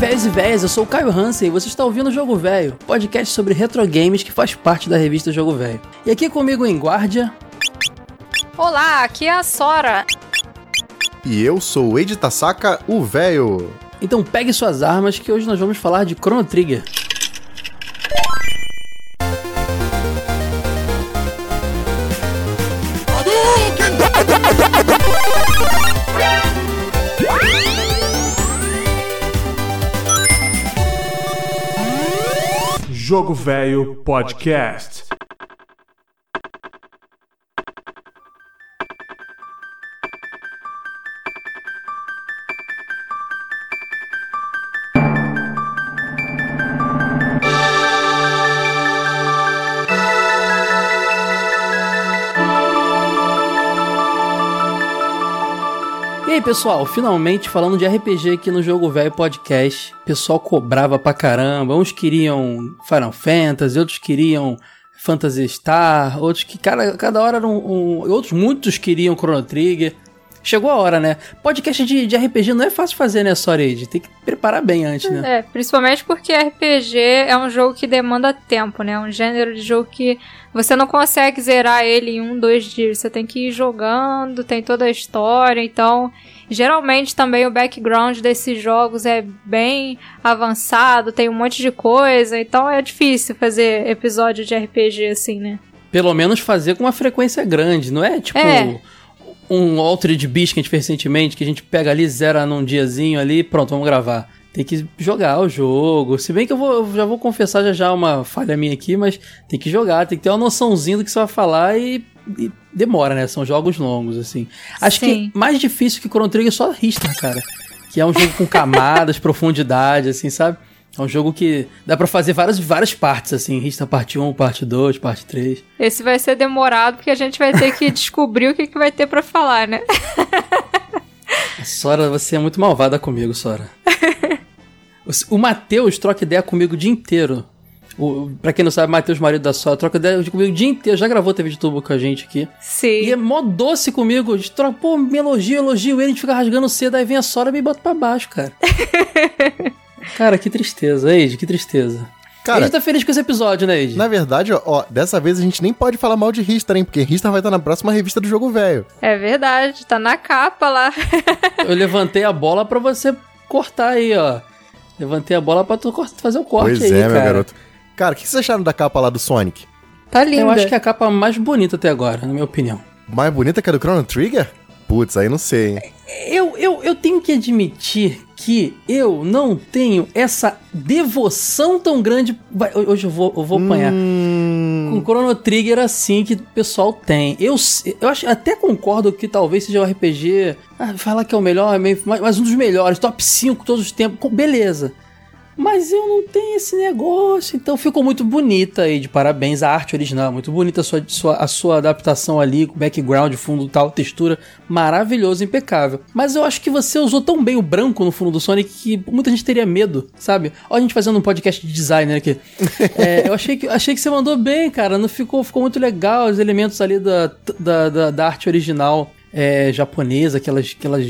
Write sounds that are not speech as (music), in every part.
velhos e velhas, eu sou o Caio Hansen e você está ouvindo o Jogo Velho, podcast sobre retro games que faz parte da revista Jogo Velho. E aqui comigo em Guardia. Olá, aqui é a Sora. E eu sou o Ed Tasaka, o velho. Então pegue suas armas que hoje nós vamos falar de Chrono Trigger. Jogo Velho Podcast. Aí, pessoal, finalmente falando de RPG aqui no Jogo Velho Podcast. O pessoal cobrava pra caramba. Uns queriam Final Fantasy, outros queriam Phantasy Star, outros que cada, cada hora eram um, outros muitos queriam Chrono Trigger. Chegou a hora, né? Podcast de, de RPG não é fácil fazer, né, Sorage? Tem que preparar bem antes, né? É, principalmente porque RPG é um jogo que demanda tempo, né? É um gênero de jogo que você não consegue zerar ele em um, dois dias. Você tem que ir jogando, tem toda a história, então. Geralmente também o background desses jogos é bem avançado, tem um monte de coisa, então é difícil fazer episódio de RPG assim, né? Pelo menos fazer com uma frequência grande, não é tipo. É. um Altered Beast que a gente fez recentemente, que a gente pega ali, zera num diazinho ali, pronto, vamos gravar. Tem que jogar o jogo. Se bem que eu, vou, eu já vou confessar já já uma falha minha aqui, mas tem que jogar, tem que ter uma noçãozinha do que você vai falar e, e demora, né? São jogos longos, assim. Acho Sim. que mais difícil que Chrono Trigger é só Ristar, cara. Que é um jogo com camadas, (laughs) profundidade, assim, sabe? É um jogo que dá pra fazer várias, várias partes, assim. Ristar parte 1, parte 2, parte 3. Esse vai ser demorado porque a gente vai ter que descobrir o que, que vai ter pra falar, né? (laughs) Sora, você é muito malvada comigo, Sora. (laughs) O- Matheus troca ideia comigo o dia inteiro. O, pra quem não sabe, Matheus, marido da Sora, troca ideia comigo o dia inteiro. Já gravou TV de tubo com a gente aqui. Sim. E é mó doce comigo. A gente troca, pô, me elogio, elogio ele, a gente fica rasgando cedo, aí vem a Sora e me bota pra baixo, cara. (laughs) cara, que tristeza, Eide, que tristeza. Cara, Eide tá feliz com esse episódio, né, Eide? na verdade, ó, ó, dessa vez a gente nem pode falar mal de Ristar, hein? Porque Ristar vai estar na próxima revista do Jogo Velho. É verdade, tá na capa lá. (laughs) Eu levantei a bola pra você cortar aí, ó. Levantei a bola pra tu fazer o corte pois aí, é, cara. meu garoto. Cara, o que vocês acharam da capa lá do Sonic? Tá linda. Eu acho que é a capa mais bonita até agora, na minha opinião. Mais bonita que a do Chrono Trigger? Putz, aí não sei, hein? Eu, eu, eu tenho que admitir que eu não tenho essa devoção tão grande. Hoje eu vou, eu vou apanhar. Hum, Com Chrono Trigger assim que o pessoal tem. Eu, eu acho, até concordo que talvez seja o RPG. Ah, falar que é o melhor, é mas, um dos melhores, top 5 todos os tempos. Beleza. Mas eu não tenho esse negócio. Então ficou muito bonita aí, de parabéns. A arte original, muito bonita a sua, sua- a sua adaptação ali, com background, fundo tal, textura. Maravilhoso, impecável. Mas eu acho que você usou tão bem o branco no fundo do Sonic que muita gente teria medo, sabe? Olha a gente fazendo um podcast de designer aqui. (laughs) É, eu achei que, achei que você mandou bem, cara. Não ficou, ficou muito legal os elementos ali da, da, da, da arte original é, japonesa, aquelas, aquelas,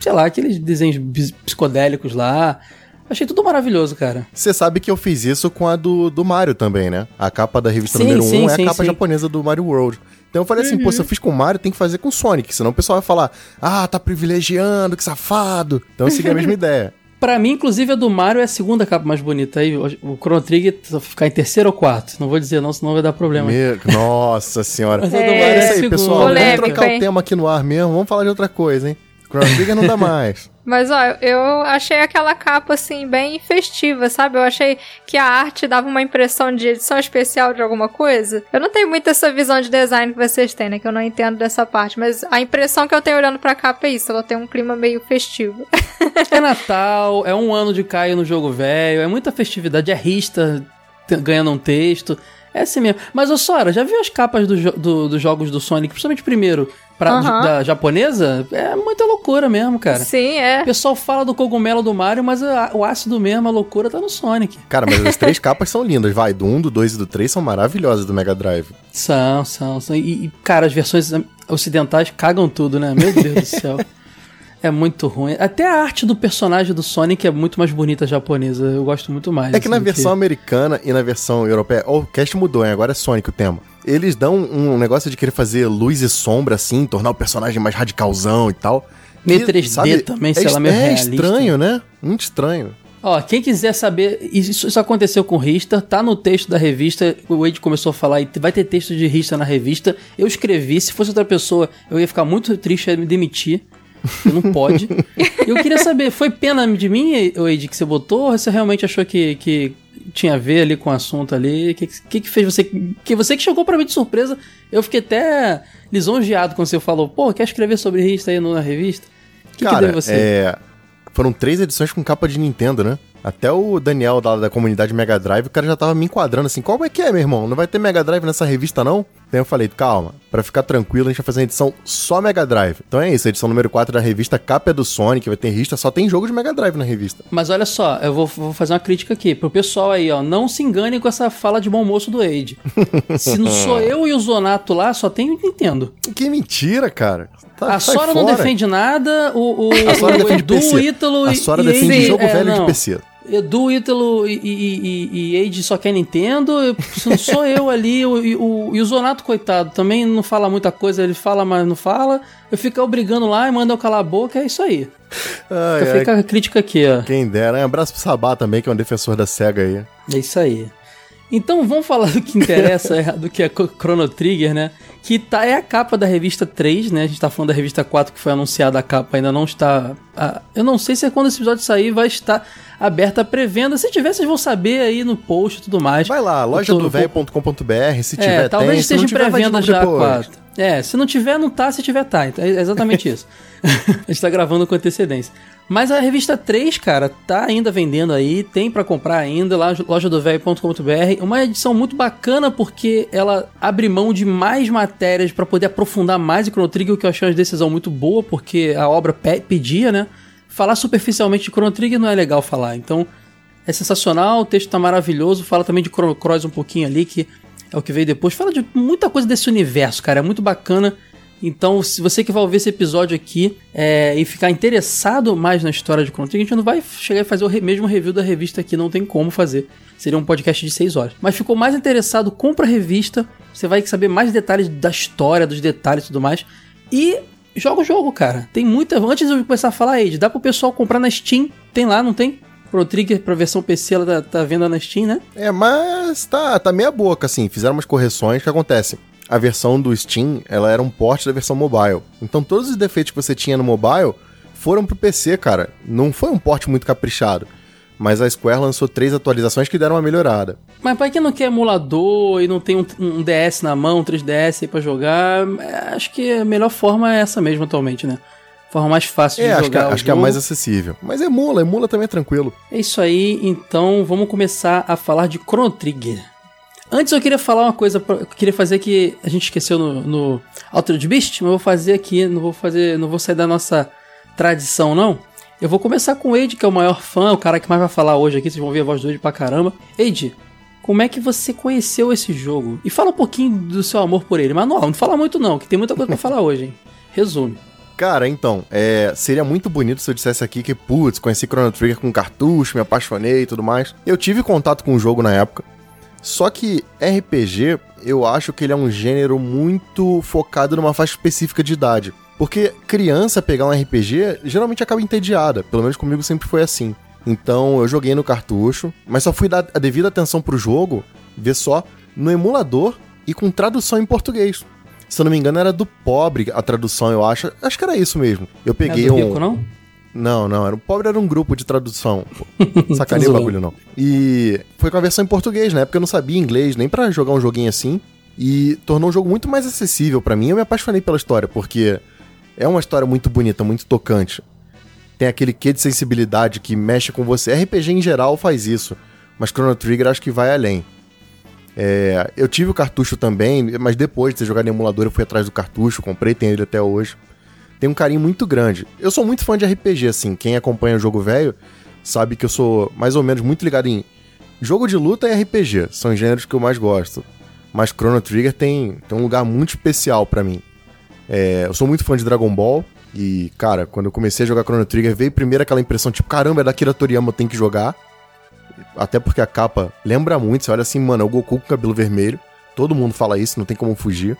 sei lá, aqueles desenhos psicodélicos lá. Achei tudo maravilhoso, cara. Você sabe que eu fiz isso com a do, do Mario também, né? A capa da revista Sim, número 1 sim, é a capa sim. japonesa do Mario World. Então eu falei assim, pô, se eu fiz com o Mario, tem que fazer com o Sonic, senão o pessoal vai falar, ah, tá privilegiando, que safado. Então eu segui a mesma (laughs) ideia. Pra mim, inclusive, a do Mario é a segunda capa mais bonita. Aí o Chrono Trigger ficar em terceiro ou quarto. Não vou dizer não, senão vai dar problema. Meu- Nossa senhora. Mas É, do Mario É isso aí, pessoal. Polêmico, Vamos trocar hein? o tema aqui no ar mesmo. Vamos falar de outra coisa, hein? Chrono Trigger não dá (laughs) mais. Mas ó, eu achei aquela capa assim bem festiva, sabe? Eu achei que a arte dava uma impressão de edição especial de alguma coisa. Eu não tenho muito essa visão de design que vocês têm, né? Que eu não entendo dessa parte. Mas a impressão que eu tenho olhando pra capa é isso. Ela tem um clima meio festivo. (laughs) É Natal, é um ano de Caio no jogo velho, é muita festividade, é Rista ganhando um texto. É assim mesmo. Mas, ô Sora, já viu as capas do jo- do- dos jogos do Sonic, principalmente o primeiro, pra, Aham. da japonesa? É muita loucura mesmo, cara. Sim, é. O pessoal fala do cogumelo do Mario, mas a- o ácido mesmo, a loucura, tá no Sonic. Cara, mas as três (laughs) capas são lindas, vai. Do 1, do 2 e do 3 são maravilhosas do Mega Drive. São, são, são. E, e, cara, as versões ocidentais cagam tudo, né? Meu Deus do céu. (laughs) É muito ruim. Até a arte do personagem do Sonic é muito mais bonita japonesa. Eu gosto muito mais. É que na assim, versão americana e na versão europeia. O cast mudou, hein? Agora é Sonic o tema. Eles dão um negócio de querer fazer luz e sombra, assim, tornar o personagem mais radicalzão e tal. Meio E, 3D também, sei é, lá, meio É realista. estranho, né? Muito estranho. Ó, quem quiser saber, isso, isso aconteceu com o Richter, tá no texto da revista, o Wade começou a falar e vai ter texto de Richter na revista. Eu escrevi, se fosse outra pessoa, eu ia ficar muito triste e me demitir. Você não pode. eu queria saber, foi pena de mim, Wade, que você botou, ou você realmente achou que, que tinha a ver ali com o assunto ali? O que, que, que fez você. Que você que chegou pra mim de surpresa, eu fiquei até lisonjeado quando você falou, pô, quer escrever sobre Richter aí na revista? O que, que Cara, deu em você? é, foram três edições com capa de Nintendo, né? Até o Daniel da, da comunidade Mega Drive, o cara já tava me enquadrando assim, qual é que é, meu irmão? Não vai ter Mega Drive nessa revista, não? Eu falei, calma, pra ficar tranquilo, a gente vai fazer uma edição só Mega Drive. Então é isso, edição número 4 da revista, capa é do Sonic, vai ter revista, só tem jogo de Mega Drive na revista. Mas olha só, eu vou, vou fazer uma crítica aqui pro pessoal aí, ó. Não se engane com essa fala de bom moço do Age. Se não sou eu e o Zonato lá, só tem o Nintendo. Que mentira, cara. Tá, a Sora não fora. defende nada, o, o, A Sora o defende Edu, PC. Ítalo A Sora e defende Age- jogo é, velho de não. PC. Edu, Ítalo e, e, e, Age só quer Nintendo. eu- sou eu ali, o, e o, e o Zonato, coitado, também não fala muita coisa, ele fala, mas não fala. Eu fico obrigando lá e mando eu calar a boca, é isso aí. Ai, Fica, ai, fica a crítica aqui, ó. Quem dera. Um abraço pro Sabá também, que é um defensor da SEGA aí. É isso aí. Então vamos falar do que interessa, (laughs) do que é Chrono Trigger, né? Que tá, é a capa da revista 3, né? A gente tá falando da revista 4 que foi anunciada a capa, ainda não está. ah, eu não sei se é quando esse episódio sair vai estar aberta a pré-venda. Se tiver, vocês vão saber aí no post e tudo mais. Vai lá, Eu tô- lojadovelho.com.br, se tiver, é, talvez tem. Esteja em pré-venda já a depois. 4. É, se não tiver, não tá, se tiver, tá. Então, É exatamente (laughs) isso. (laughs) a gente tá gravando com antecedência. Mas a revista 3, cara, tá ainda vendendo aí, tem pra comprar ainda lá lojadovelho.com.br. Uma edição muito bacana porque ela abre mão de mais matérias pra poder aprofundar mais o Chrono Trigger, o que eu achei uma decisão muito boa, porque a obra pe- pedia, né? Falar superficialmente de Chrono Trigger não é legal falar. Então, é sensacional, o texto tá maravilhoso, fala também de Chrono Cross um pouquinho ali, que é o que veio depois. Fala de muita coisa desse universo, cara, é muito bacana. Então, se você que vai ouvir esse episódio aqui é, e ficar interessado mais na história de Chrono Trigger, a gente não vai chegar e fazer o mesmo review da revista aqui, não tem como fazer. Seria um podcast de 6 horas. Mas ficou mais interessado, compra a revista, você vai saber mais detalhes da história, dos detalhes e tudo mais. E joga o jogo, cara. Tem muita. Antes de eu começar a falar aí, dá pro pessoal comprar na Steam. Tem lá, não tem? Chrono Trigger pra versão PC, ela tá, tá vendo na Steam, né? É, mas tá, tá meia boca, assim. Fizeram umas correções que acontece. A versão do Steam, ela era um porte da versão mobile. Então todos os defeitos que você tinha no mobile foram pro PC, cara. Não foi um porte muito caprichado. Mas a Square lançou três atualizações que deram uma melhorada. Mas pra quem não quer emulador e não tem um, um DS na mão, um 3DS aí pra jogar, é, acho que a melhor forma é essa mesmo atualmente, né? Forma mais fácil de É, acho que, jogar o acho que é a jogo. mais acessível. Mas emula, emula também é tranquilo. É isso aí, então vamos começar a falar de Chrono Trigger. Antes eu queria falar uma coisa, eu queria fazer que a gente esqueceu no, no Altered Beast, mas eu vou fazer aqui, não vou fazer, não vou sair da nossa tradição não. Eu vou começar com o Ade, que é o maior fã, o cara que mais vai falar hoje aqui, vocês vão ouvir a voz do Ade pra caramba. Ade, como é que você conheceu esse jogo? E fala um pouquinho do seu amor por ele, mas não, não fala muito não, que tem muita coisa pra falar hoje, hein. Resume. Cara, então, é, seria muito bonito se eu dissesse aqui que, putz, conheci Chrono Trigger com cartucho, me apaixonei e tudo mais. Eu tive contato com o jogo na época. Só que RPG, eu acho que ele é um gênero muito focado numa faixa específica de idade. Porque criança pegar um RPG geralmente acaba entediada, pelo menos comigo sempre foi assim. Então eu joguei no cartucho, mas só fui dar a devida atenção pro jogo, ver só, no emulador e com tradução em português. Se eu não me engano, era do pobre a tradução, eu acho. Acho que era isso mesmo. Eu Não é peguei do um. rico, não? Não, não, era o pobre era um grupo de tradução. (laughs) Sacanei o bagulho, não. E foi com a versão em português, na época eu não sabia inglês nem pra jogar um joguinho assim. E tornou o jogo muito mais acessível pra mim. Eu me apaixonei pela história, porque é uma história muito bonita, muito tocante. Tem aquele quê de sensibilidade que mexe com você. RPG em geral faz isso, mas Chrono Trigger acho que vai além. É, eu tive o cartucho também, mas depois de ter jogado em emulador, eu fui atrás do cartucho, comprei, tenho ele até hoje. Tem um carinho muito grande. Eu sou muito fã de RPG, assim. Quem acompanha o jogo velho sabe que eu sou mais ou menos muito ligado em jogo de luta e RPG. São gêneros que eu mais gosto. Mas Chrono Trigger tem, tem um lugar muito especial pra mim. É, eu sou muito fã de Dragon Ball, E, cara, quando eu comecei a jogar Chrono Trigger, veio primeiro aquela impressão, tipo, caramba, é da Akira Toriyama, eu tenho que jogar. Até porque a capa lembra muito, você olha assim, mano, é o Goku com cabelo vermelho. Todo mundo fala isso, não tem como fugir.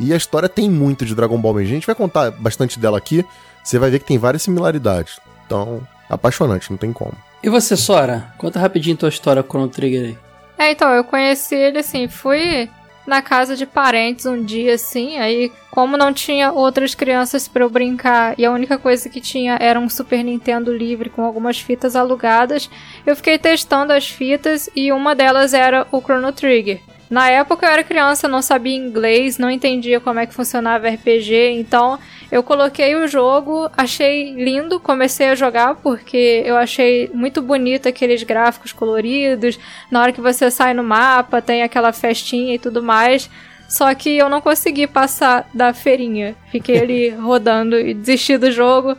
E a história tem muito de Dragon Ball. A gente vai contar bastante dela aqui, você vai ver que tem várias similaridades. Então, apaixonante, não tem como. E você, Sora? Conta rapidinho tua história com o Chrono Trigger aí. É, então, eu conheci ele assim, fui na casa de parentes um dia assim, aí como não tinha outras crianças para eu brincar e a única coisa que tinha era um Super Nintendo livre com algumas fitas alugadas, eu fiquei testando as fitas e uma delas era o Chrono Trigger. Na época eu era criança, não sabia inglês, não entendia como é que funcionava RPG, então eu coloquei o jogo, achei lindo, comecei a jogar porque eu achei muito bonito aqueles gráficos coloridos. Na hora que você sai no mapa, tem aquela festinha e tudo mais. Só que eu não consegui passar da feirinha. Fiquei ali (laughs) rodando e desisti do jogo.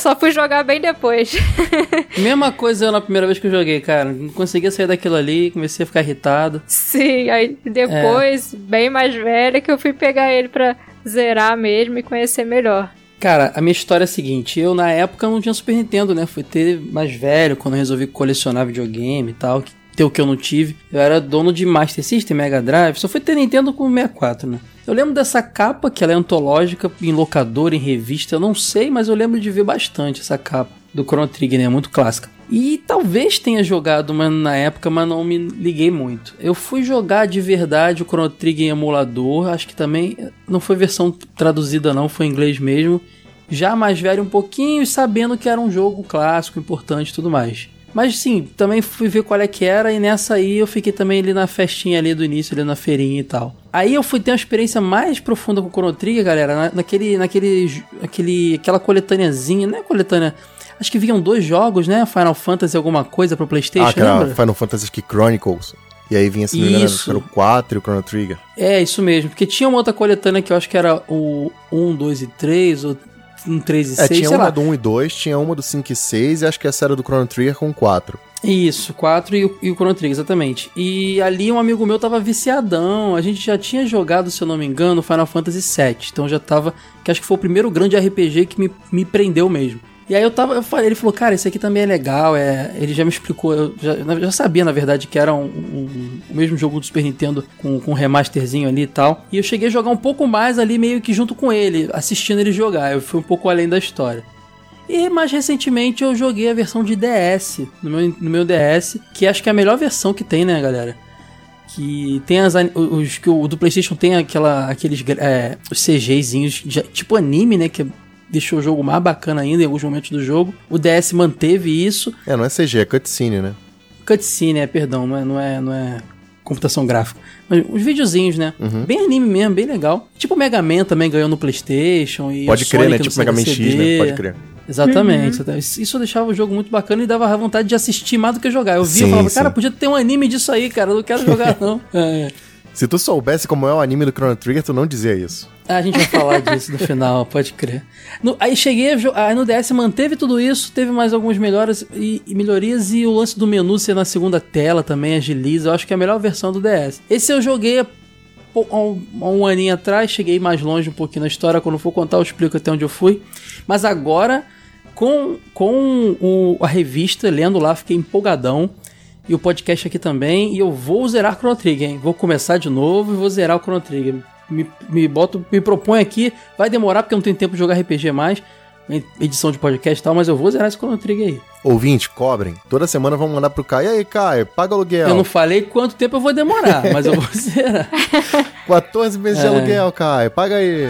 Só fui jogar bem depois. (laughs) Mesma coisa na primeira vez que eu joguei, cara. Não conseguia sair daquilo ali, comecei a ficar irritado. Sim, aí depois, é. bem mais velha, que eu fui pegar ele pra zerar mesmo e conhecer melhor. Cara, a minha história é a seguinte: eu na época não tinha Super Nintendo, né? Fui ter mais velho quando eu resolvi colecionar videogame e tal. Ter o que eu não tive. Eu era dono de Master System, Mega Drive. Só fui ter Nintendo com 64, né? Eu lembro dessa capa, que ela é antológica, em locador, em revista, eu não sei, mas eu lembro de ver bastante essa capa do Chrono Trigger, né? Muito clássica. E talvez tenha jogado na época, mas não me liguei muito. Eu fui jogar de verdade o Chrono Trigger em emulador, acho que também não foi versão traduzida não, foi em inglês mesmo. Já mais velho um pouquinho, sabendo que era um jogo clássico, importante e tudo mais. Mas sim, também fui ver qual é que era e nessa aí eu fiquei também ali na festinha ali do início, ali na feirinha e tal. Aí eu fui ter uma experiência mais profunda com o Chrono Trigger, galera, naquele, naquele, aquele, aquela coletâneazinha, não é coletânea, acho que vinham dois jogos, né? Final Fantasy alguma coisa pro Playstation, ah, que era lembra? Final Fantasy Chronicles. E aí vinha, se não me engano, o 4 e o Chrono Trigger. É, isso mesmo. Porque tinha uma outra coletânea que eu acho que era o 1, 2 e 3, ou um 3 e é, 6, tinha uma lá. do 1 e 2, tinha uma do 5 e 6, e acho que essa era do Chrono Trigger com 4. Isso, 4 e, e o Chrono Trigger, exatamente. E ali um amigo meu tava viciadão, a gente já tinha jogado, se eu não me engano, Final Fantasy VII, então já tava, que acho que foi o primeiro grande RPG que me, me prendeu mesmo. E aí eu tava, eu falei, ele falou, cara, esse aqui também é legal, é, ele já me explicou, eu já, eu já sabia na verdade que era um, um, o mesmo jogo do Super Nintendo com, com um remasterzinho ali e tal. E eu cheguei a jogar um pouco mais ali meio que junto com ele, assistindo ele jogar, eu fui um pouco além da história. E mais recentemente eu joguei a versão de DS, no meu, no meu DS, que acho que é a melhor versão que tem, né, galera? que tem as os que o do PlayStation tem aquela aqueles é, os CGzinhos tipo anime, né, que é deixou o jogo mais bacana ainda em alguns momentos do jogo. O DS manteve isso. É, não é CG, é cutscene, né? Cutscene, é, perdão, não é, não é, não é computação gráfica. Mas os videozinhos, né? Uhum. Bem anime mesmo, bem legal. Tipo o Mega Man também ganhou no PlayStation. E Pode crer, né? Tipo Mega Man X, né? Pode crer. Exatamente. Uhum. Isso deixava o jogo muito bacana e dava vontade de assistir mais do que jogar. Eu via e falava, sim. cara, podia ter um anime disso aí, cara. Eu não quero jogar, (laughs) não. É. Se tu soubesse como é o anime do Chrono Trigger, tu não dizia isso. Ah, a gente vai falar (laughs) disso no final, pode crer. No, aí cheguei, aí no DS manteve tudo isso, teve mais algumas melhoras e, e, melhorias e o lance do menu ser na segunda tela também agiliza. Eu acho que é a melhor versão do DS. Esse eu joguei há, um, um aninho atrás, cheguei mais longe um pouquinho na história. Quando for contar, eu explico até onde eu fui. Mas agora, com, com o, a revista, lendo lá, fiquei empolgadão e o podcast aqui também. E eu vou zerar Chrono Trigger, hein? Vou começar de novo e vou zerar o Chrono Trigger. Me, me, boto, me propõe aqui. Vai demorar porque eu não tenho tempo de jogar RPG mais. Edição de podcast e tal, mas eu vou zerar esse Chrono Trigger aí. Ouvinte, cobrem. Toda semana vamos mandar pro Caio. E aí, Caio, paga aluguel. Eu não falei quanto tempo eu vou demorar, mas eu vou (laughs) zerar. (laughs) 14 meses é. de aluguel, Caio. Paga aí.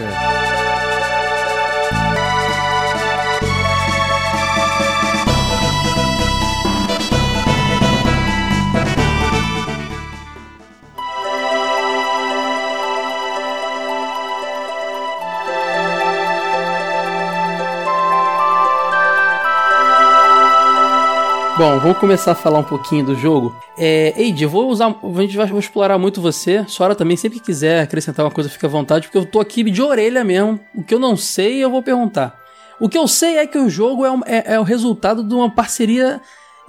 Bom, vamos começar a falar um pouquinho do jogo. É, Eide, eu vou usar. A gente vai explorar muito você. Sora também, sempre que quiser acrescentar uma coisa, fica à vontade, porque eu tô aqui de orelha mesmo. O que eu não sei, eu vou perguntar. O que eu sei é que o jogo é, um, é, é o resultado de uma parceria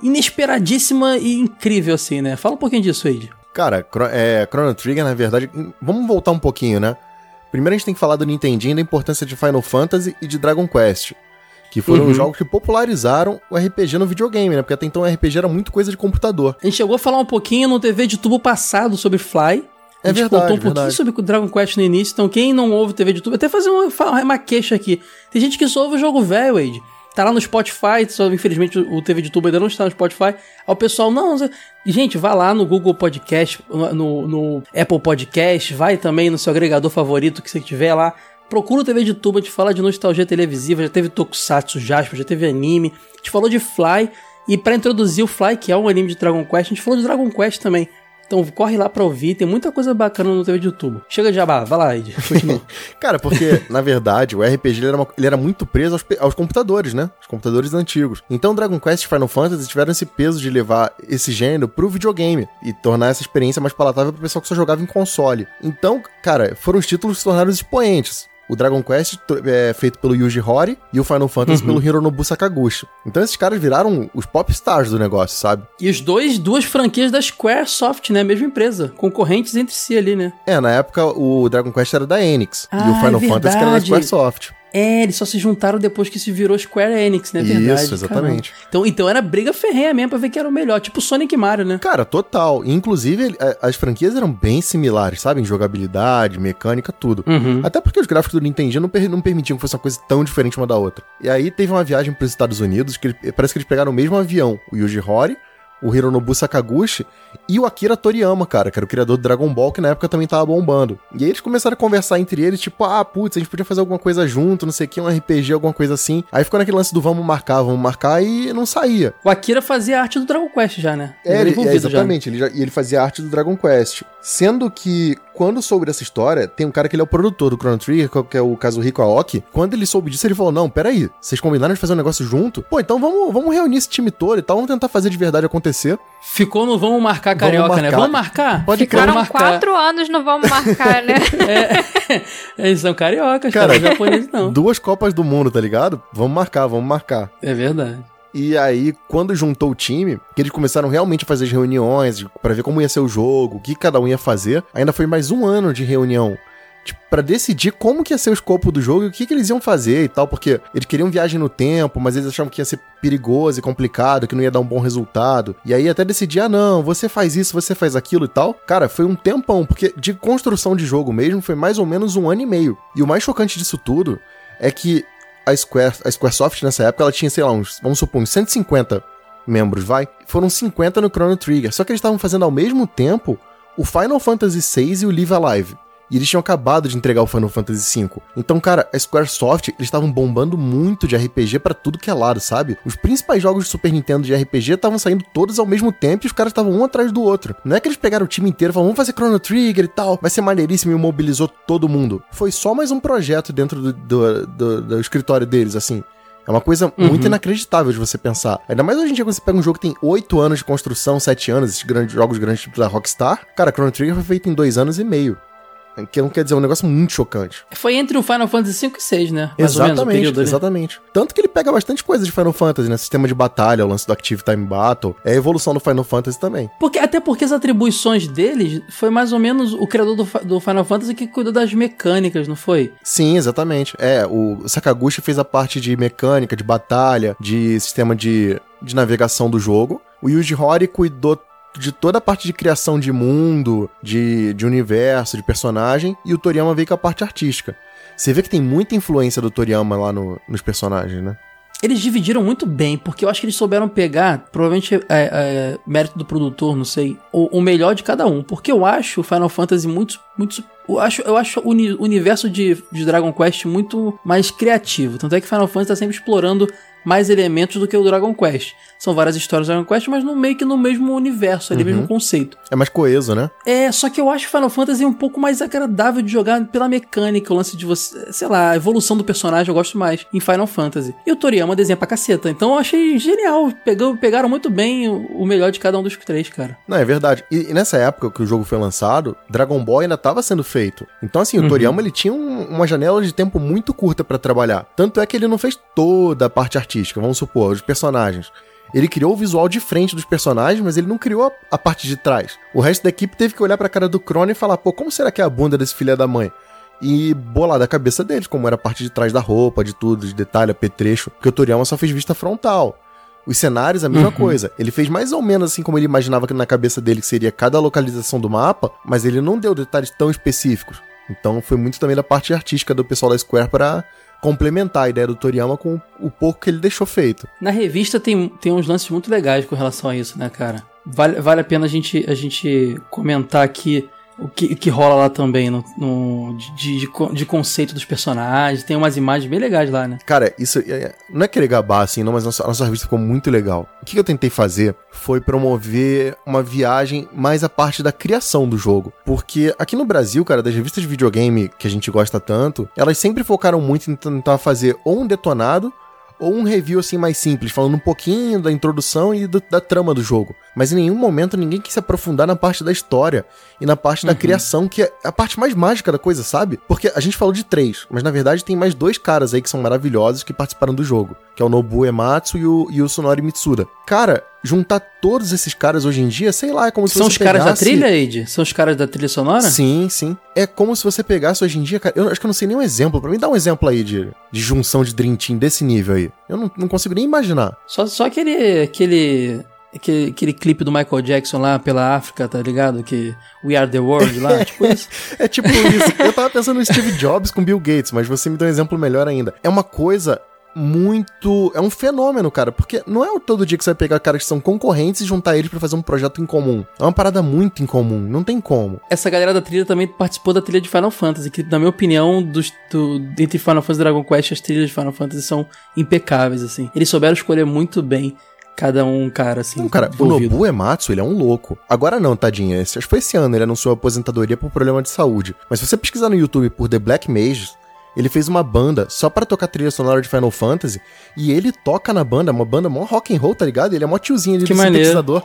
inesperadíssima e incrível, assim, né? Fala um pouquinho disso, Eide. Cara, é, Chrono Trigger, na verdade. Vamos voltar um pouquinho, né? Primeiro a gente tem que falar do Nintendinho, da importância de Final Fantasy e de Dragon Quest. Que foram Uhum. os jogos que popularizaram o RPG no videogame, né? Porque até então o RPG era muito coisa de computador. A gente chegou a falar um pouquinho no TV de tubo passado sobre Fly. A É gente verdade, contou um pouquinho verdade. sobre o Dragon Quest no início, então quem não ouve TV de tubo, até fazer uma, uma queixa aqui. Tem gente que só ouve o jogo velho, Wade. Tá lá no Spotify, só, infelizmente o TV de tubo ainda não está no Spotify. Aí o pessoal, não. Gente, vai lá no Google Podcast, no, no Apple Podcast, vai também no seu agregador favorito que você tiver lá. Procura o TV de tubo, a gente fala de nostalgia televisiva, já teve Tokusatsu, Jasper, já teve anime. A gente falou de Fly. E pra introduzir o Fly, que é um anime de Dragon Quest, a gente falou de Dragon Quest também. Então corre lá pra ouvir, tem muita coisa bacana no de YouTube. Chega de jabá, vai lá, Ed. Continua. (laughs) Cara, porque, na verdade, o RPG ele era, uma- ele era muito preso aos, aos computadores, né? Os computadores antigos. Então, Dragon Quest e Final Fantasy tiveram esse peso de levar esse gênero pro videogame e tornar essa experiência mais palatável pro pessoal que só jogava em console. Então, cara, foram os títulos que se tornaram expoentes. O Dragon Quest é feito pelo Yuji Horii e o Final Fantasy Uhum. pelo Hironobu Sakaguchi. Então esses caras viraram os pop stars do negócio, sabe? e os dois, duas franquias da Squaresoft, né? Mesma empresa. Concorrentes entre si ali, né? É, na época o Dragon Quest era da Enix e Ah, o Final é Fantasy era da. Squaresoft. É, eles só se juntaram depois que se virou Square Enix, né? Isso, Verdade. exatamente. caramba. Então, então era briga ferrenha mesmo pra ver quem era o melhor. Tipo Sonic e Mario, né? Cara, total. Inclusive, as franquias eram bem similares, sabe? Em jogabilidade, mecânica, tudo. Uhum. Até porque os gráficos do Nintendo não, per- não permitiam que fosse uma coisa tão diferente uma da outra. E aí teve uma viagem para os Estados Unidos, que ele- parece que eles pegaram o mesmo avião, o Yuji Horii, o Hironobu Sakaguchi e o Akira Toriyama, cara, que era o criador do Dragon Ball, que na época também tava bombando. E aí eles começaram a conversar entre eles, tipo, ah, putz, a gente podia fazer alguma coisa junto, não sei o que, um RPG, alguma coisa assim. Aí ficou naquele lance do vamos marcar, vamos marcar, e não saía. O Akira fazia arte do Dragon Quest já, né? É, ele, é, envolvido já. exatamente. Ele, já, e ele fazia arte do Dragon Quest. Sendo que, quando soube dessa história, tem um cara que ele é o produtor do Chrono Trigger, que é o Kazuhiko Aoki. Quando ele soube disso, ele falou: Não, peraí, vocês combinaram de fazer um negócio junto? Pô, então vamos, vamos reunir esse time todo e tal, vamos tentar fazer de verdade acontecer. Ficou no Vamos Marcar Carioca, Vamos né? marcar. Vamos marcar? Pode Ficaram Ficaram marcar. quatro anos no Vamos Marcar, né? (laughs) É, eles são cariocas, Cara, cara. Não japoneses não. Duas Copas do Mundo, tá ligado? Vamos marcar, vamos marcar. É verdade. E aí, quando juntou o time, que eles começaram realmente a fazer as reuniões pra ver como ia ser o jogo, o que cada um ia fazer, ainda foi mais um ano de reunião. Tipo, pra decidir como que ia ser o escopo do jogo e o que, que eles iam fazer e tal, porque eles queriam viagem no tempo, mas eles achavam que ia ser perigoso e complicado, que não ia dar um bom resultado. E aí até decidir, ah não, você faz isso, você faz aquilo e tal. Cara, foi um tempão, porque de construção de jogo mesmo foi mais ou menos um ano e meio. E o mais chocante disso tudo é que a Square, a Squaresoft nessa época, ela tinha, sei lá, uns, vamos supor, uns 150 membros, vai. Foram 50 no Chrono Trigger. Só que eles estavam fazendo ao mesmo tempo o Final Fantasy VI e o Live Alive. E eles tinham acabado de entregar o Final Fantasy V. Então, cara, a Squaresoft, eles estavam bombando muito de RPG pra tudo que é lado, sabe? Os principais jogos de Super Nintendo de RPG estavam saindo todos ao mesmo tempo e os caras estavam um atrás do outro. Não é que eles pegaram o time inteiro e falaram, vamos fazer Chrono Trigger e tal, vai ser maneiríssimo e mobilizou todo mundo. Foi só mais um projeto dentro do, do, do- do escritório deles, assim. É uma coisa muito Uhum. inacreditável de você pensar. Ainda mais hoje em dia, quando você pega um jogo que tem 8 anos de construção, 7 anos, esses grandes jogos grandes tipo da Rockstar. Cara, Chrono Trigger foi feito em 2 anos e meio. Que não quer dizer, é um negócio muito chocante. Foi entre o Final Fantasy 5 e 6, né? Mais ou menos, exatamente, exatamente. Tanto que ele pega bastante coisa de Final Fantasy, né? Sistema de batalha, o lance do Active Time Battle. É a evolução do Final Fantasy também. Porque, até porque as atribuições deles foi mais ou menos o criador do, do Final Fantasy que cuidou das mecânicas, não foi? Sim, exatamente. É, o Sakaguchi fez a parte de mecânica, de batalha, de sistema de, de navegação do jogo. O Yuji Horii cuidou de toda a parte de criação de mundo, de, de universo, de personagem, e o Toriyama veio com a parte artística. Você vê que tem muita influência do Toriyama lá no- nos personagens, né? Eles dividiram muito bem, porque eu acho que eles souberam pegar, provavelmente é, é, mérito do produtor, não sei, o, o melhor de cada um. Porque eu acho o Final Fantasy muito. muito eu acho, eu acho o universo de, de Dragon Quest muito mais criativo. Tanto é que Final Fantasy tá sempre explorando mais elementos do que o Dragon Quest. São várias histórias do Dragon Quest, mas no meio que no mesmo universo, ali, Uhum. mesmo conceito. É mais coeso, né? É, só que eu acho Final Fantasy um pouco mais agradável de jogar pela mecânica, o lance de você, sei lá, a evolução do personagem eu gosto mais em Final Fantasy. E o Toriyama desenha pra caceta, então eu achei genial. Pegou, pegaram muito bem o, melhor de cada um dos três, cara. Não, é verdade. E, e nessa época que o jogo foi lançado, Dragon Ball ainda estava sendo feito. Então, assim, o Uhum. Toriyama ele tinha um- uma janela de tempo muito curta pra trabalhar. Tanto é que ele não fez toda a parte artística, vamos supor, os personagens. Ele criou o visual de frente dos personagens, mas ele não criou a, a parte de trás. O resto da equipe teve que olhar pra cara do Crono e falar: pô, como será que é a bunda desse filho da mãe? e bolar da cabeça deles, como era a parte de trás da roupa, de tudo, de detalhe, apetrecho, porque o Toriyama só fez vista frontal. Os cenários, a mesma Uhum. coisa. Ele fez mais ou menos assim como ele imaginava que na cabeça dele que seria cada localização do mapa, mas ele não deu detalhes tão específicos. Então foi muito também da parte artística do pessoal da Square para complementar a ideia do Toriyama com o pouco que ele deixou feito. Na revista tem, tem uns lances muito legais com relação a isso, né, cara? Vale, vale a pena a gente, a gente comentar aqui o que, que rola lá também no, no- de, de, de conceito dos personagens. Tem umas imagens bem legais lá, né? Cara, isso é- é- não é querer gabar assim, não, mas nossa, a nossa revista ficou muito legal. O que eu tentei fazer foi promover uma viagem mais a parte da criação do jogo. Porque aqui no Brasil, cara, das revistas de videogame que a gente gosta tanto, elas sempre focaram muito em tentar fazer ou um detonado ou um review assim mais simples, falando um pouquinho da introdução e do- da trama do jogo. Mas em nenhum momento ninguém quis se aprofundar na parte da história e na parte da criação, que é a parte mais mágica da coisa, sabe? Porque a gente falou de três, mas na verdade tem mais dois caras aí que são maravilhosos que participaram do jogo, que é o Nobu Ematsu e o, e o Sonori Mitsuda. Cara, juntar todos esses caras hoje em dia, sei lá, é como se São você os caras da trilha, Ed? São os caras da trilha sonora? Sim, sim. É como se você pegasse hoje em dia, cara. Eu acho que eu não sei nem um exemplo. Pra mim, dá um exemplo aí de, de junção de Dream Team desse nível aí. Eu não, não consigo nem imaginar. Só, só aquele, aquele, aquele, aquele clipe do Michael Jackson lá pela África, tá ligado? Que We Are The World lá, (laughs) tipo isso. É tipo isso. Eu tava pensando no Steve Jobs com Bill Gates, mas você me deu um exemplo melhor ainda. É uma coisa muito. É um fenômeno, cara, porque não é todo dia que você vai pegar caras que são concorrentes e juntar eles pra fazer um projeto em comum. É uma parada muito incomum, não tem como. Essa galera da trilha também participou da trilha de Final Fantasy, que na minha opinião, dos, do, entre Final Fantasy e Dragon Quest, as trilhas de Final Fantasy são impecáveis, assim. Eles souberam escolher muito bem cada um, cara, assim. Não, cara, o. Nobu Ematsu, ele é um louco. Agora não, tadinha. Esse, acho que foi esse ano, ele anunciou aposentadoria por problema de saúde. Mas se você pesquisar no YouTube por The Black Mages, ele fez uma banda só pra tocar trilha sonora de Final Fantasy. E ele toca na banda, uma banda mó rock and roll, tá ligado? Ele é mó tiozinho ali Que do maneiro. sintetizador.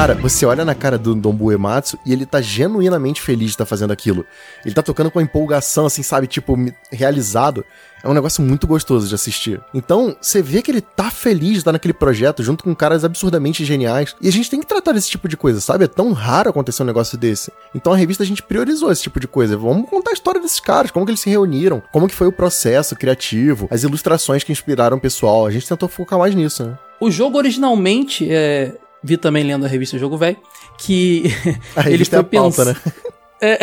Cara, você olha na cara do Nobu Ematsu e ele tá genuinamente feliz de estar fazendo aquilo. Ele tá tocando com empolgação, assim, sabe? Tipo, realizado. É um negócio muito gostoso de assistir. Então, você vê que ele tá feliz de estar naquele projeto junto com caras absurdamente geniais. E a gente tem que tratar desse tipo de coisa, sabe? É tão raro acontecer um negócio desse. Então a revista a gente priorizou esse tipo de coisa. Vamos contar a história desses caras, como que eles se reuniram, como que foi o processo criativo, as ilustrações que inspiraram o pessoal. A gente tentou focar mais nisso, né? O jogo originalmente, é, vi também lendo a revista Jogo Velho, que (laughs) A ele revista foi é a pauta, pens- né? (laughs) É,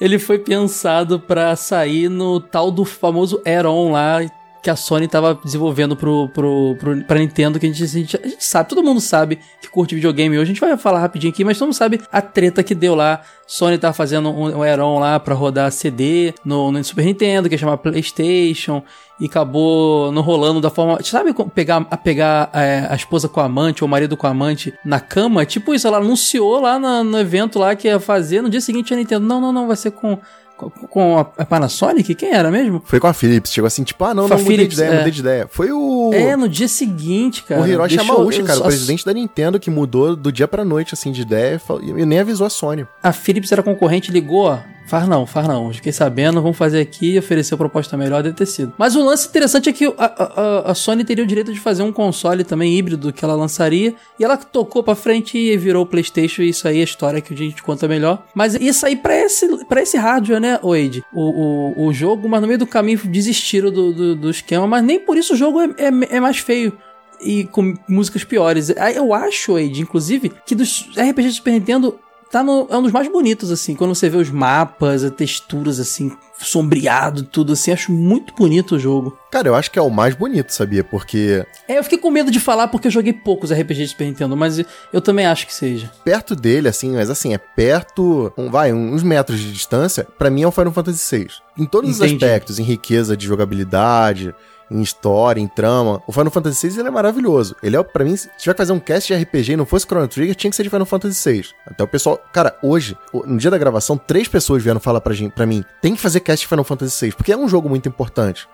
ele foi pensado pra sair no tal do famoso Air-On lá que a Sony tava desenvolvendo pro, pro, pro, pra Nintendo, que a gente, a, gente, a gente sabe, todo mundo sabe que curte videogame hoje. A gente vai falar rapidinho aqui, mas todo mundo sabe a treta que deu lá. Sony tava fazendo um, um Air-On lá pra rodar CD no, no Super Nintendo, que ia chamar PlayStation, e acabou não rolando da forma. Sabe pegar, a pegar é, a esposa com a amante ou o marido com a amante na cama? Tipo isso, ela anunciou lá na- no evento lá que ia fazer. No dia seguinte a Nintendo, não, não, não, vai ser com, com, a, Panasonic? Quem era mesmo? Foi com a Philips, chegou assim, tipo, ah, não, Foi não, mudei de ideia, é. mudei de ideia. Foi o... É, no dia seguinte, cara. o Hiroshi Yamauchi, cara, o presidente da Nintendo, que mudou do dia pra noite, assim, de ideia, e e nem avisou a Sony. A Philips era concorrente, ligou, ó. Faz não, faz não. Fiquei sabendo, vamos fazer aqui e oferecer proposta melhor, deve ter sido. Mas o lance interessante é que a, a- a Sony teria o direito de fazer um console também híbrido que ela lançaria. E ela tocou pra frente e virou o PlayStation. E isso aí é a história que a gente conta melhor. Mas isso aí pra esse, pra esse hardware, né, Wade? O, o, o jogo, mas no meio do caminho desistiram do, do, do esquema. Mas nem por isso o jogo é, é, é mais feio e com músicas piores. Eu acho, Wade, inclusive, que dos RPGs do Super Nintendo tá no, é um dos mais bonitos, assim. Quando você vê os mapas, as texturas, assim, sombreado, tudo assim. Acho muito bonito o jogo. Cara, eu acho que é o mais bonito, sabia? Porque É, eu fiquei com medo de falar porque eu joguei poucos RPGs de Super Nintendo, mas eu também acho que seja. perto dele, assim, mas assim, é perto, um, vai, uns metros de distância, pra mim é o Final Fantasy VI. Em todos os Entendi. aspectos, em riqueza de jogabilidade, em história, em trama. O Final Fantasy VI ele é maravilhoso. Ele é, para mim, se tiver que fazer um cast de RPG e não fosse Chrono Trigger, tinha que ser de Final Fantasy VI. Até o pessoal. Cara, hoje, no dia da gravação, três pessoas vieram falar pra, gente, pra mim: tem que fazer cast de Final Fantasy VI, porque é um jogo muito importante.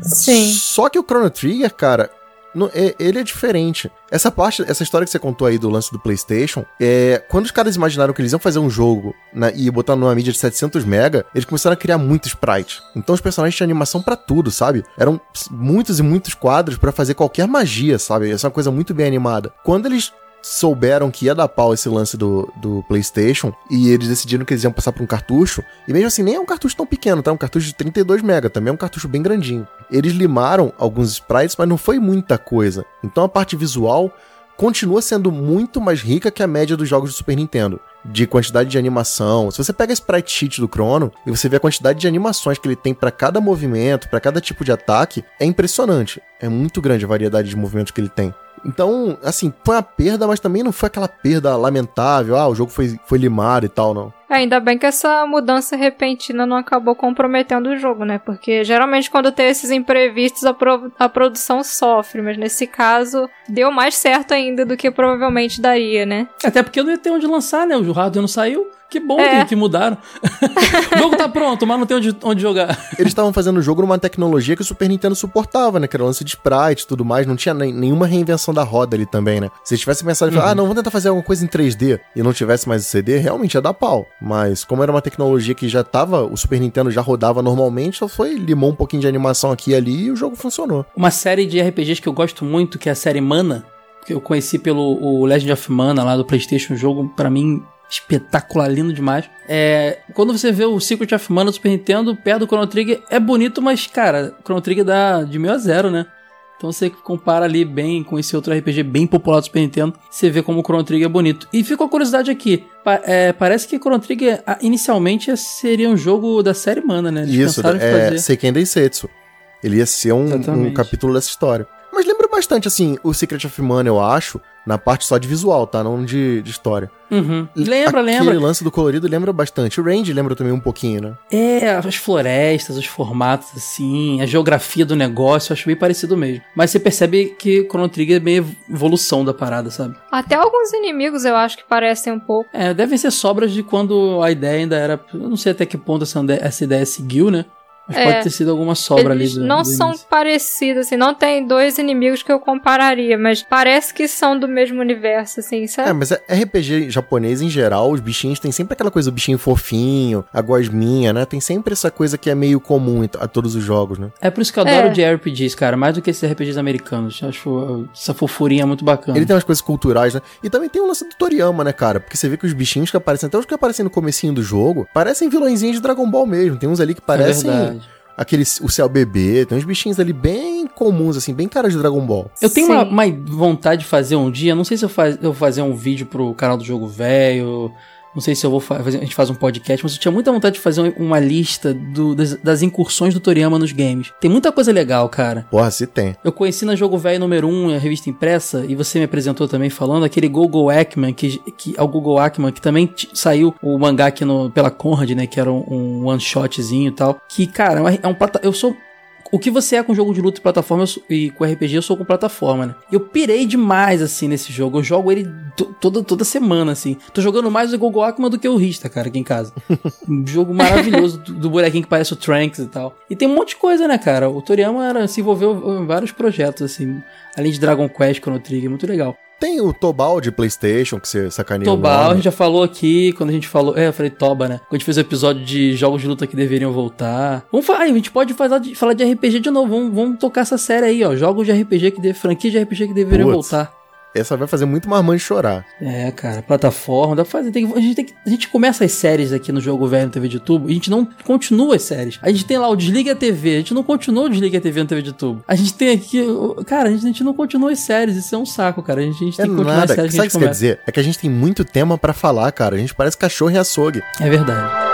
Sim. Só que o Chrono Trigger, cara, é- ele é diferente. Essa parte, essa história que você contou aí do lance do PlayStation, é quando os caras imaginaram que eles iam fazer um jogo na- e botar numa mídia de 700 mega, eles começaram a criar muito sprite. Então os personagens tinham animação pra tudo, sabe? Eram muitos e muitos quadros pra fazer qualquer magia, sabe? Essa é uma coisa muito bem animada. Quando eles souberam que ia dar pau esse lance do, do PlayStation e eles decidiram que eles iam passar por um cartucho, e mesmo assim nem é um cartucho tão pequeno, tá? Um cartucho de 32 mega, também é um cartucho bem grandinho. Eles limaram alguns sprites, mas não foi muita coisa. Então a parte visual continua sendo muito mais rica que a média dos jogos do Super Nintendo. De quantidade de animação. Se você pega a sprite sheet do Chrono e você vê a quantidade de animações que ele tem pra cada movimento, pra cada tipo de ataque, é impressionante. É muito grande a variedade de movimentos que ele tem. Então, assim, foi uma perda, mas também não foi aquela perda lamentável. Ah, o jogo foi, foi limado e tal, não. É, Ainda bem que essa mudança repentina não acabou comprometendo o jogo, né? Porque geralmente quando tem esses imprevistos a, pro- a produção sofre, mas nesse caso deu mais certo ainda do que provavelmente daria, né? Até porque não ia ter onde lançar, né? O hardware não saiu. Que bom É. que, que mudaram. (laughs) o jogo tá pronto, mas não tem onde, onde jogar. Eles estavam fazendo o jogo numa tecnologia que o Super Nintendo suportava, né? Que era o lance de sprite e tudo mais. Não tinha nem- nenhuma reinvenção da roda ali também, né? Se eles tivessem pensado, em falar, ah, não, vamos tentar fazer alguma coisa em 3D e não tivesse mais o CD, realmente ia dar pau. Mas como era uma tecnologia que já tava, o Super Nintendo já rodava normalmente, só foi, limou um pouquinho de animação aqui e ali e o jogo funcionou. Uma série de RPGs que eu gosto muito, que é a série Mana, que eu conheci pelo o Legend of Mana lá do PlayStation, um jogo pra mim espetacular, lindo demais. É, quando você vê o Secret of Mana do Super Nintendo, perto do Chrono Trigger, é bonito, mas cara, o Chrono Trigger dá de meio a zero, né? Então você compara ali bem com esse outro RPG bem popular do Super Nintendo, você vê como o Chrono Trigger é bonito. E fica a curiosidade aqui, pa- é, parece que Chrono Trigger inicialmente seria um jogo da série Mana, né? Eles Isso, é. Seiken Densetsu. Ele ia ser um, um capítulo dessa história. Mas lembra bastante, assim, o Secret of Mana, eu acho, na parte só de visual, tá? Não de, de história. Uhum. Lembra, Aquele lembra. lance do colorido lembra bastante. O Range lembra também um pouquinho, né? É, as florestas, os formatos, assim, a geografia do negócio, eu acho bem parecido mesmo. Mas você percebe que Chrono Trigger é meio evolução da parada, sabe? Até alguns inimigos eu acho que parecem um pouco. É, devem ser sobras de quando a ideia ainda era. Eu não sei até que ponto essa, essa ideia seguiu, né? Mas É. pode ter sido alguma sobra Eles ali do, não do são parecidos, assim, não tem dois inimigos que eu compararia, mas parece que são do mesmo universo, assim, É, sabe? mas é- RPG japonês em geral, os bichinhos tem sempre aquela coisa do bichinho fofinho, a gosminha, né? Tem sempre essa coisa que é meio comum a todos os jogos, né? É por isso que eu adoro É. de RPGs, cara, mais do que esses RPGs americanos. Eu acho essa fofurinha muito bacana. Ele tem umas coisas culturais, né? E também tem o lance do Toriyama, né, cara? Porque você vê que os bichinhos que aparecem, até os que aparecem no comecinho do jogo, parecem vilõezinhos de Dragon Ball mesmo. Tem uns ali que é parecem verdade. Aquele o céu bebê, tem uns bichinhos ali bem comuns, assim, bem cara de Dragon Ball. Eu tenho uma, uma vontade de fazer um dia, não sei se eu, faz, eu vou fazer um vídeo pro canal do Jogo Velho, não sei se eu vou fa- fazer, a gente faz um podcast, mas eu tinha muita vontade de fazer um- uma lista do- das, das incursões do Toriyama nos games. Tem muita coisa legal, cara. Porra, se tem. Eu conheci na Jogo Velho número 1, a revista impressa, e você me apresentou também falando, aquele Gogo Ackman, que, que é o Gogo Ackman, que também saiu o mangá aqui no, pela Conrad, né, que era um, um one-shotzinho e tal, que, cara, é um- é um eu sou... O que você é com jogo de luta e plataforma sou- e com RPG, eu sou com plataforma, né? Eu pirei demais, assim, nesse jogo. Eu jogo ele to- toda, toda semana, assim. Tô jogando mais o Gogo Ackman do que o Rista, cara, aqui em casa. (laughs) Um jogo maravilhoso do, do bonequinho que parece o Trunks e tal. E tem um monte de coisa, né, cara? O Toriyama era, se envolveu em vários projetos, assim. Além de Dragon Quest, Chrono Trigger, muito legal. Tem o Tobal de PlayStation, que você sacaneia. o Tobal, a gente já falou aqui, quando a gente falou. É, eu falei Toba, né? Quando a gente fez o episódio de jogos de luta que deveriam voltar. Vamos falar, a gente pode falar de, falar de RPG de novo. Vamos, vamos tocar essa série aí, ó. Jogos de RPG que de, franquia de RPG que deveriam Putz. voltar. Essa vai fazer muito marmanjo chorar. É, cara, plataforma, dá pra fazer. tem a, gente tem que- a gente começa as séries aqui no Jogo Velho no TV de Tubo e a gente não continua as séries. A gente tem lá o Desliga a TV, a gente não continua o Desliga a TV no TV de Tubo. A gente tem aqui. Cara, a gente, a gente não continua as séries, isso é um saco, cara. A gente, a gente É tem que continuar nada. as séries Sabe o que isso quer dizer? É que a gente tem muito tema pra falar, cara. A gente parece cachorro e açougue. É verdade.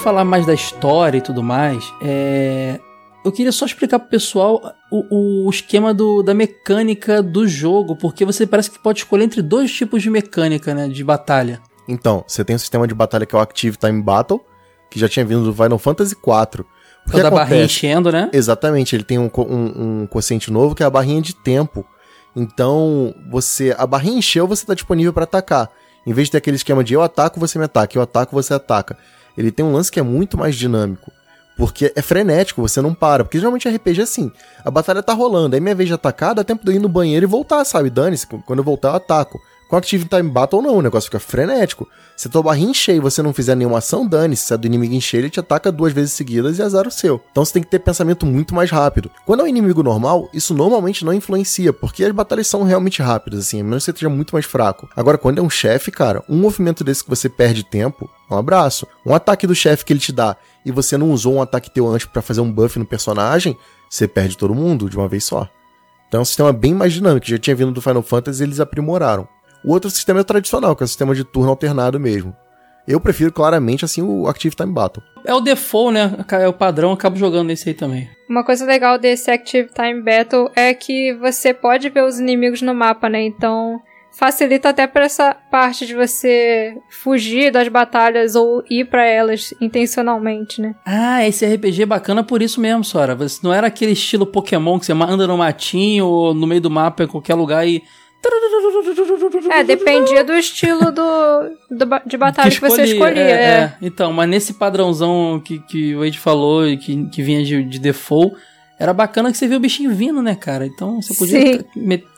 Falar mais da história e tudo mais, é... eu queria só explicar pro pessoal o, o esquema do, da mecânica do jogo, porque você parece que pode escolher entre dois tipos de mecânica, né, de batalha. Então, você tem um sistema de batalha que é o Active Time Battle, que já tinha vindo do Final Fantasy IV. O que da barrinha enchendo, né? Exatamente, ele tem um, um, um quociente novo que é a barrinha de tempo. Então, você. A barrinha encheu, você tá disponível para atacar. Em vez de ter aquele esquema de eu ataco, você me ataca, eu ataco, você ataca. Ele tem um lance que é muito mais dinâmico. Porque é frenético, você não para. Porque geralmente RPG é assim. A batalha tá rolando, aí minha vez de atacar, dá tempo de eu ir no banheiro e voltar, sabe? Dane-se, quando eu voltar eu ataco. Com Active Time Battle não, o negócio fica frenético. Se tua barrinha encher e você não fizer nenhuma ação, dane-se. Se a do inimigo encher, ele te ataca duas vezes seguidas e azar o seu. Então você tem que ter pensamento muito mais rápido. Quando é um inimigo normal, isso normalmente não influencia, porque as batalhas são realmente rápidas, assim, a menos que você esteja muito mais fraco. Agora, quando é um chefe, cara, um movimento desse que você perde tempo, um abraço. Um ataque do chefe que ele te dá e você não usou um ataque teu antes para fazer um buff no personagem, você perde todo mundo de uma vez só. Então é um sistema bem mais dinâmico, já tinha vindo do Final Fantasy e eles aprimoraram. O outro sistema é o tradicional, que é o sistema de turno alternado mesmo. Eu prefiro claramente assim o Active Time Battle. É o default, né? É o padrão, eu acabo jogando nesse aí também. Uma coisa legal desse Active Time Battle é que você pode ver os inimigos no mapa, né? Então facilita até para essa parte de você fugir das batalhas ou ir para elas intencionalmente, né? Ah, esse RPG é bacana por isso mesmo, Sora. Você não era aquele estilo Pokémon que você anda no matinho ou no meio do mapa em qualquer lugar e é, dependia do estilo do, do de batalha que, que você escolhia. É, é. é, Então, mas nesse padrãozão que, que o Wade falou e que, que vinha de, de default, era bacana que você via o bichinho vindo, né, cara? Então você podia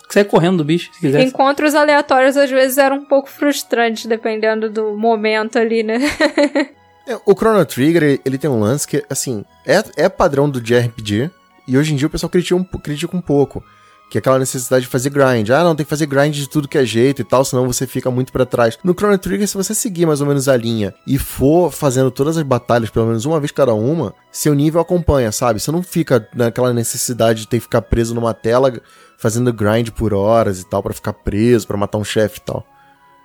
sair correndo do bicho, se quiser. Encontros aleatórios às vezes eram um pouco frustrantes, dependendo do momento ali, né? (laughs) é, o Chrono Trigger, ele tem um lance que, assim, é, é padrão do JRPG, e hoje em dia o pessoal critica um, critica um pouco que é aquela necessidade de fazer grind. Ah, não, tem que fazer grind de tudo que é jeito e tal, senão você fica muito para trás. No Chrono Trigger, se você seguir mais ou menos a linha e for fazendo todas as batalhas, pelo menos uma vez cada uma, seu nível acompanha, sabe? Você não fica naquela necessidade de ter que ficar preso numa tela fazendo grind por horas e tal, para ficar preso, para matar um chefe e tal.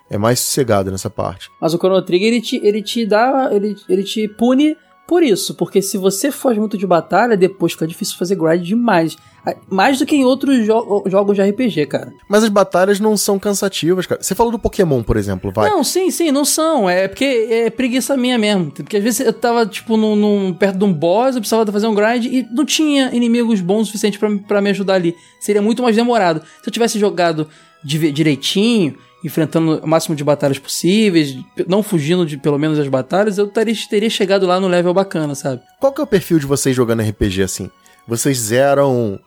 É mais sossegado nessa parte. Mas o Chrono Trigger, ele te, ele te dá. Ele, ele te pune por isso, porque se você foge muito de batalha, depois fica difícil fazer grind demais. Mais do que em outros jo jogos de RPG, cara. Mas as batalhas não são cansativas, cara. Você falou do Pokémon, por exemplo, vai. Não, sim, sim, não são. É porque é preguiça minha mesmo. Porque às vezes eu tava, tipo, num, num perto de um boss, eu precisava fazer um grind e não tinha inimigos bons o suficiente para me ajudar ali. Seria muito mais demorado. Se eu tivesse jogado direitinho, enfrentando o máximo de batalhas possíveis, não fugindo de pelo menos das batalhas, eu taria, teria chegado lá no level bacana, sabe? Qual que é o perfil de vocês jogando RPG assim? Vocês zeram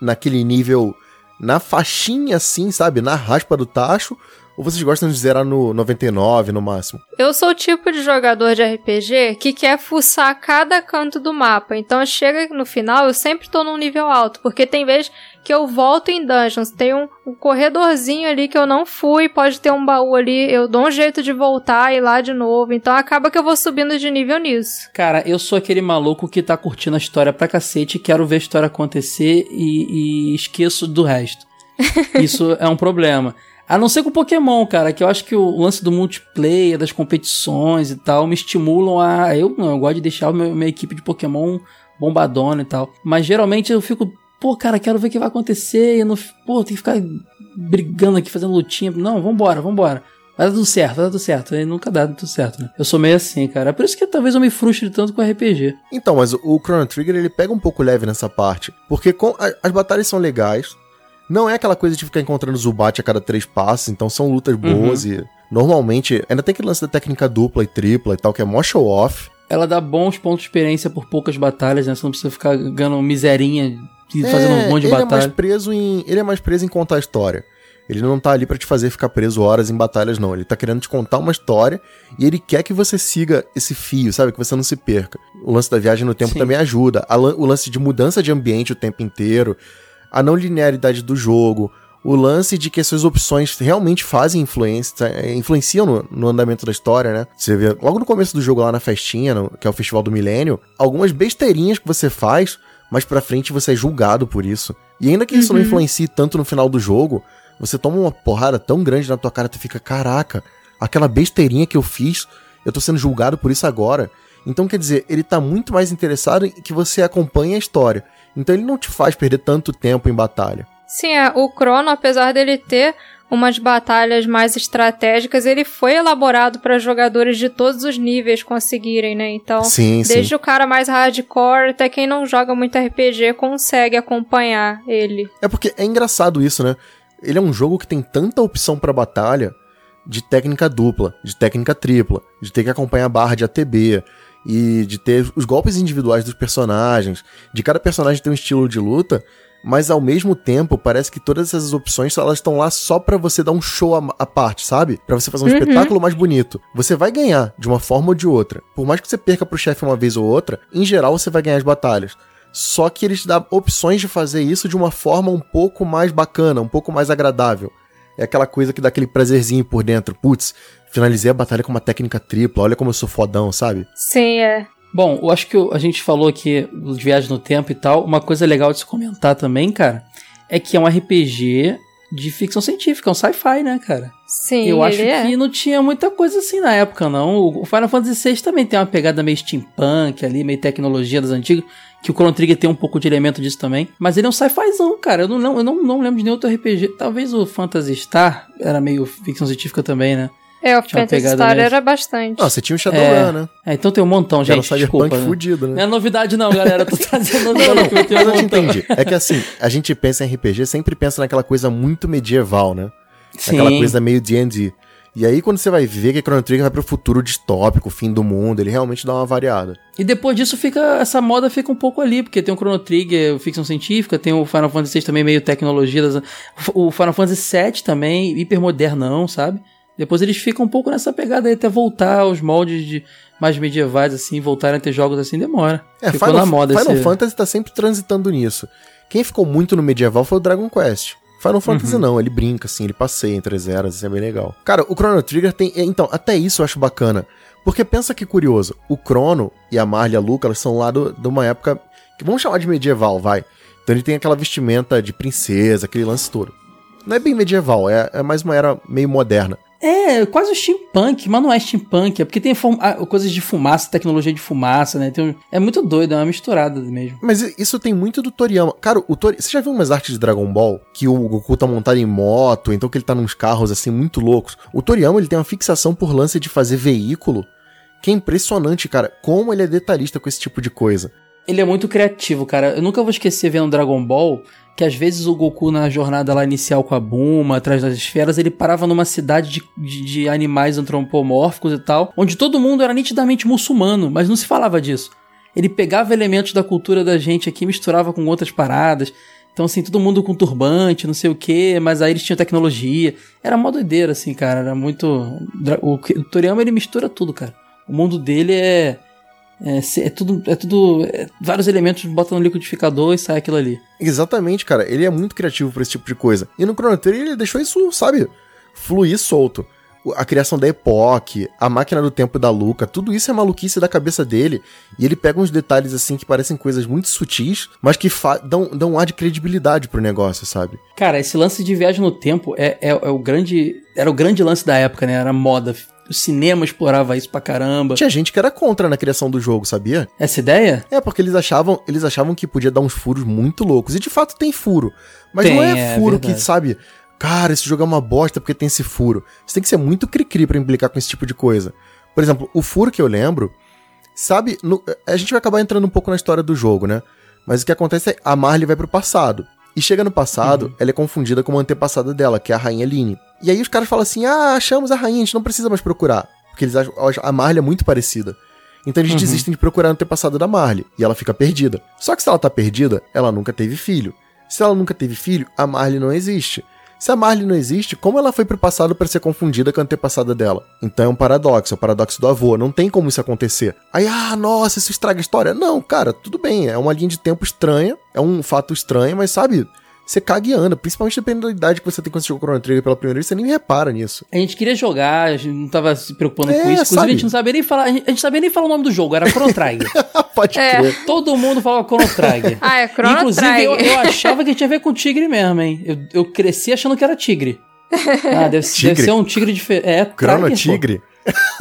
naquele nível na faixinha assim, sabe? Na raspa do tacho? Ou vocês gostam de zerar no 99 no máximo? Eu sou o tipo de jogador de RPG que quer fuçar cada canto do mapa. Então chega no final, eu sempre tô num nível alto. Porque tem vezes que eu volto em dungeons. Tem um, um, corredorzinho ali que eu não fui, pode ter um baú ali, eu dou um jeito de voltar e ir lá de novo. Então acaba que eu vou subindo de nível nisso. Cara, eu sou aquele maluco que tá curtindo a história pra cacete, quero ver a história acontecer e, e esqueço do resto. (laughs) Isso é um problema. A não ser com Pokémon, cara, que eu acho que o lance do multiplayer, das competições e tal, me estimulam a. Eu não, eu gosto de deixar a minha, minha equipe de Pokémon bombadona e tal. Mas geralmente eu fico, pô, cara, quero ver o que vai acontecer. Eu não, pô, tem que ficar brigando aqui, fazendo lutinha. Não, vambora, vambora. Vai dar tudo certo, vai dar tudo certo. Aí nunca dá tudo certo, né? Eu sou meio assim, cara. É por isso que talvez eu me frustre tanto com RPG. Então, mas o Chrono Trigger ele pega um pouco leve nessa parte. Porque com, a, as batalhas são legais, não é aquela coisa de ficar encontrando Zubat a cada três passos, então são lutas uhum. boas uhum. e normalmente ainda tem aquele lance da técnica dupla e tripla e tal, que é mó show off. Ela dá bons pontos de experiência por poucas batalhas, né? Você não precisa ficar ganhando miserinha e é, fazendo um monte de ele batalha. É mais preso em, ele é mais preso em contar a história. Ele não tá ali para te fazer ficar preso horas em batalhas, não. Ele tá querendo te contar uma história e ele quer que você siga esse fio, sabe? Que você não se perca. O lance da viagem no tempo Sim. também ajuda. o lance de mudança de ambiente o tempo inteiro a não linearidade do jogo, o lance de que essas opções realmente fazem influência, é, influenciam no, no, andamento da história, né? Você vê logo no começo do jogo lá na festinha, no, que é o Festival do Milênio, algumas besteirinhas que você faz, mas pra frente você é julgado por isso. E ainda que isso uhum. não influencie tanto no final do jogo, você toma uma porrada tão grande na tua cara, tu fica, caraca, aquela besteirinha que eu fiz eu tô sendo julgado por isso agora. Então, quer dizer, ele tá muito mais interessado em que você acompanhe a história. Então ele não te faz perder tanto tempo em batalha. Sim, é, o Crono, apesar dele ter umas batalhas mais estratégicas, ele foi elaborado para jogadores de todos os níveis conseguirem, né? Então, Sim, desde sim. o cara mais hardcore até quem não joga muito RPG consegue acompanhar ele. É porque é engraçado isso, né? Ele é um jogo que tem tanta opção pra batalha de técnica dupla, de técnica tripla, de ter que acompanhar a barra de ATB e de ter os golpes individuais dos personagens, de cada personagem ter um estilo de luta, mas ao mesmo tempo parece que todas essas opções elas estão lá só pra você dar um show à, à parte, sabe? Pra você fazer um espetáculo mais bonito. Você vai ganhar de uma forma ou de outra. Por mais que você perca pro chefe uma vez ou outra, em geral você vai ganhar as batalhas. Só que eles te dão opções de fazer isso de uma forma um pouco mais bacana, um pouco mais agradável. É aquela coisa que dá aquele prazerzinho por dentro. Putz, finalizei a batalha com uma técnica tripla, olha como eu sou fodão, sabe? Sim, é. Bom, eu acho que a gente falou aqui de viagem no tempo e tal. Uma coisa legal de se comentar também, cara, é que é um RPG de ficção científica, é um sci-fi, né, cara? Sim, eu acho é. que não tinha muita coisa assim na época, não. O Final Fantasy VI também tem uma pegada meio steampunk ali, meio tecnologia das antigas, que o Chrono Trigger tem um pouco de elemento disso também. Mas ele é um sci-fizão, cara. Eu não, eu não, não lembro de nenhum outro RPG. Talvez o Phantasy Star era meio ficção científica também, né? É, o Phantasy Star era bastante. Ah, você tinha o Shadowrun, né? É, então tem um montão, Que era um gente. Desculpa, cyberpunk né? fudido, Não né? é novidade não, galera. Eu tô (laughs) trazendo novidade que eu tenho Mas um eu te montão. entendi. É que assim, a gente pensa em RPG, sempre pensa naquela coisa muito medieval, né? Sim. Aquela coisa meio D&D. E aí, quando você vai ver que Chrono Trigger vai pro futuro distópico, fim do mundo, ele realmente dá uma variada. E depois disso fica essa moda fica um pouco ali, porque tem o Chrono Trigger, ficção científica, tem o Final Fantasy VI também meio tecnologia, das- o Final Fantasy VII também hipermodernão, sabe? Depois eles ficam um pouco nessa pegada aí até voltar aos moldes de mais medievais assim, voltarem a ter jogos assim demora. É, Ficou Final, na moda Final esse... Fantasy tá sempre transitando nisso. Quem ficou muito no medieval foi o Dragon Quest. Final Fantasy Uhum. não, ele brinca, assim, ele passeia entre as eras, isso é bem legal. Cara, o Chrono Trigger tem. é, Então, até isso eu acho bacana. Porque pensa que curioso, o Chrono e a Marley e a Luca, elas são lá do- de uma época que vamos chamar de medieval, vai. Então ele tem aquela vestimenta de princesa, aquele lance todo. Não é bem medieval, é, é mais uma era meio moderna. É, quase o steampunk, mas não é steampunk, é porque tem ah, coisas de fumaça, tecnologia de fumaça, né? Um- É muito doido, é uma misturada mesmo. Mas isso tem muito do Toriyama. Cara, o Tori... você já viu umas artes de Dragon Ball? Que o Goku tá montado em moto, então que ele tá nos carros assim muito loucos. O Toriyama, ele tem uma fixação por lance de fazer veículo que é impressionante, cara. Como ele é detalhista com esse tipo de coisa. Ele é muito criativo, cara. Eu nunca vou esquecer vendo Dragon Ball que às vezes o Goku na jornada lá inicial com a Buma, atrás das esferas, ele parava numa cidade de, de, de animais antropomórficos e tal, onde todo mundo era nitidamente muçulmano, mas não se falava disso. Ele pegava elementos da cultura da gente aqui misturava com outras paradas. Então, assim, todo mundo com turbante, não sei o que, mas aí eles tinham tecnologia. Era mó doideira, assim, cara. Era muito. O Toriyama, ele mistura tudo, cara. O mundo dele é. É, é tudo. É tudo. é vários elementos, bota no liquidificador e sai aquilo ali. Exatamente, cara. Ele é muito criativo pra esse tipo de coisa. E no Chrono Trigger ele deixou isso, sabe, fluir solto. A criação da Epoch, a máquina do tempo da Luca, tudo isso é maluquice da cabeça dele. E ele pega uns detalhes assim que parecem coisas muito sutis, mas que dão, dão um ar de credibilidade pro negócio, sabe? Cara, esse lance de viagem no tempo é, é, é o grande. Era o grande lance da época, né? Era moda. O cinema explorava isso pra caramba. Tinha gente que era contra na criação do jogo, sabia? Essa ideia? É, porque eles achavam, eles achavam que podia dar uns furos muito loucos. E de fato tem furo. Mas Tem, não é, é furo que, verdade. sabe, cara, esse jogo é uma bosta porque tem esse furo. Você tem que ser muito cri-cri pra implicar com esse tipo de coisa. Por exemplo, o furo que eu lembro, sabe, no- a gente vai acabar entrando um pouco na história do jogo, né? Mas o que acontece é a Marley vai pro passado. E chega no passado, ela é confundida com uma antepassada dela, que é a Rainha Line. E aí os caras falam assim: ah, achamos a rainha, a gente não precisa mais procurar. Porque eles acham a Marley é muito parecida. Então eles Uhum. desistem de procurar a antepassada da Marley. E ela fica perdida. Só que se ela tá perdida, ela nunca teve filho. Se ela nunca teve filho, a Marley não existe. Se a Marley não existe, como ela foi pro passado para ser confundida com a antepassada dela? Então é um paradoxo, é o paradoxo do avô, não tem como isso acontecer. Aí, ah, nossa, isso estraga a história. Não, cara, tudo bem, é uma linha de tempo estranha, é um fato estranho, mas sabe, você caga e anda, principalmente dependendo da idade que você tem quando você jogou Chrono Trigger pela primeira vez, você nem repara nisso. A gente queria jogar, a gente não tava se preocupando É, com isso. Inclusive, sabe? a gente não sabia nem falar. A gente, a gente sabia nem falar o nome do jogo, era Chrono Trigger. (laughs) Pode É. crer. Todo mundo falava Chrono Trigger. Ah, é Chrono Inclusive, eu, Trigger. eu achava que tinha a ver com tigre mesmo, hein? Eu, eu cresci achando que era tigre. Ah, deve, Tigre? (laughs) deve ser um tigre diferente. É, Chrono Trigger, pô.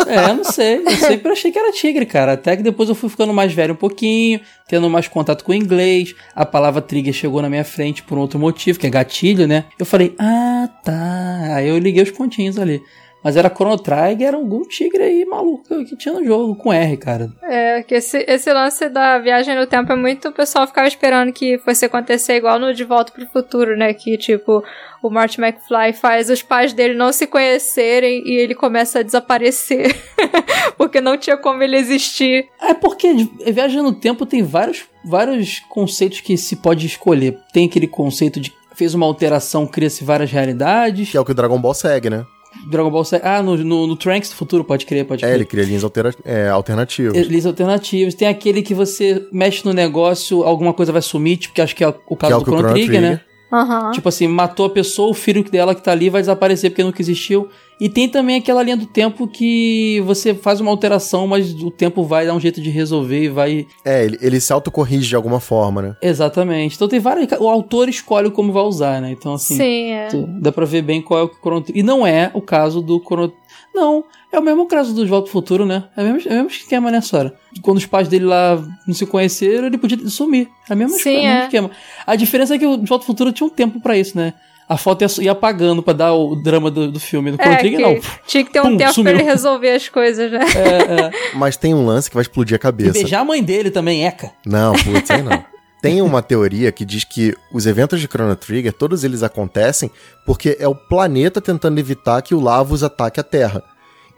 É, eu não sei. Eu sempre achei que era tigre, cara. Até que depois eu fui ficando mais velho um pouquinho, tendo mais contato com o inglês. A palavra trigger chegou na minha frente por outro motivo, que é gatilho, né? Eu falei, ah, tá. Aí eu liguei os pontinhos ali. Mas era Chrono Trigger, era algum tigre aí maluco que tinha no jogo, com R, cara. É, que esse, esse lance da viagem no tempo é muito. O pessoal ficava esperando que fosse acontecer igual no De Volta pro Futuro, né? Que, tipo, o Marty McFly faz os pais dele não se conhecerem e ele começa a desaparecer. (laughs) porque não tinha como ele existir. É porque viagem no tempo tem vários, vários conceitos que se pode escolher. Tem aquele conceito de fez uma alteração, cria-se várias realidades. Que é o que o Dragon Ball segue, né? Dragon Ball Z. Ah, no, no, no Trunks do futuro, pode crer, pode É, crer. ele cria linhas altera é, alternativas. É, Linhas alternativas. Tem aquele que você mexe no negócio, alguma coisa vai sumir, tipo, que acho que é o caso é do Chrono Chrono Trigger, né? Aham. Tipo assim, matou a pessoa, o filho dela que tá ali vai desaparecer porque nunca existiu. E tem também aquela linha do tempo que você faz uma alteração, mas o tempo vai dar um jeito de resolver e vai. É, ele, ele se autocorrige de alguma forma, né? Exatamente. Então tem várias. O autor escolhe como vai usar, né? Então, assim. Sim, é. tu- Dá pra ver bem qual é o que o Chrono. E não é o caso do Chrono. Não, é o mesmo caso do De Volta pro Futuro, né? É o mesmo, é o mesmo esquema, né, Sora? Quando os pais dele lá não se conheceram, ele podia sumir. É o mesmo, Sim, esquema, é mesmo é. esquema. A diferença é que o De Volta pro Futuro tinha um tempo pra isso, né? A foto ia, ia apagando pra dar o drama do, do filme. No É, Trigger, que não. tinha que ter um Pum, tempo sumiu. pra ele resolver as coisas, né? É, é. Mas tem um lance que vai explodir a E cabeça. beijar a mãe dele também, Eca. Não, putz, aí não. Tem uma teoria que diz que os eventos de Chrono Trigger, todos eles acontecem porque é o planeta tentando evitar que o Lavos ataque a Terra.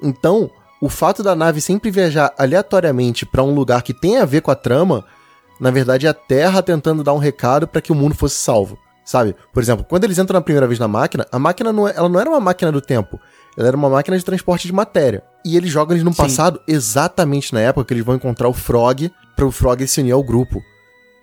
Então, o fato da nave sempre viajar aleatoriamente pra um lugar que tem a ver com a trama, na verdade é a Terra tentando dar um recado pra que o mundo fosse salvo. Sabe? Por exemplo, quando eles entram na primeira vez na máquina, a máquina não, é- ela não era uma máquina do tempo. Ela era uma máquina de transporte de matéria. E eles jogam eles no Sim. passado, exatamente na época que eles vão encontrar o Frog, para o Frog se unir ao grupo.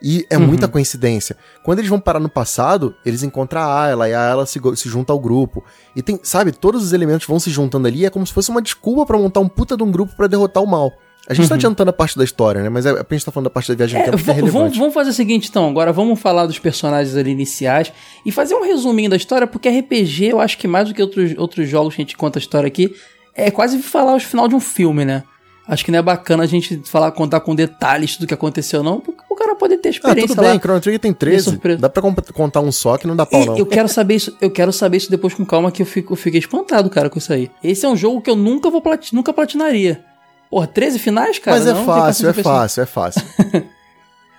E é Uhum. muita coincidência. Quando eles vão parar no passado, eles encontram a Ayla e a Ayla se, se junta ao grupo. E tem, sabe, todos os elementos vão se juntando ali. É como se fosse uma desculpa pra montar um puta de um grupo pra derrotar o mal. A gente tá Uhum. adiantando a parte da história, né? Mas é, a gente tá falando da parte da viagem É, tempo que é relevante. vamos fazer o seguinte, então. Agora vamos falar dos personagens ali iniciais e fazer um resuminho da história, porque RPG, eu acho que mais do que outros, outros jogos que a gente conta a história aqui, é quase falar o final de um filme, né? Acho que não é bacana a gente falar, contar com detalhes do que aconteceu, não, porque o cara pode ter Ah, experiência tudo lá. bem, Chrono Trigger tem 13. surpresa. Dá pra contar um só que não dá pau, E não. eu quero saber isso, eu quero saber isso depois com calma, que eu, fico, eu fiquei espantado, cara, com isso aí. Esse é um jogo que eu nunca vou nunca platinaria. Porra, 13 finais, cara? Mas é Não, tem fácil, é pra isso. fácil, é fácil. (laughs)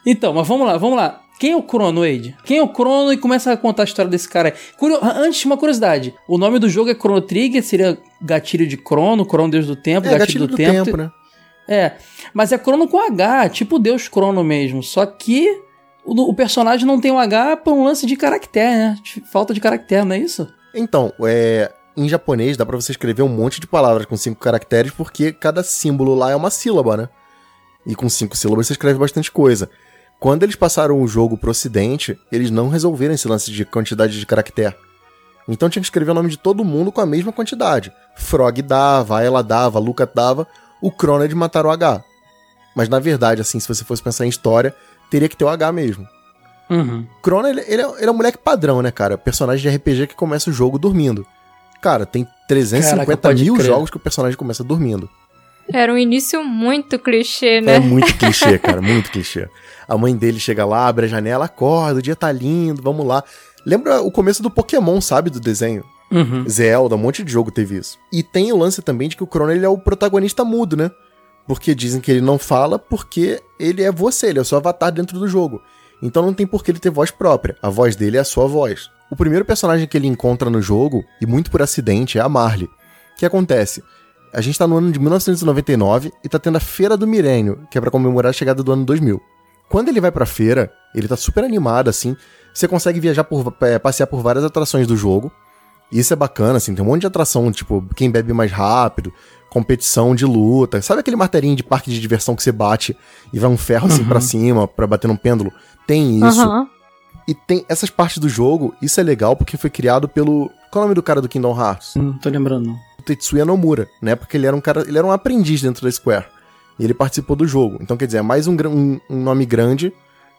Então, mas vamos lá, vamos lá. Quem é o Crono, Wade? Quem é o Crono e começa a contar a história desse cara aí. Curio- Antes, uma curiosidade. O nome do jogo é Chrono Trigger, seria gatilho de Crono, Crono Deus do Tempo, É, gatilho, gatilho do, do tempo. tempo, né? É, mas é Crono com H, tipo Deus Crono mesmo. Só que o, o personagem não tem um H por um lance de caractere, né? De Falta de caractere, não é isso? Então, é, em japonês dá pra você escrever um monte de palavras com cinco caracteres, porque cada símbolo lá é uma sílaba, né? E com cinco sílabas você escreve bastante coisa. Quando eles passaram o jogo pro ocidente, eles não resolveram esse lance de quantidade de caractere. Então tinha que escrever o nome de todo mundo com a mesma quantidade. Frog dava, ela dava, Luca dava, o Crono é de matar o H. Mas na verdade, assim, se você fosse pensar em história, teria que ter o H mesmo. Uhum. Crono, ele, ele é, ele é um moleque padrão, né, cara? Personagem de RPG que começa o jogo dormindo. Cara, tem 350 Caraca, mil jogos que o personagem começa dormindo. Era um início muito clichê, É né? muito clichê, cara, muito clichê. A mãe dele chega lá, abre a janela, acorda, o dia tá lindo, vamos lá. Lembra o começo do Pokémon, sabe, do desenho? Uhum. Zelda, um monte de jogo teve isso. E tem o lance também de que o Crono ele é o protagonista mudo, né? Porque dizem que ele não fala porque ele é você, ele é o seu avatar dentro do jogo. Então não tem por que ele ter voz própria. A voz dele é a sua voz. O primeiro personagem que ele encontra no jogo, e muito por acidente, é a Marley. O que acontece? A gente tá no ano de 1999 e tá tendo a Feira do Milênio, que é pra comemorar a chegada do ano 2000. Quando ele vai pra feira, ele tá super animado, assim. Você consegue viajar por. é, passear por várias atrações do jogo. E isso é bacana, assim, tem um monte de atração, tipo, quem bebe mais rápido, competição de luta. Sabe aquele martelinho de parque de diversão que você bate e vai um ferro assim Uhum. pra cima pra bater num pêndulo? Tem isso. Aham. E tem essas partes do jogo, isso é legal porque foi criado pelo. Qual é o nome do cara do Kingdom Hearts? Não tô lembrando, não. Tetsuya Nomura, né? Porque ele era um cara. Ele era um aprendiz dentro da Square. E ele participou do jogo. Então, quer dizer, é mais um, um, um nome grande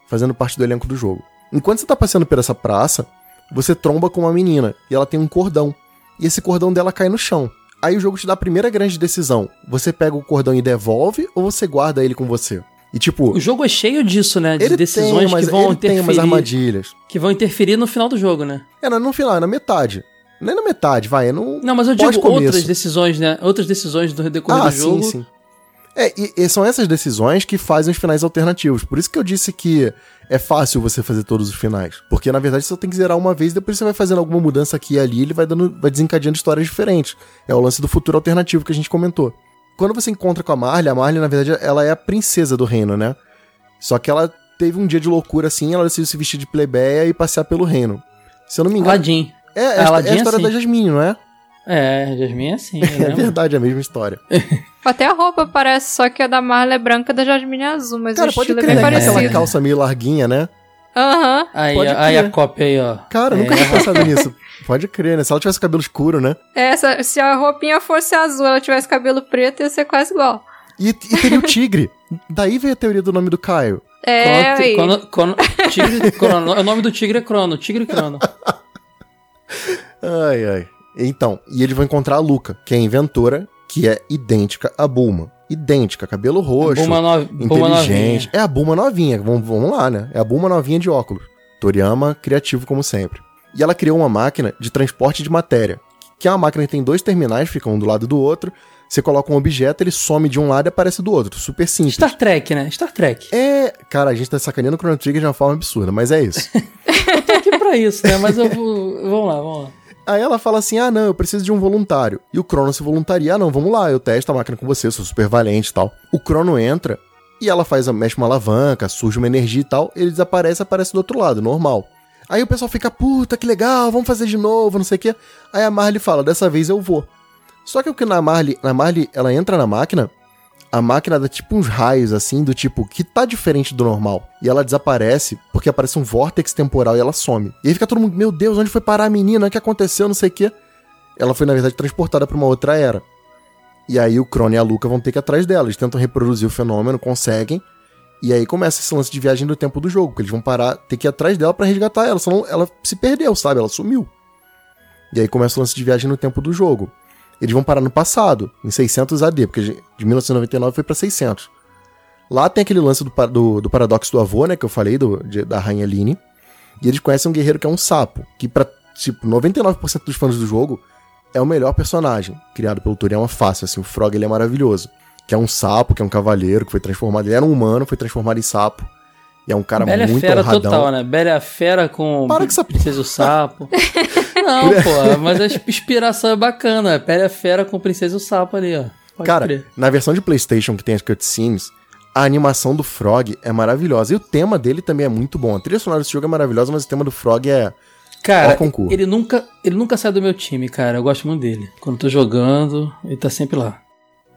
fazendo parte do elenco do jogo. Enquanto você tá passeando por essa praça, você tromba com uma menina e ela tem um cordão. E esse cordão dela cai no chão. Aí o jogo te dá a primeira grande decisão. Você pega o cordão e devolve ou você guarda ele com você? E tipo, O jogo é cheio disso, né? De ele decisões tem, mas que vão ele tem umas interferir. armadilhas. que vão interferir no final do jogo, né? É, não é no final, é na metade. É na metade, vai, é no Não, mas eu digo pós-começo. outras decisões, né? Outras decisões do decorrer Ah, do jogo. sim, sim. É, e, e são essas decisões que fazem os finais alternativos. Por isso que eu disse que é fácil você fazer todos os finais. Porque, na verdade, você só tem que zerar uma vez, depois você vai fazendo alguma mudança aqui e ali, ele vai, dando, vai desencadeando histórias diferentes. É o lance do futuro alternativo que a gente comentou. Quando você encontra com a Marley, a Marley, na verdade, ela é a princesa do reino, né? Só que ela teve um dia de loucura assim, ela decidiu se vestir de plebeia e passear pelo reino. Se eu não me engano. Aladdin. É, é, a- é a é história assim. da Jasmine, não é? É, Jasmine é assim, (laughs) É né? verdade, é a mesma história. Até a roupa parece, só que a da Marla é branca da Jasmine é azul, mas Cara, o pode estilo é crer, bem né? parecido. Aquela calça meio larguinha, né? Aham. Aí, Pode aí a cópia aí, ó. Cara, eu É. nunca tinha pensado nisso. Pode crer, né? Se ela tivesse cabelo escuro, né? Essa, se a roupinha fosse azul, ela tivesse cabelo preto, ia ser quase igual. E, e teria o tigre. Daí veio a teoria do nome do Caio. É, Crono- aí. Crono- Crono- tigre, crono, o nome do tigre é Crono, Tigre Crono. Ai, ai. Então, e eles vão encontrar a Luca, que é a inventora, que é idêntica a Bulma. Idêntica, cabelo roxo, Bulma, no, Bulma inteligente. novinha. É a Bulma novinha, vamos, vamos lá, né? É a Bulma novinha de óculos. Toriyama, criativo como sempre. E ela criou uma máquina de transporte de matéria, que é uma máquina que tem dois terminais, ficam um do lado do outro. Você coloca um objeto, ele some de um lado e aparece do outro. Super simples. Star Trek, né? Star Trek. É. Cara, a gente tá sacaneando o Chrono Trigger de uma forma absurda, mas é isso. (laughs) Eu tô aqui pra isso, né? Mas eu vou. Vamos lá, vamos lá. Aí ela fala assim: ah, não, eu preciso de um voluntário. E o Crono se voluntaria: ah, não, vamos lá, eu testo a máquina com você, sou super valente e tal. O Crono entra e ela faz, mexe uma alavanca, surge uma energia e tal, ele desaparece aparece do outro lado, normal. Aí o pessoal fica, puta, que legal, vamos fazer de novo, não sei o quê. Aí a Marley fala: dessa vez eu vou. Só que o que na Marley, na Marley, ela entra na máquina, a máquina dá tipo uns raios assim, do tipo, que tá diferente do normal. E ela desaparece porque aparece um vórtex temporal e ela some. E aí fica todo mundo, meu Deus, onde foi parar a menina? O que aconteceu? Não sei o quê. Ela foi, na verdade, transportada pra uma outra era. E aí o Crono e a Luca vão ter que ir atrás dela. Eles tentam reproduzir o fenômeno, conseguem. E aí começa esse lance de viagem do tempo do jogo, porque eles vão parar, ter que ir atrás dela pra resgatar ela, senão ela se perdeu, sabe? Ela sumiu. E aí começa o lance de viagem no tempo do jogo. Eles vão parar no passado, em 600 AD, porque de 1999 foi pra 600. Lá tem aquele lance do, do, do paradoxo do avô, né, que eu falei, do, de- da Rainha Line. E eles conhecem um guerreiro que é um sapo, que pra, tipo, 99% dos fãs do jogo é o melhor personagem, criado pelo Toriyama fácil, assim, o Frog ele é maravilhoso. Que é um sapo, que é um cavaleiro, que foi transformado, ele era um humano, foi transformado em sapo. E é um cara Bela muito Fera honradão. total, né? Bela Fera com Para com essa Princesa o Sapo. (laughs) Não, pô, mas a inspiração é bacana. Bela Fera com Princesa o Sapo ali, ó. Pode Cara, crer. na versão de PlayStation que tem as cutscenes, a animação do Frog é maravilhosa. E o tema dele também é muito bom. A trilha sonora desse jogo é maravilhosa, mas o tema do Frog é. Cara, ele nunca, ele nunca sai do meu time, cara. Eu gosto muito dele. Quando eu tô jogando, ele tá sempre lá.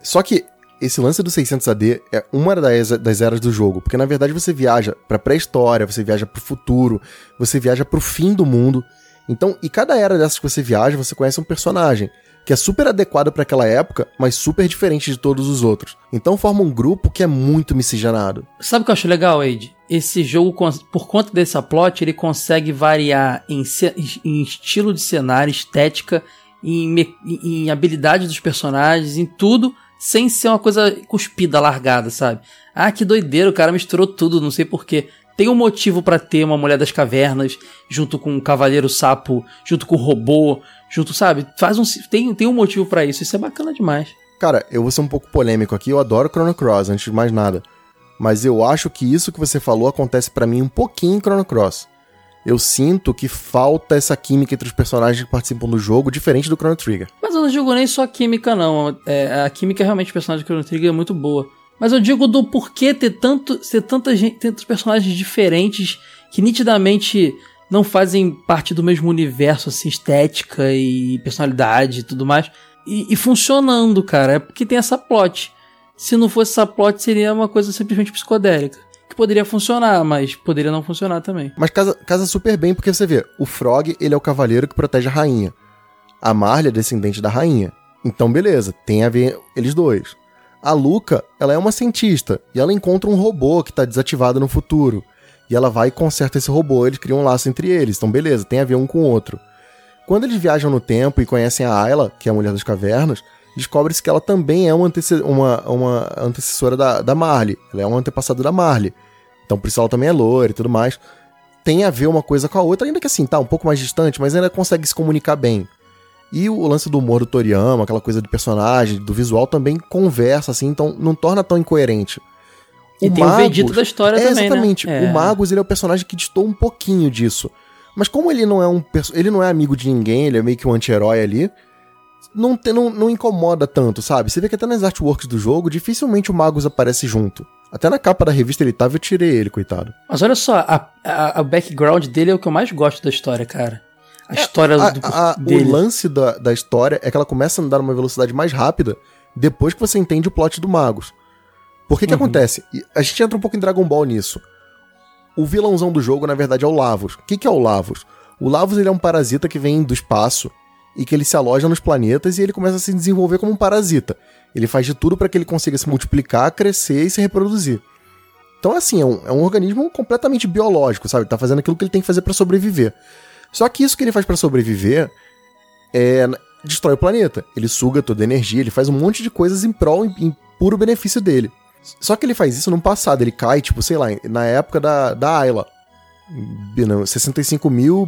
Só que esse lance do 600 AD é uma das, das eras do jogo, porque na verdade você viaja pra pré-história, você viaja pro futuro, você viaja pro fim do mundo. Então, e cada era dessas que você viaja, você conhece um personagem que é super adequado pra aquela época, mas super diferente de todos os outros. Então forma um grupo que é muito miscigenado. Sabe o que eu acho legal, Wade? Esse jogo, por conta dessa plot, ele consegue variar em, em estilo de cenário, estética, em, em habilidade dos personagens, em tudo, sem ser uma coisa cuspida, largada, sabe? Ah, que doideira, o cara misturou tudo, não sei porquê. Tem um motivo pra ter uma Mulher das Cavernas, junto com um Cavaleiro Sapo, junto com o robô, junto, sabe? Faz um, tem, tem um motivo pra isso, isso é bacana demais. Cara, eu vou ser um pouco polêmico aqui, eu adoro Chrono Cross, antes de mais nada. Mas eu acho que isso que você falou acontece pra mim um pouquinho em Chrono Cross. Eu sinto que falta essa química entre os personagens que participam do jogo, diferente do Chrono Trigger. Mas eu não digo nem só a química, não. É, a química realmente, o personagem do Chrono Trigger é muito boa. Mas eu digo do porquê ter, tanto, ter tanta gente, tantos personagens diferentes que nitidamente não fazem parte do mesmo universo, assim, estética e personalidade e tudo mais. E, e funcionando, cara. É porque tem essa plot. Se não fosse essa plot, seria uma coisa simplesmente psicodélica. Poderia funcionar, mas poderia não funcionar também. Mas casa, casa super bem porque você vê, o Frog, ele é o cavaleiro que protege a rainha. A Marley é descendente da rainha. Então, beleza, tem a ver eles dois. A Luca, ela é uma cientista e ela encontra um robô que tá desativado no futuro. E ela vai e conserta esse robô, eles criam um laço entre eles. Então, beleza, tem a ver um com o outro. Quando eles viajam no tempo e conhecem a Ayla, que é a Mulher das Cavernas, descobre-se que ela também é uma, antece uma, uma antecessora da, da Marley. Ela é uma antepassada da Marley. Então por isso ela também é loira e tudo mais. Tem a ver uma coisa com a outra, ainda que assim, tá um pouco mais distante, mas ainda consegue se comunicar bem. E o lance do humor do Toriyama, aquela coisa do personagem, do visual, também conversa, assim, então não torna tão incoerente. E tem o Vegeta da história é, também, Exatamente. né? O Magus, ele é o personagem que distou um pouquinho disso. Mas como ele não é um ele não é amigo de ninguém, ele é meio que um anti-herói ali, não, te, não, não incomoda tanto, sabe? Você vê que até nas artworks do jogo, dificilmente o Magus aparece junto. Até na capa da revista ele tava, eu tirei ele, coitado. Mas olha só, a, a, a background dele é o que eu mais gosto da história, cara. A história A- do, a- dele. o lance da, da história é que ela começa a andar numa velocidade mais rápida depois que você entende o plot do Magus. Por que que Uhum. acontece? A gente entra um pouco em Dragon Ball nisso. O vilãozão do jogo, na verdade, é o Lavos. O que, que é o Lavos? O Lavos ele é um parasita que vem do espaço e que ele se aloja nos planetas e ele começa a se desenvolver como um parasita. Ele faz de tudo para que ele consiga se multiplicar, crescer e se reproduzir. Então, assim, é um, é um organismo completamente biológico, sabe? Ele tá fazendo aquilo que ele tem que fazer para sobreviver. Só que isso que ele faz para sobreviver é, destrói o planeta. Ele suga toda a energia, ele faz um monte de coisas em prol, em, em puro benefício dele. Só que ele faz isso no passado, ele cai, tipo, sei lá, na época da, da Ayla. Não, 65 mil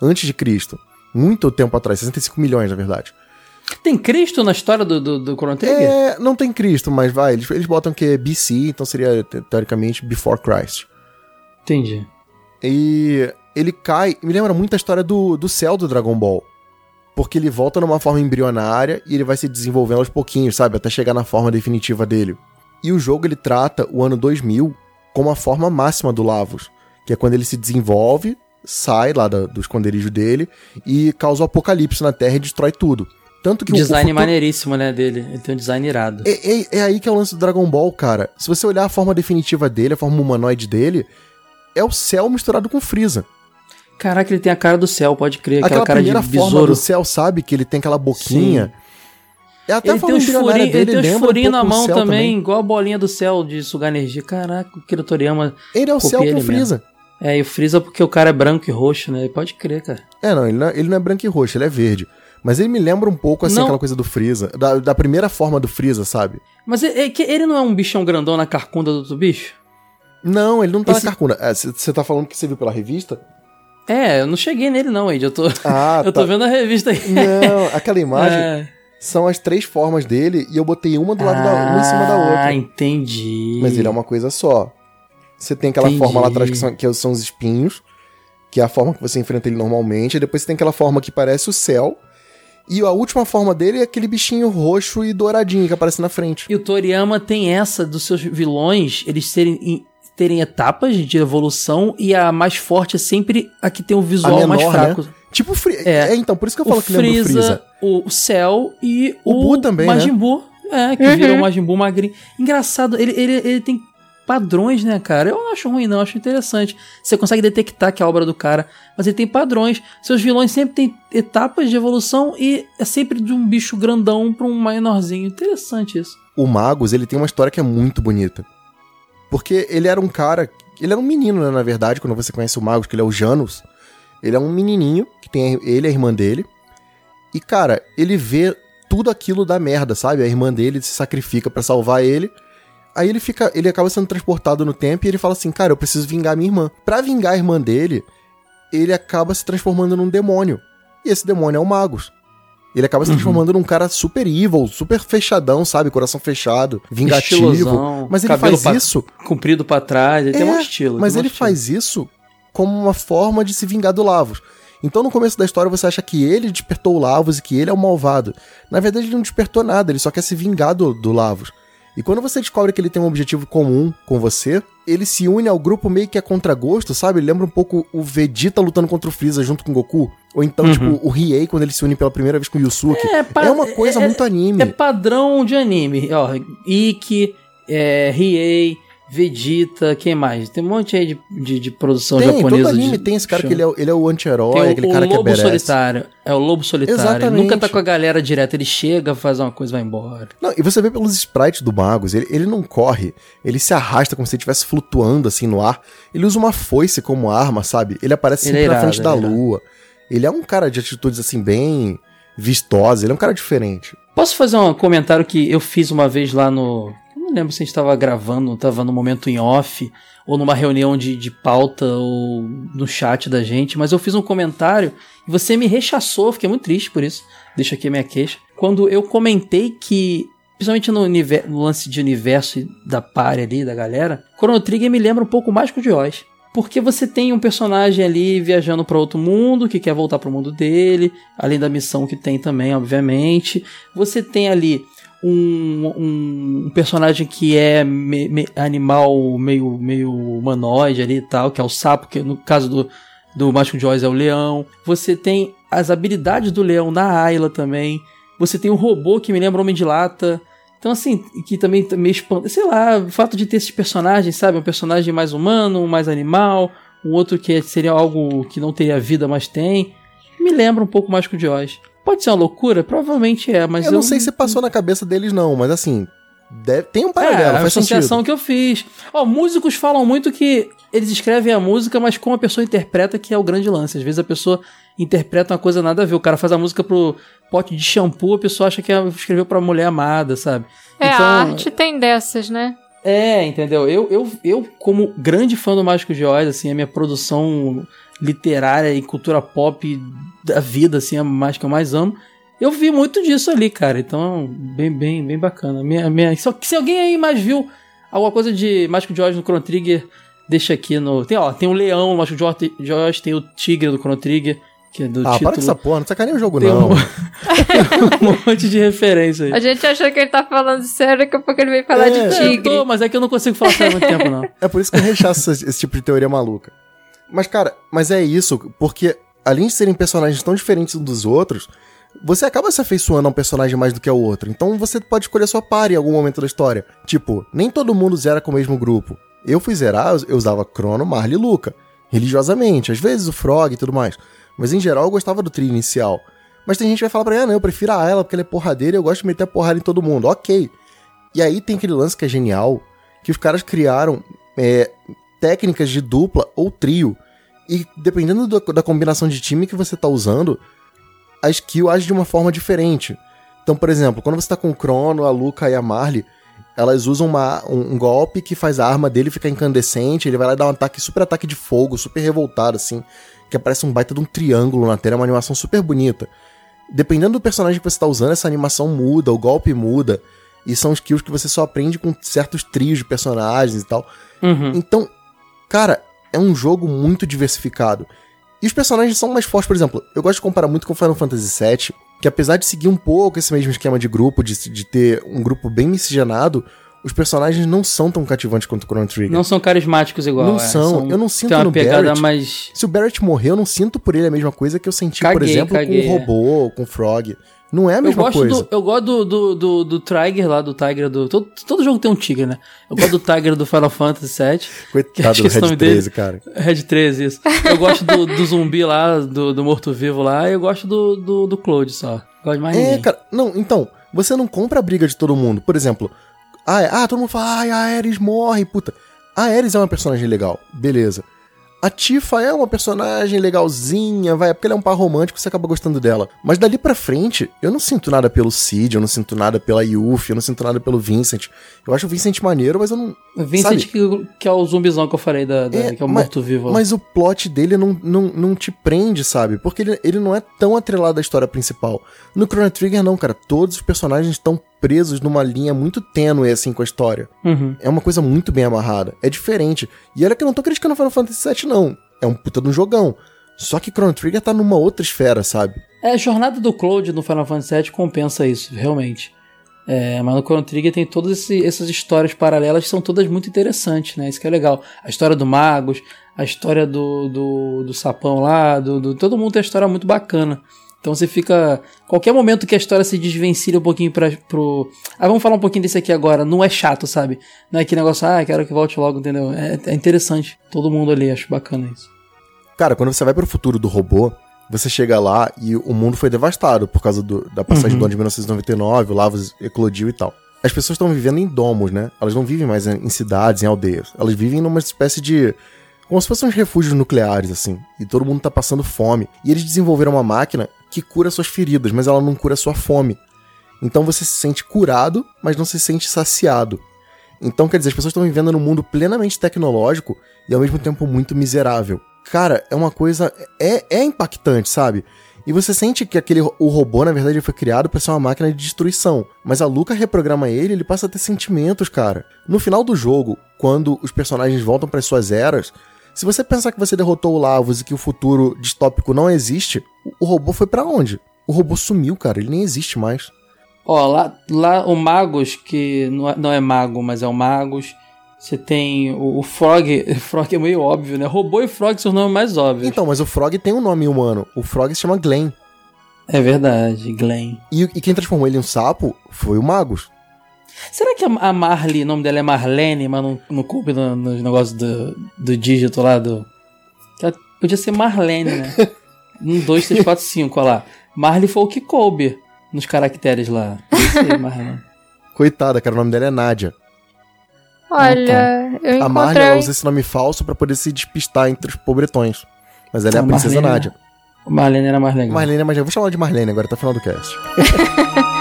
antes de Cristo. Muito tempo atrás, 65 milhões, na verdade. Tem Cristo na história do, do, do Chrono Trigger? É, não tem Cristo, mas vai, eles, eles botam que é BC, então seria, te- teoricamente, Before Christ. Entendi. E ele cai. Me lembra muito a história do, do céu do Dragon Ball. Porque ele volta numa forma embrionária e ele vai se desenvolvendo aos pouquinhos, sabe? Até chegar na forma definitiva dele. E o jogo ele trata o ano 2000 como a forma máxima do Lavos, que é quando ele se desenvolve, sai lá da- do esconderijo dele e causa o apocalipse na Terra e destrói tudo. Tanto que o- o Design futuro- maneiríssimo, né, dele. Ele tem um design irado. é, é- é aí que é o lance do Dragon Ball, cara. Se você olhar a forma definitiva dele, a forma humanoide dele, é o céu misturado com Freeza. Caraca, ele tem a cara do céu, pode crer. Aquela, Aquela cara de primeira forma besouro. do céu, sabe? Que ele tem aquela boquinha. É até Ele tem forma uns furinhos, ele dele, tem uns lembra um na o mão céu também, igual a bolinha do céu de sugar energia. Caraca, o Kira Toriyama. Ele é o céu com mesmo. Freeza. É, e o Freeza porque o cara é branco e roxo, né? Pode crer, cara. É, não ele, não é, ele não é branco e roxo, ele é verde. Mas ele me lembra um pouco, assim, Não. aquela coisa do Freeza. Da, da primeira forma do Freeza, sabe? Mas é, é que ele não é um bichão grandão na carcunda do outro bicho? Não, ele não tá Esse- na carcunda. Você tá falando que você viu pela revista? É, eu não cheguei nele não, Ed. Eu tô, Ah, (laughs) eu tô tá. vendo a revista aí. Não, aquela (laughs) imagem É. são as três formas dele e eu botei uma do lado da uma em cima da outra. Ah, entendi. Mas ele é uma coisa só. Você tem aquela Entendi. forma lá atrás que são, que são os espinhos, que é a forma que você enfrenta ele normalmente. E depois você tem aquela forma que parece o céu. E a última forma dele é aquele bichinho roxo e douradinho que aparece na frente. E o Toriyama tem essa dos seus vilões, eles serem, em- terem etapas de evolução e a mais forte é sempre a que tem o visual A menor, mais fraco. Tipo, Fre É. é. então, por isso que eu O falo que lembra o Freeza, Freeza. o Cell e O o, Buu também, né? Majin Buu. É, que Uhum. virou o Majin Buu magrinho. Engraçado, ele, ele, ele tem padrões, né, cara? Eu não acho ruim, não, acho interessante. Você consegue detectar que é a obra do cara, mas ele tem padrões. Seus vilões sempre têm etapas de evolução e é sempre de um bicho grandão pra um menorzinho. Interessante isso. O Magus, ele tem uma história que é muito bonita. Porque ele era um cara. Ele era um menino, né, na verdade, quando você conhece o Magus, que ele é o Janus. Ele é um menininho, que tem ele e a irmã dele. E, cara, ele vê tudo aquilo da merda, sabe? A irmã dele se sacrifica pra salvar ele. Aí ele fica. Ele acaba sendo transportado no tempo e ele fala assim: Cara, eu preciso vingar minha irmã. Pra vingar a irmã dele, ele acaba se transformando num demônio. E esse demônio é o Magus. Ele acaba se Uhum. transformando num cara super evil, super fechadão, sabe? Coração fechado, vingativo. Estilosão, Mas ele faz pra- isso. Comprido pra trás, ele tem É, um estilo. Mas tem ele estilo. faz isso como uma forma de se vingar do Lavos. Então no começo da história você acha que ele despertou o Lavos e que ele é o malvado. Na verdade ele não despertou nada, ele só quer se vingar do, do Lavos. E quando você descobre que ele tem um objetivo comum com você, ele se une ao grupo meio que a contragosto, sabe? Ele lembra um pouco o Vegeta lutando contra o Freeza junto com o Goku. Ou então, Uhum. tipo, o Riei quando ele se une pela primeira vez com o Yusuke. É, É uma coisa é- muito anime. É padrão de anime. Ó, Ikki, é, Riei, Vegeta, quem mais? Tem um monte aí de, de, de produção tem, japonesa. todo anime de, tem esse cara que ele é, o- ele é o anti-herói, o, aquele o cara que é lobo badass. solitário. É o lobo solitário. Ele Exatamente. nunca tá com a galera direto. Ele chega, faz uma coisa e vai embora. Não, e você vê pelos sprites do Magus, ele, ele não corre, ele se arrasta como se ele estivesse flutuando assim no ar. Ele usa uma foice como arma, sabe? Ele aparece Ele sempre é na irado, frente da ele é lua. Ele é um cara de atitudes assim bem vistosas, ele é um cara diferente. Posso fazer um comentário que eu fiz uma vez lá no. Não lembro se a gente estava gravando, estava no momento em off, ou numa reunião de, de pauta, ou no chat da gente, mas eu fiz um comentário e você me rechaçou, fiquei muito triste por isso. Deixa aqui a minha queixa. Quando eu comentei que, principalmente no, no lance de universo da pare ali, da galera, Chrono Trigger me lembra um pouco mais que o de. Porque você tem um personagem ali viajando para outro mundo, que quer voltar para o mundo dele, além da missão que tem também, obviamente. Você tem ali um, um, um personagem que é me, me, animal meio, meio humanoide ali e tal, que é o sapo, que no caso do, do Mágico de Oz é o leão. Você tem as habilidades do leão na Ayla também. Você tem um robô que me lembra Homem de Lata. Então, assim, que também meio espanta. Sei lá, o fato de ter esses personagens, sabe? Um personagem mais humano, mais animal, um outro que seria algo que não teria vida, mas tem. Me lembra um pouco mais o de Oz. Pode ser uma loucura? Provavelmente é, mas eu, eu não sei se passou na cabeça deles, não, mas assim. Deve, tem um paralelo, é, a faz associação sentido. que eu fiz. Ó, músicos falam muito que eles escrevem a música, mas como a pessoa interpreta que é o grande lance. Às vezes a pessoa interpreta uma coisa nada a ver. O cara faz a música pro pote de shampoo, a pessoa acha que escreveu pra mulher amada, sabe? É, Então- a arte tem dessas, né? É, entendeu? Eu, eu, eu, como grande fã do Mágico de Oz, assim, a minha produção literária e cultura pop da vida, assim, é a mais que eu mais amo. Eu vi muito disso ali, cara. Então, bem, bem, bem bacana. Minha, minha, se, se alguém aí mais viu alguma coisa de Mágico de Oz no Chrono Trigger, deixa aqui no. Tem, ó, tem o leão no Mágico de Oz, tem o tigre do Chrono Trigger, que é do Ah, título. para com essa porra, não sacaneia o jogo, Tem não. um- (laughs) um monte de referência aí. A gente achou que ele tá falando sério, daqui a pouco ele veio falar É, de Eu tigre. tô, mas é que eu não consigo falar sério há muito tempo, não. (laughs) É por isso que eu rechaço esse, esse tipo de teoria maluca. Mas, cara, mas é isso, porque além de serem personagens tão diferentes uns dos outros, você acaba se afeiçoando a um personagem mais do que ao outro. Então você pode escolher sua par em algum momento da história. Tipo, nem todo mundo zera com o mesmo grupo. Eu fui zerar, eu usava Crono, Marley e Luca. Religiosamente, às vezes o Frog e tudo mais. Mas em geral eu gostava do trio inicial. Mas tem gente que vai falar pra mim, ah, não, eu prefiro a ela porque ela é porradeira e eu gosto de meter a porrada em todo mundo. Ok. E aí tem aquele lance que é genial, que os caras criaram é, técnicas de dupla ou trio. E dependendo do- da combinação de time que você tá usando, a skill age de uma forma diferente. Então, por exemplo, quando você tá com o Crono, a Luca e a Marley, elas usam uma- um, um golpe que faz a arma dele ficar incandescente, ele vai lá dar um ataque, super ataque de fogo, super revoltado, assim, que aparece um baita de um triângulo na tela, é uma animação super bonita. Dependendo do personagem que você tá usando, essa animação muda, o golpe muda, e são skills que você só aprende com certos trios de personagens e tal. Uhum. Então, cara, é um jogo muito diversificado. E os personagens são mais fortes, por exemplo, eu gosto de comparar muito com Final Fantasy VII, que apesar de seguir um pouco esse mesmo esquema de grupo, de, de ter um grupo bem miscigenado, os personagens não são tão cativantes quanto o Chrono Trigger. Não são carismáticos igual. Não é. são. Eu não sinto uma no pegada Barrett- mais. Se o Barrett morrer, eu não sinto por ele a mesma coisa que eu senti, por Caguei, exemplo, caguei, com o é. robô, com o Frog. Não é a Eu mesma gosto, coisa. do, eu gosto do, do, do, do Tiger lá, do Tiger do. Todo, todo jogo tem um Tigre, né? Eu gosto do Tiger do Final Fantasy VII. Coitado (laughs) do nome Red dele. 13, cara. Red 13, isso. Eu gosto do, do zumbi lá, do, do morto-vivo lá, e eu gosto do, do, do Claude só. Gosto de mais É, ninguém. cara. Não, então, você não compra a briga de todo mundo. Por exemplo, ah, é- ah todo mundo fala, ai, a Ares morre, puta. A Ares é uma personagem legal, beleza. A Tifa é uma personagem legalzinha, vai, porque ela é um par romântico, você acaba gostando dela. Mas dali pra frente, eu não sinto nada pelo Cid, eu não sinto nada pela Yuffie, eu não sinto nada pelo Vincent. Eu acho o Vincent maneiro, mas eu não. Vincent, que, que é o zumbizão que eu falei, da, da- É, que é o morto-vivo. Mas o plot dele não, não, não te prende, sabe? Porque ele, ele não é tão atrelado à história principal. No Chrono Trigger, não, cara. Todos os personagens estão presos numa linha muito tênue, assim, com a história. Uhum. É uma coisa muito bem amarrada. É diferente. E olha que eu não tô criticando Final Fantasy VII, não. É um puta de um jogão. Só que Chrono Trigger tá numa outra esfera, sabe? É, a jornada do Cloud no Final Fantasy VII compensa isso, realmente. É, mas no Chrono Trigger tem todas essas histórias paralelas que são todas muito interessantes, né? Isso que é legal. A história do Magus, a história do, do, do Sapão lá, do, do- todo mundo tem uma história muito bacana. Então você fica. Qualquer momento que a história se desvencilha um pouquinho pra, pro. Ah, vamos falar um pouquinho desse aqui agora. Não é chato, sabe? Não é que negócio, ah, quero que volte logo, entendeu? É, é interessante. Todo mundo ali, acho bacana isso. Cara, quando você vai pro futuro do robô, você chega lá e o mundo foi devastado por causa do- da passagem Uhum. do ano de 1999, o Lavas eclodiu e tal. As pessoas estão vivendo em domos, né? Elas não vivem mais em em cidades, em aldeias. Elas vivem numa espécie de Como se fossem uns refúgios nucleares, assim. E todo mundo tá passando fome. E eles desenvolveram uma máquina que cura suas feridas, mas ela não cura sua fome. Então você se sente curado, mas não se sente saciado. Então, quer dizer, as pessoas estão vivendo num mundo plenamente tecnológico e ao mesmo tempo muito miserável. Cara, é uma coisa. É, é impactante, sabe? E você sente que aquele o robô, na verdade, foi criado para ser uma máquina de destruição. Mas a Luca reprograma ele, ele passa a ter sentimentos, cara. No final do jogo, quando os personagens voltam para suas eras, se você pensar que você derrotou o Lavos e que o futuro distópico não existe, o robô foi para onde? O robô sumiu, cara, ele nem existe mais. Ó, lá, lá o Magus, que não é, não é mago, mas é o Magus. Você tem o, o Frog. O (laughs) Frog é meio óbvio, né? Robô e Frog são os nomes mais óbvios. Então, mas o Frog tem um nome humano. O Frog se chama Glenn. É verdade, Glenn. E, e quem transformou ele em um sapo foi o Magus. Será que a, Marley, o nome dela é Marlene, mas não, não coube no, no negócio do, do dígito lá do. Ela podia ser Marlene, né? (laughs) um, dois, três, quatro, cinco, olha lá. Marley foi o que coube nos caracteres lá. Não sei, Marley. Coitada, cara, o nome dela é Nádia. Olha, eu A Marley encontrei. ela usa esse nome falso pra poder se despistar entre os pobretões. Mas ela é a A princesa Marlene- Nádia. Marlene era mais legal. Marlene, mas eu vou chamar ela de Marlene agora até o final do cast. (laughs)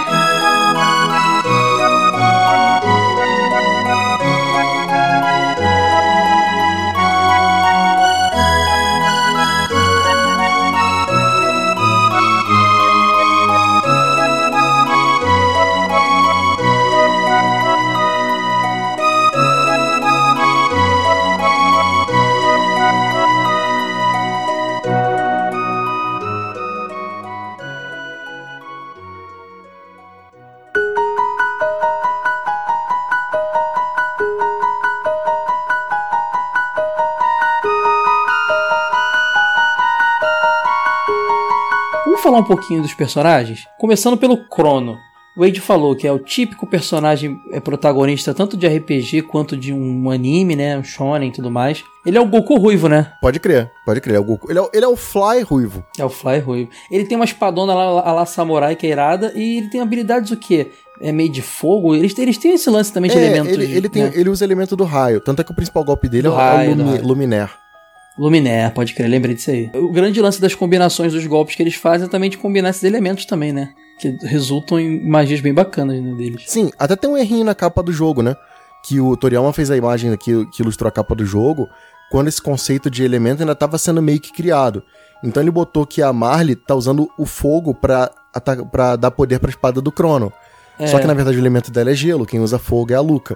falar um pouquinho dos personagens? Começando pelo Crono. O Wade falou que é o típico personagem é, protagonista tanto de RPG quanto de um anime, né? Um shonen e tudo mais. Ele é o Goku ruivo, né? Pode crer, pode crer. É o Goku. Ele, é, o- ele é o Fly ruivo. É o Fly ruivo. Ele tem uma espadona lá, a lá samurai que é irada e ele tem habilidades o quê? É meio de fogo? Eles, eles têm esse lance também de É, elementos. ele, ele, tem, né? ele usa elemento do raio. Tanto é que o principal golpe dele Do é o- raio, Lumi, raio. Luminé. Pode crer, lembrei disso aí. O grande lance das combinações dos golpes que eles fazem é também de combinar esses elementos também, né? Que resultam em magias bem bacanas né, deles. Sim, até tem um errinho na capa do jogo, né? Que o Toriyama fez a imagem aqui que ilustrou a capa do jogo, quando esse conceito de elemento ainda estava sendo meio que criado. Então ele botou que a Marley tá usando o fogo pra, pra dar poder pra espada do Crono. Só É. que na verdade o elemento dela é gelo, quem usa fogo é a Luca.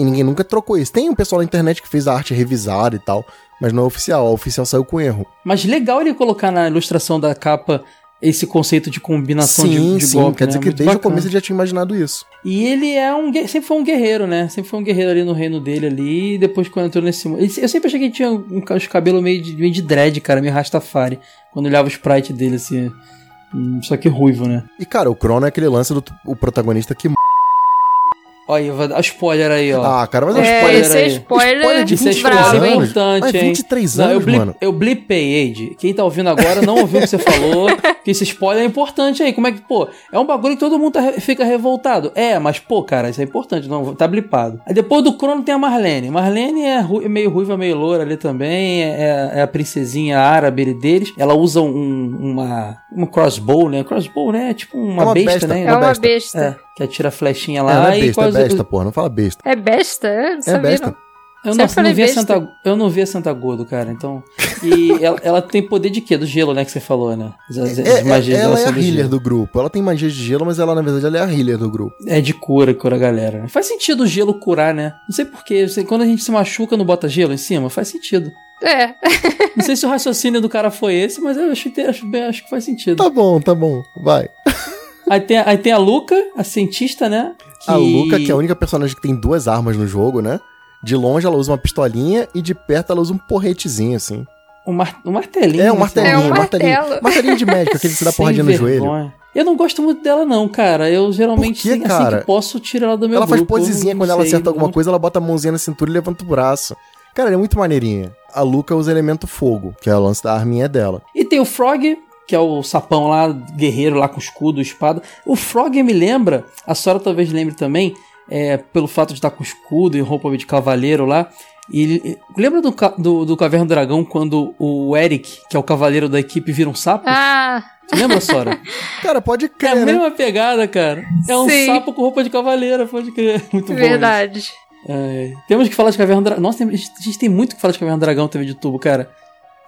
E ninguém nunca trocou isso. Tem um pessoal na internet que fez a arte revisada e tal, mas não é oficial. A oficial saiu com erro. Mas legal ele colocar na ilustração da capa esse conceito de combinação de, sim, de sim. golpe. Quer né? dizer que Muito desde o bacana. começo ele já tinha imaginado isso. E ele é um sempre foi um guerreiro, né? Sempre foi um guerreiro ali no reino dele ali. E depois quando entrou nesse Eu sempre achei que ele tinha um, os cabelos meio de, meio de dread, cara, meio rastafari. Quando olhava o sprite dele assim. hum, Só que ruivo, né? E cara, o Crono é aquele lance do o protagonista que. Olha, eu vou dar spoiler aí, ó. Ah, cara, mas é um É, spoiler. esse é aí. spoiler, Spoiler de Isso é 23 spoiler anos. importante, Mas hein? 23 Não, eu, anos, blip, mano. eu blipei, Age. Quem tá ouvindo agora não ouviu o que você falou, (laughs) que esse spoiler é importante aí. Como é que, pô, é um bagulho que todo mundo tá fica revoltado. É, mas, pô, cara, isso é importante, não, tá blipado. Aí depois do Crono tem a Marlene. Marlene é ru- meio ruiva, meio loura ali também, é, é a princesinha árabe deles. Ela usa um, uma, uma crossbow, né? Crossbow, né? É tipo uma, É uma besta, besta. né? É uma besta. besta. É, que atira a flechinha É, lá não é e besta, é quase- besta, porra. Não fala besta. É besta? Eu não É sabia, besta. não. Eu não, não vi a. Santa, eu não vi a Santa Gordo, cara, então. E (laughs) ela, ela tem poder de quê? Do gelo, né, que você falou, né? As, as- as É, é, magias dela ela é a do healer do grupo. Ela tem magia de gelo, mas ela, na verdade, ela é a healer do grupo. É de cura, cura a galera. né? Faz sentido o gelo curar, né? Não sei porquê. Quando a gente se machuca, não bota gelo em cima? Faz sentido. É. (laughs) Não sei se o raciocínio do cara foi esse, mas eu acho, acho, acho que faz sentido. Tá bom, tá bom. Vai. (laughs) Aí, tem, aí tem a Luca, a cientista, né? A Luca, que é a única personagem que tem duas armas no jogo, né? De longe ela usa uma pistolinha e de perto ela usa um porretezinho, assim. Um, mar, um martelinho. É, um né? martelinho, É um martelinho. martelo. Martelinho de médico, aquele que você dá (laughs) porradinha no joelho. Eu não gosto muito dela, não, cara. Eu geralmente, Por quê, assim cara? que posso, tiro ela do meu Ela faz grupo. Eu posezinha quando ela sei, acerta alguma não- coisa, ela bota a mãozinha na cintura e levanta o braço. Cara, ela é muito maneirinha. A Luca usa elemento fogo, que é o lance da arminha dela. E tem o Frog, que é o sapão lá, guerreiro lá com escudo, espada. O Frog me lembra, a senhora talvez lembre também, é, pelo fato de estar com escudo e roupa de cavaleiro lá, E lembra do, do, do Caverna do Dragão quando o Eric, que é o cavaleiro da equipe, vira um sapo? Ah, Você lembra, Sora? (laughs) Cara, pode É a crer, né? mesma pegada, cara. É um Sim. sapo com roupa de cavaleira, pode crer. (laughs) Muito bom. verdade. É, temos que falar de Caverna do Dragão. Nossa, a gente- tem muito que falar de Caverna do Dragão TV de tubo, cara.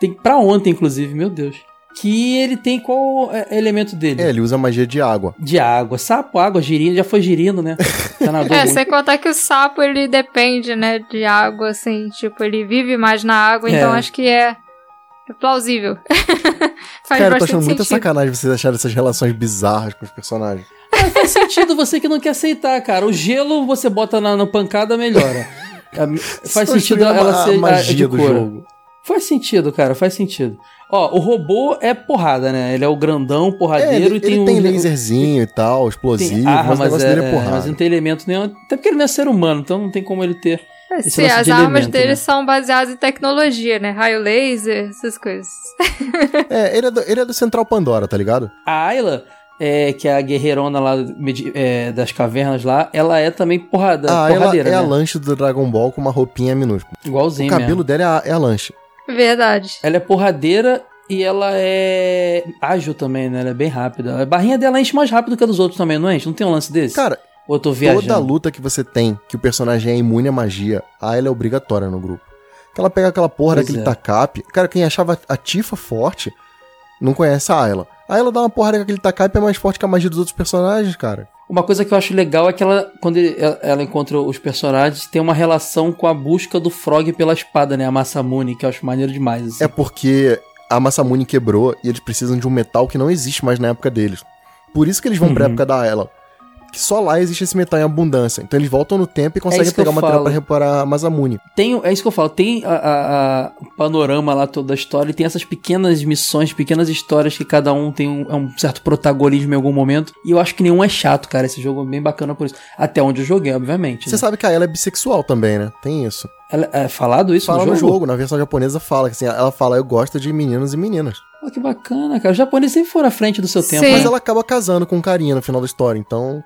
Tem pra ontem, inclusive, meu Deus. Que ele tem qual é, elemento dele? É, ele usa magia de água. De água. Sapo, água, girino. Já foi girino, né? Nadou (laughs) É, sem contar que o sapo, ele depende, né, de água, assim, tipo, ele vive mais na água, É. então acho que é, é plausível. (laughs) Faz Cara, eu tô achando muita sentido. sacanagem vocês acharem essas relações bizarras com os personagens. Mas faz sentido você que não quer aceitar, cara. O gelo você bota na, na pancada, melhora. A- Faz sentido ela ser a a- magia de do cor. jogo. Faz sentido, cara, faz sentido. Ó, o robô é porrada, né? Ele é o grandão, É, porradeiro ele, e tem ele um. tem laserzinho e tal, explosivo, tem arma, mas o negócio é, dele é porrada. mas não tem elemento nenhum. Até porque ele não é ser humano, então não tem como ele ter. É, sim, as de armas elemento, dele né? são baseadas em tecnologia, né? Raio laser, essas coisas. É, ele é, do, ele é do Central Pandora, tá ligado? A Ayla, é, que é a guerreirona lá é, das cavernas lá, ela é também porrada, ah, ela porradeira, é né? a lanche do Dragon Ball com uma roupinha minúscula. O Igualzinho cabelo mesmo. dela é a, é a lanche. Verdade. Ela é porradeira e ela é ágil também, né? Ela é bem rápida. A barrinha dela enche mais rápido que a dos outros também, não enche? Não tem um lance desse? Cara, Ou eu tô viajando? toda luta que você tem, que o personagem é imune à magia, a ela é obrigatória no grupo. Que ela pega aquela porra Pois daquele é. tacape. Cara, quem achava a Tifa forte, não conhece a Ayla. A Ayla dá uma porrada com aquele tacape é mais forte que a magia dos outros personagens, cara. Uma coisa que eu acho legal é que ela, quando ele- ela- ela encontra os personagens, tem uma relação com a busca do Frog pela espada, né? A Masamune, que eu acho maneiro demais. assim. É porque a Masamune quebrou e eles precisam de um metal que não existe mais na época deles. Por isso que eles vão pra Uhum. época da Ayla. Que só lá existe esse metal em abundância. Então eles voltam no tempo e conseguem É que eu pegar o material pra reparar a Masamune. Tem, é isso que eu falo, tem a- a- a- o panorama lá todo da história e tem essas pequenas missões, pequenas histórias que cada um tem um, é um certo protagonismo em algum momento. E eu acho que nenhum é chato, cara. Esse jogo é bem bacana por isso. Até onde eu joguei, obviamente. Você né? sabe que a Ayla é bissexual também, né? Tem isso. Ela, é falado isso Fala no no jogo? jogo, na versão japonesa fala que assim, ela fala, eu gosto de meninos e meninas. Pô, que bacana, cara. Os japoneses sempre foram à frente do seu tempo. Sim. né? Mas ela acaba casando com um carinha no final da história, então.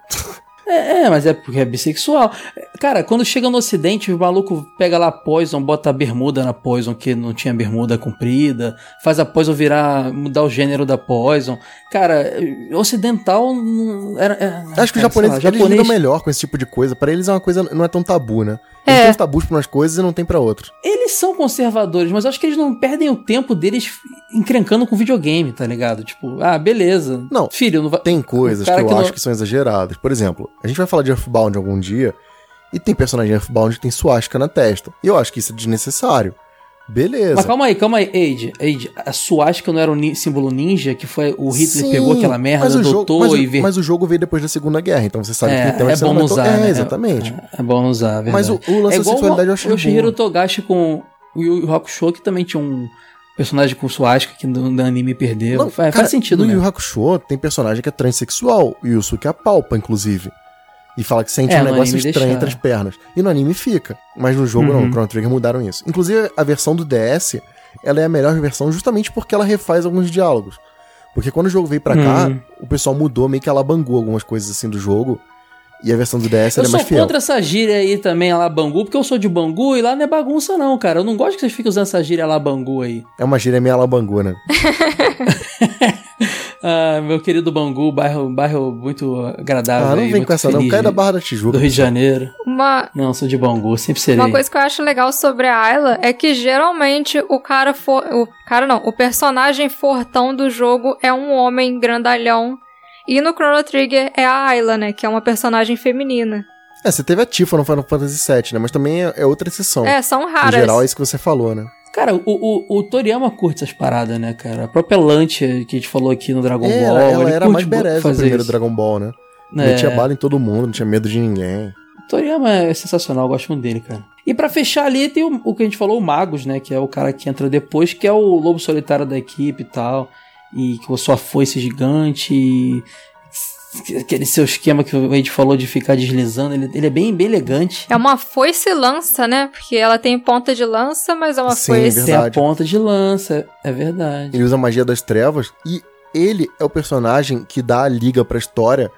É, é, mas é porque é bissexual. Cara, quando chega no ocidente, o maluco pega lá a Poison, bota a bermuda na Poison, que não tinha bermuda comprida, faz a Poison virar, mudar o gênero da Poison. Cara, ocidental não- era... é- Acho que cara, sei lá, japoneses eles lidam melhor com esse tipo de coisa. Pra eles é uma coisa, não é tão tabu, né? Eles É. têm os tabus pra umas coisas e não tem pra outras. Eles são conservadores, mas eu acho que eles não perdem o tempo deles encrencando com videogame, tá ligado? Tipo, ah, beleza. Não, Filho, não vai... Tem coisas que eu que não- acho que são exageradas. Por exemplo, a gente vai falar de Earthbound algum dia e tem personagem Earthbound que tem suástica na testa. E eu acho que isso é desnecessário. Beleza. Mas calma aí, calma aí, Age, Age, a suástica não era o símbolo ninja, que foi o Hitler Sim, pegou aquela merda, mas o jogo- adotou mas, o- e ver... mas o jogo veio depois da Segunda Guerra, então você sabe É, que tem é bom não usar, É, né? exatamente. É, é bom usar, é Mas verdade. o, o lance é da sexualidade eu acho o Yoshihiro boa. Togashi com o Yu Hakusho, que também tinha um personagem com suástica que no, no anime perdeu. Não, faz, cara, faz sentido No Yu mesmo. Yu Hakusho tem personagem que é transexual. O Yusuke apalpa, inclusive. E fala que sente É, um negócio estranho deixa- entre as pernas. E no anime fica. Mas no jogo não, Uhum. no Chrono Trigger mudaram isso. Inclusive, a versão do DS, ela é a melhor versão justamente porque ela refaz alguns diálogos. Porque quando o jogo veio pra cá, Uhum. o pessoal mudou, meio que alabangou algumas coisas assim do jogo. E a versão do DS Eu ela é sou mais fiel. contra essa gíria aí também, lá Bangu, porque eu sou de Bangu e lá não é bagunça não, cara. Eu não gosto que vocês fiquem usando essa gíria lá Bangu aí. É uma gíria meio alabangu, né? (laughs) Ah, meu querido Bangu, bairro, bairro muito agradável Ah, não aí, vem com essa não. Cai da Barra da Tijuca. do Rio de Janeiro. Uma, Não, sou de Bangu, sempre serei. uma coisa que eu acho legal sobre a Ayla é que geralmente o cara for. O cara não, o personagem fortão do jogo é um homem grandalhão. E no Chrono Trigger é a Ayla, né? Que é uma personagem feminina. É, você teve a Tifa no Final Fantasy VII, né? Mas também é, é outra exceção. É, são Em raras. geral, é isso que você falou, né? Cara, o, o, o Toriyama curte essas paradas, né, cara? A própria Lantia que a gente falou aqui no Dragon É, Ball. ela ele era mais berés no primeiro isso. Dragon Ball, né? É. Metia bala em todo mundo, não tinha medo de ninguém. O Toriyama é sensacional, eu gosto muito dele, cara. E pra fechar ali tem o, o que a gente falou, o Magus, né? Que é o cara que entra depois, que é o lobo solitário da equipe e tal. E que a sua foice gigante. E aquele seu esquema que a gente falou de ficar deslizando. Ele, ele é bem, bem elegante. É uma foice lança, né? Porque ela tem ponta de lança, mas é uma Sim, foice. Tem a ponta de lança, é verdade. Ele usa a magia das trevas e ele é o personagem que dá a liga pra história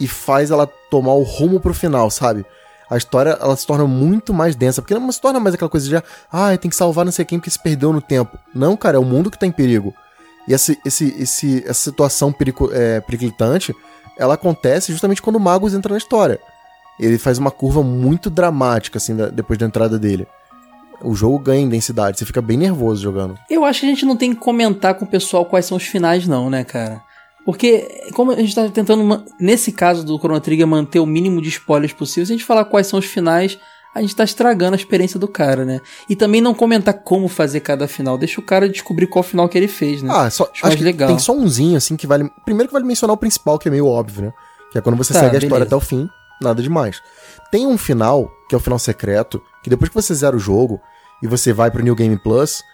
e faz ela tomar o rumo pro final, sabe? A história, ela se torna muito mais densa, porque não se torna mais aquela coisa de, ah, tem que salvar não sei quem porque se perdeu no tempo. Não, cara, é o mundo que tá em perigo. E esse, esse, esse, essa situação perico, é, periclitante, ela acontece justamente quando o Magus entra na história. Ele faz uma curva muito dramática, assim, da, depois da entrada dele. O jogo ganha em densidade, você fica bem nervoso jogando. Eu acho que a gente não tem que comentar com o pessoal quais são os finais, não, né, cara? Porque, como a gente tá tentando, nesse caso do Chrono Trigger, manter o mínimo de spoilers possível, se a gente falar quais são os finais, a gente tá estragando a experiência do cara, né? E também não comentar como fazer cada final. Deixa o cara descobrir qual final que ele fez, né? Ah, só, acho, acho legal. tem só umzinho, assim, que vale. Primeiro que vale mencionar o principal, que é meio óbvio, né? Que é quando você tá, segue a beleza. história até o fim, nada demais. Tem um final, que é o final secreto, que depois que você zera o jogo e você vai pro New Game Plus,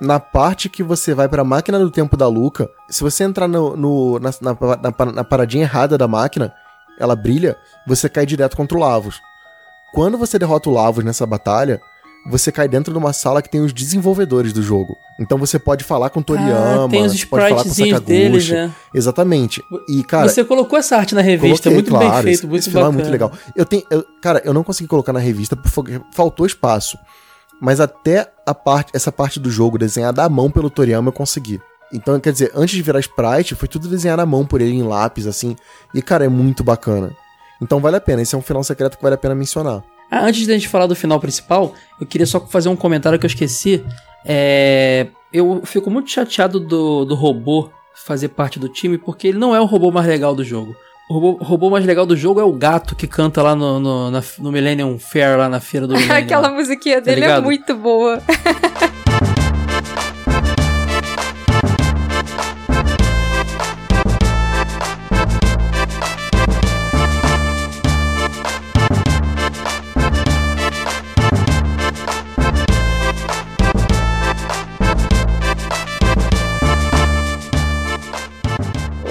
na parte que você vai para a máquina do tempo da Luca, se você entrar no, no na, na, na, na, paradinha errada da máquina, ela brilha, você cai direto contra o Lavos. Quando você derrota o Lavos nessa batalha, você cai dentro de uma sala que tem os desenvolvedores do jogo. Então você pode falar com Toriyama, ah, tem os pode falar com Sakaguchi. Deles, né? Exatamente. E cara, você colocou essa arte na revista, coloquei, muito claro, bem feito, esse, muito esse bacana. É muito legal. Eu tenho, eu, cara, eu não consegui colocar na revista porque faltou espaço. Mas até a parte, essa parte do jogo desenhada à mão pelo Toriyama eu consegui. Então, quer dizer, antes de virar sprite, foi tudo desenhado à mão por ele em lápis, assim. E, cara, é muito bacana. Então vale a pena. Esse é um final secreto que vale a pena mencionar. Ah, antes de a gente falar do final principal, eu queria só fazer um comentário que eu esqueci. É... Eu fico muito chateado do, do robô fazer parte do time, porque ele não é o robô mais legal do jogo. O robô, o robô, mais legal do jogo é o gato que canta lá no, no, na, no Millennium Fair, lá na feira do (laughs) Millennium. Aquela musiquinha tá dele é muito boa. (laughs)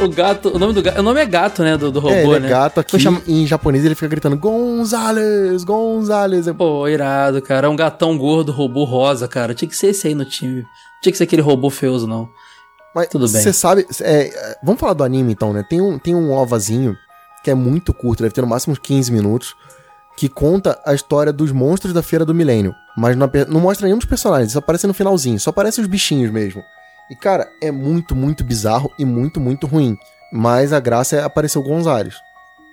o gato, o nome do gato, o nome é gato, né, do, do robô, é, ele é né? gato aqui, cham... em japonês ele fica gritando Gonzales, Gonzales. Pô, irado, cara, é um gatão gordo, robô rosa, cara, tinha que ser esse aí no time, tinha que ser aquele robô feioso, não. Mas Tudo bem. Você sabe, é, vamos falar do anime então, né? Tem um, tem um ovazinho que é muito curto, deve ter no máximo 15 minutos, que conta a história dos monstros da Feira do Milênio. Mas não, não mostra nenhum dos personagens, só aparece no finalzinho, só aparece os bichinhos mesmo. E, cara, é muito, muito bizarro e muito, muito ruim. Mas a graça é aparecer o Gonzalez.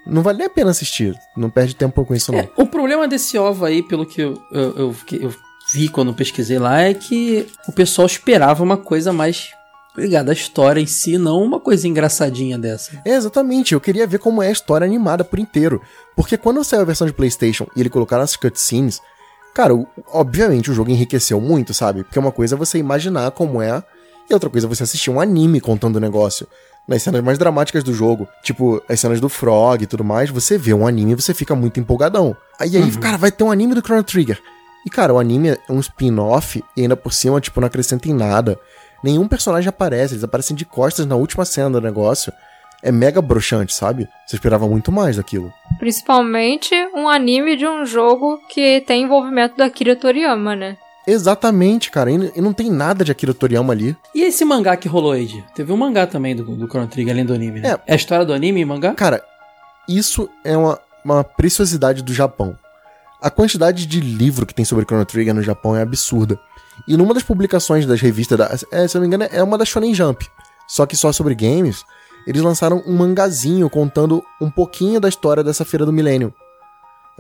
Não vale nem a pena assistir. Não perde tempo com isso, não. É, o problema desse OVA aí, pelo que eu, eu, eu, eu vi quando pesquisei lá, é que o pessoal esperava uma coisa mais ligada à história em si, não uma coisa engraçadinha dessa. É, exatamente. Eu queria ver como é a história animada por inteiro. Porque quando saiu a versão de PlayStation e ele colocaram as cutscenes, cara, obviamente o jogo enriqueceu muito, sabe? Porque uma coisa é você imaginar como é e outra coisa é você assistir um anime contando o negócio. Nas cenas mais dramáticas do jogo, tipo as cenas do Frog e tudo mais, você vê um anime e você fica muito empolgadão. Aí, aí, uhum. cara, vai ter um anime do Chrono Trigger. E, cara, o anime é um spin-off e ainda por cima, tipo, não acrescenta em nada. Nenhum personagem aparece, eles aparecem de costas na última cena do negócio. É mega broxante, sabe? Você esperava muito mais daquilo. Principalmente um anime de um jogo que tem envolvimento da Akira Toriyama, né? Exatamente, cara. E não tem nada de Akira Toriyama ali. E esse mangá que rolou aí? Teve um mangá também do, do Chrono Trigger, além do anime, né? É, é a história do anime e mangá? Cara, isso é uma, uma preciosidade do Japão. A quantidade de livro que tem sobre Chrono Trigger no Japão é absurda. E numa das publicações das revistas, da, é, se eu não me engano, é uma da Shonen Jump, só que só sobre games, eles lançaram um mangazinho contando um pouquinho da história dessa feira do milênio.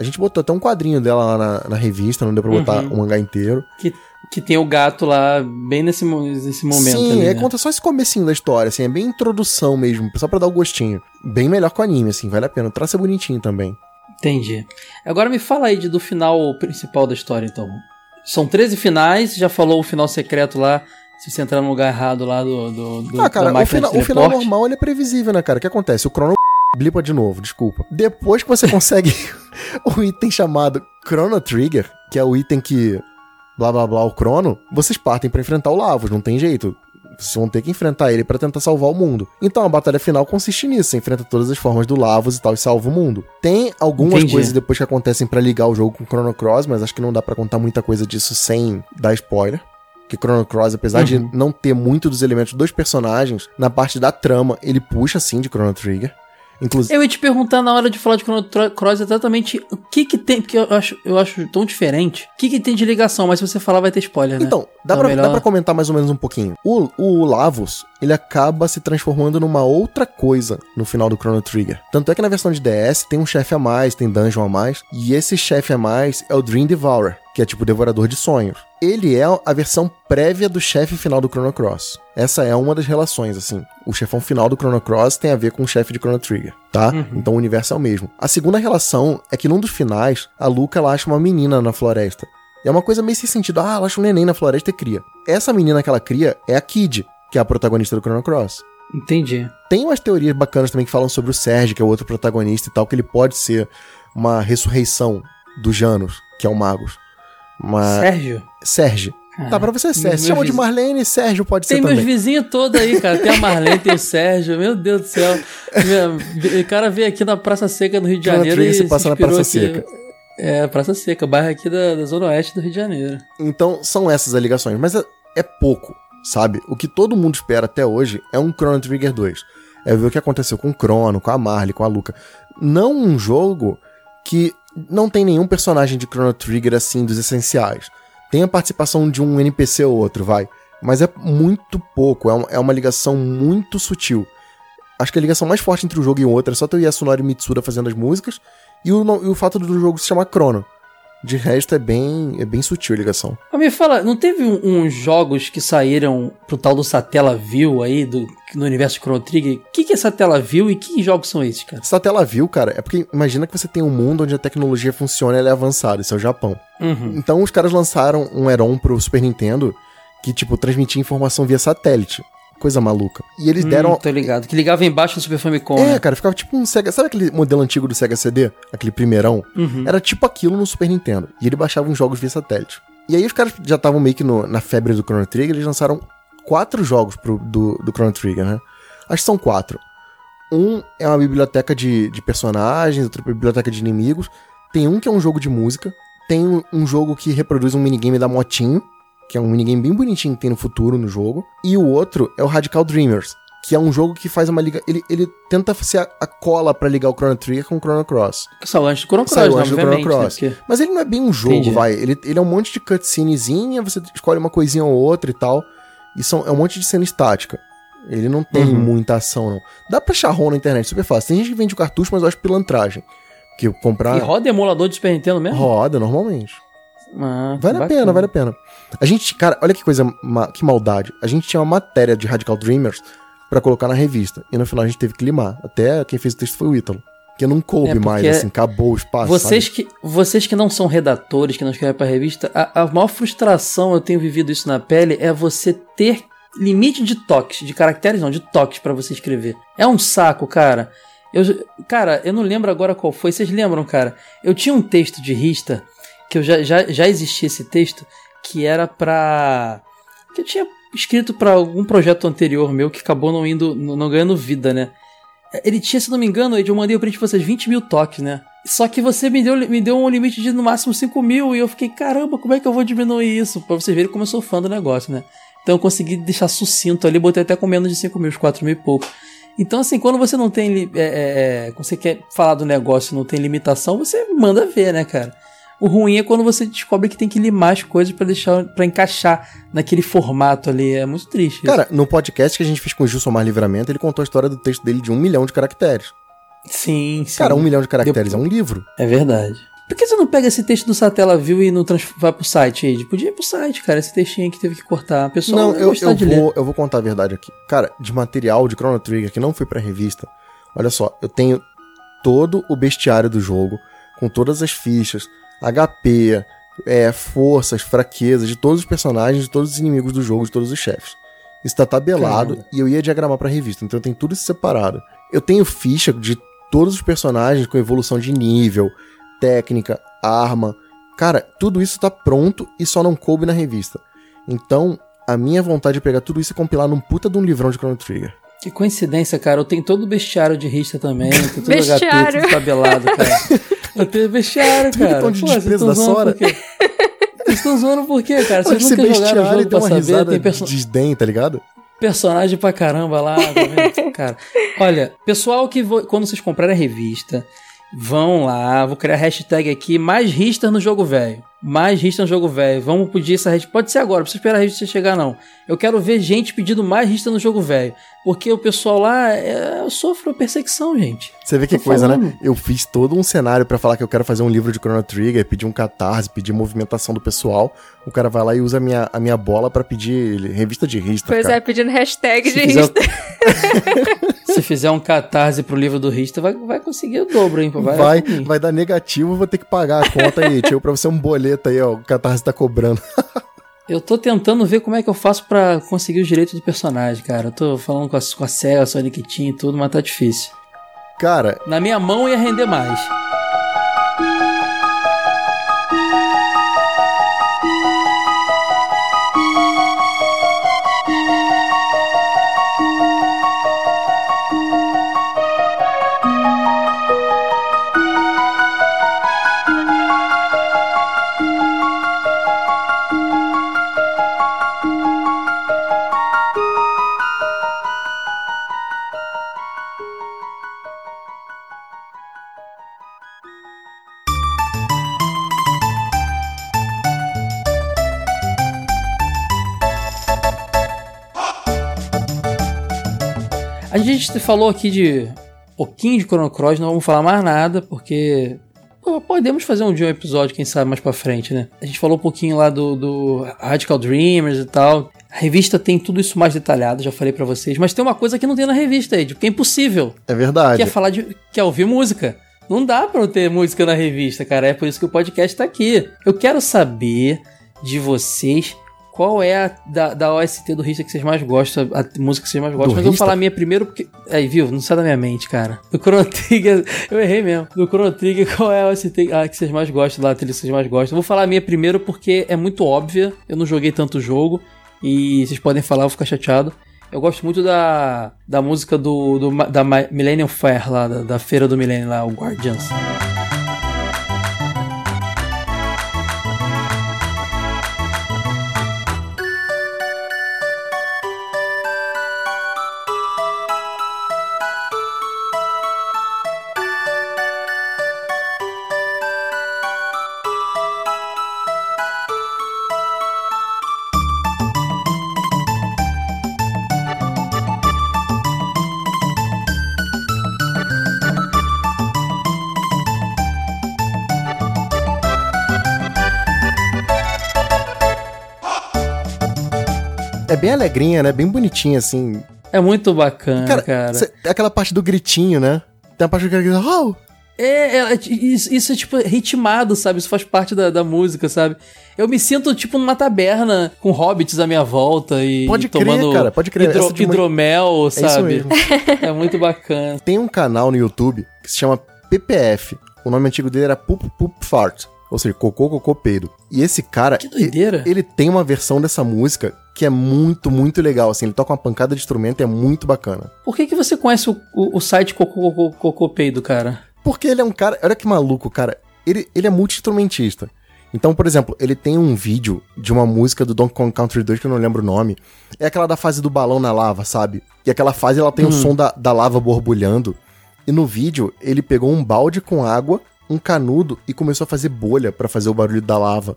A gente botou até um quadrinho dela lá na, na revista, não deu pra botar uhum. o mangá inteiro. Que, que tem o gato lá, bem nesse, nesse momento. Sim, ali, é, né? conta só esse comecinho da história, assim, é bem introdução mesmo, só pra dar o gostinho. Bem melhor que o anime, assim, vale a pena. O traço é bonitinho também. Entendi. Agora me fala aí de, do final principal da história, então. São 13 finais, já falou o final secreto lá, se você entrar no lugar errado lá do. do, do ah, cara, o, fina, o final normal ele é previsível, né, cara? O que acontece? O Chrono blipa de novo, desculpa. Depois que você (laughs) consegue o item chamado Chrono Trigger, que é o item que blá blá blá o Chrono, vocês partem para enfrentar o Lavos, não tem jeito. Vocês vão ter que enfrentar ele para tentar salvar o mundo. Então a batalha final consiste nisso: você enfrenta todas as formas do Lavos e tal e salva o mundo. Tem algumas Entendi. coisas depois que acontecem para ligar o jogo com Chrono Cross, mas acho que não dá para contar muita coisa disso sem dar spoiler que Chrono Cross, apesar uhum. de não ter muito dos elementos dos personagens, na parte da trama, ele puxa sim de Chrono Trigger. Inclusive, Eu ia te perguntar na hora de falar de Chrono Cross exatamente o que que tem, porque eu acho, eu acho tão diferente. O que que tem de ligação, mas se você falar vai ter spoiler, né? Então, dá, É pra, melhor- dá pra comentar mais ou menos um pouquinho. O, o Lavos, ele acaba se transformando numa outra coisa no final do Chrono Trigger. Tanto é que na versão de DS tem um chefe a mais, tem dungeon a mais, e esse chefe a mais é o Dream Devourer, que é tipo devorador de sonhos. Ele é a versão prévia do chefe final do Chrono Cross. Essa é uma das relações, assim. O chefão final do Chrono Cross tem a ver com o chefe de Chrono Trigger, tá? Então o universo é o mesmo. A segunda relação é que num dos finais, a Luca ela acha uma menina na floresta. E é uma coisa meio sem sentido. Ah, ela acha um neném na floresta e cria. Essa menina que ela cria é a Kid, que é a protagonista do Chrono Cross. Entendi. Tem umas teorias bacanas também que falam sobre o Serge, que é o outro protagonista e tal, que ele pode ser uma ressurreição do Janus, que é o Magus. Mas... Sérgio? Serge. Tá, pra você meus Se chamou de Marlene, Sérgio pode Tem ser meus também. vizinhos todos aí, cara. Tem a Marlene, tem o Sérgio. Meu Deus do céu. O cara veio aqui na Praça Seca do Rio de Janeiro e passa na Praça aqui. Seca. É, Praça Seca, bairro aqui da, da Zona Oeste do Rio de Janeiro. Então, são essas as ligações. Mas é, é pouco, sabe? O que todo mundo espera até hoje é um Chrono Trigger 2. É ver o que aconteceu com o Chrono, com a Marley, com a Luca. Não um jogo que não tem nenhum personagem de Chrono Trigger assim dos essenciais. Tem a participação de um NPC ou outro, vai. Mas é muito pouco, é, um- é uma ligação muito sutil. Acho que a ligação mais forte entre um jogo e o outro é só ter o Yasunori Mitsura fazendo as músicas e o, e o fato do jogo se chamar Chrono. De resto, é bem, é bem sutil a ligação. Mas me fala, não teve um- uns jogos que saíram pro tal do Satellaview aí, do, no universo de Chrono Trigger? O que, que é Satellaview e que jogos são esses, cara? Viu, cara, é porque imagina que você tem um mundo onde a tecnologia funciona e ela é avançada, isso é o Japão. Uhum. Então os caras lançaram um Heron pro Super Nintendo que, tipo, transmitia informação via satélite. Coisa maluca. E eles deram. Hum, tô ligado. Que ligava embaixo do Super Famicom, É, né? cara, ficava tipo um Sega. Sabe aquele modelo antigo do Sega CD? Aquele primeirão? Uhum. Era tipo aquilo no Super Nintendo. E ele baixava uns jogos via satélite. E aí os caras já estavam meio que no- na febre do Chrono Trigger, eles lançaram quatro jogos pro, do, do Chrono Trigger, né? Acho que são quatro. Um é uma biblioteca de, de personagens, outra biblioteca de inimigos. Tem um que é um jogo de música. Tem um, um jogo que reproduz um minigame da motinho, que é um minigame bem bonitinho que tem no futuro no jogo. E o outro é o Radical Dreamers, que é um jogo que faz uma liga. Ele, ele tenta ser a, a cola pra ligar o Chrono Trigger com o Chrono Cross. Saiu antes do Chrono Cross, Saiu né, antes do Chrono obviamente. Cross. Né? Porque- Mas ele não é bem um jogo, Entendi. vai. Ele, ele é um monte de cutscenezinha, você escolhe uma coisinha ou outra e tal. E são, é um monte de cena estática. Ele não tem Uhum. muita ação, não. Dá pra achar ROM na internet, super fácil. Tem gente que vende o cartucho, mas eu acho pilantragem. Porque comprar E roda emulador de Super Nintendo mesmo? roda normalmente. Ah, Vale a bacana. pena, vale a pena. A gente, cara, olha que coisa, que maldade. A gente tinha uma matéria de Radical Dreamers pra colocar na revista. E no final a gente teve que limar. Até quem fez o texto foi o Ítalo. Porque não coube É, mais, assim, acabou o espaço. Vocês sabe? que, vocês que não são redatores, que não escrevem pra revista, a, a maior frustração, eu tenho vivido isso na pele, é você ter limite de toques, de caracteres não, de toques pra você escrever. É um saco, cara. Eu, cara, eu não lembro agora qual foi. Vocês lembram, cara? Eu tinha um texto de Rista, que eu já, já, já existia esse texto, que era pra. que eu tinha escrito pra algum projeto anterior meu que acabou não indo, não ganhando vida, né? Ele tinha, se não me engano, eu mandei o print pra vocês 20 mil toques, né? Só que você me deu, me deu um limite de no máximo 5 mil e eu fiquei, caramba, como é que eu vou diminuir isso? Pra vocês verem como eu sou fã do negócio, né? Então eu consegui deixar sucinto ali, botei até com menos de 5 mil, uns 4 mil e pouco. Então, assim, quando você não tem. É, é, é, quando você quer falar do negócio e não tem limitação, você manda ver, né, cara? O ruim é quando você descobre que tem que limar as coisas pra deixar para encaixar naquele formato ali. É muito triste. isso. Cara, no podcast que a gente fez com o Gilson Mar Livramento, ele contou a história do texto dele de um milhão de caracteres. sim, sim. Cara, um milhão de caracteres é um livro. É verdade. Por que você não pega esse texto do Satellaview e não trans... vai pro site, Ed? Podia ir pro site, cara. Esse textinho aí que teve que cortar. A pessoa não, vai eu, eu, de ler. vou, eu vou contar a verdade aqui. Cara, de material de Chrono Trigger que não foi pra revista, olha só, eu tenho todo o bestiário do jogo, com todas as fichas, HP, é, forças, fraquezas de todos os personagens, de todos os inimigos do jogo, de todos os chefes. Isso tá tabelado Caramba. e eu ia diagramar pra revista, então eu tenho tudo isso separado. Eu tenho ficha de todos os personagens com evolução de nível, técnica, arma. Cara, tudo isso tá pronto e só não coube na revista. Então, a minha vontade é pegar tudo isso e compilar num puta de um livrão de Chrono Trigger. Que coincidência, cara. Eu tenho todo o bestiário de Rista também. Tenho todo o HP, Bestiário. tudo tabelado, cara. Eu tenho bestiário, (laughs) cara. tom de Pô, desprezo da Sora? Vocês estão zoando por quê, cara? Vocês nunca jogaram o bestiário jogo pra uma saber. risada Tem de person... desdém, tá ligado? personagem pra caramba lá. tá vendo? (laughs) cara, olha, pessoal que vo- quando vocês comprarem a revista, vão lá, vou criar a hashtag aqui, mais ristas no jogo velho. Mais ristas no jogo velho. Vamos pedir essa hashtag. Pode ser agora, não precisa esperar a revista chegar, não. Eu quero ver gente pedindo mais rista no jogo velho. Porque o pessoal lá, é, eu sofro perseguição, gente. Você vê que Tô coisa, né? falando. Eu fiz todo um cenário pra falar que eu quero fazer um livro de Chrono Trigger, pedir um catarse, pedir movimentação do pessoal. O cara vai lá e usa a minha, a minha bola pra pedir revista de rista. Pois cara. é, pedindo hashtag Se de fizer, rista. (laughs) se fizer um catarse pro livro do Rista, vai, vai conseguir o dobro, hein? Vai, Vai, vai dar negativo, vou ter que pagar a conta aí. Tio, pra você um boleto aí, ó. O Catarse tá cobrando. (laughs) Eu tô tentando ver como é que eu faço pra conseguir os direitos do personagem, cara. Eu tô falando com a, com a Sega, Sonic Team e tudo, mas tá difícil. Cara, Na minha mão ia render mais. A gente falou aqui de um pouquinho de Chrono Cross, não vamos falar mais nada, porque pô, podemos fazer um dia um episódio, quem sabe, mais pra frente, né? A gente falou um pouquinho lá do, do Radical Dreamers e tal. A revista tem tudo isso mais detalhado, já falei pra vocês, mas tem uma coisa que não tem na revista, Ed, porque é impossível, é verdade. que é falar de. que é ouvir música. Não dá pra não ter música na revista, cara. É por isso que o podcast tá aqui. Eu quero saber de vocês qual é a da, da OST do Rista que vocês mais gostam, a música que vocês mais gostam. Do Mas eu vou falar a minha primeiro porque. Aí, viu? Não sai da minha mente, cara. Do Chrono Trigger, (laughs) eu errei mesmo. Do Chrono Trigger, qual é a OST a que vocês mais gostam, lá, a trilha que vocês mais gostam? Eu vou falar a minha primeiro porque é muito óbvia. Eu não joguei tanto jogo. E vocês podem falar, eu vou ficar chateado. Eu gosto muito da, da música do, do da Millennium Fair lá, da, da feira do Millennium lá, o Guardians. Bem alegrinha, né? Bem bonitinha, assim. É muito bacana, cara. Cara, cê- é aquela parte do gritinho, né? Tem a parte do grita, oh! É, é, isso, isso é tipo ritmado, sabe? Isso faz parte da, da música, sabe? Eu me sinto tipo numa taberna com hobbits à minha volta e Pode crer, tomando cara, pode crer. hidro- uma- hidromel, É sabe? (laughs) É muito bacana. Tem um canal no YouTube que se chama PPF. O nome antigo dele era Poop Poop Fart. Ou seja, cocô, cocô, peido. E esse cara, Que doideira. ele tem uma versão dessa música que é muito, muito legal. Assim, ele toca uma pancada de instrumento e é muito bacana. Por que, que você conhece o, o, o site Cocô Cocô Cocô Peido, cara? Porque ele é um cara. Olha que maluco, cara. Ele, ele é multi-instrumentista. Então, por exemplo, ele tem um vídeo de uma música do Donkey Kong Country 2 que eu não lembro o nome. É aquela da fase do balão na lava, sabe? E aquela fase ela tem o som da, da lava borbulhando. E no vídeo ele pegou um balde com água, um canudo e começou a fazer bolha pra fazer o barulho da lava.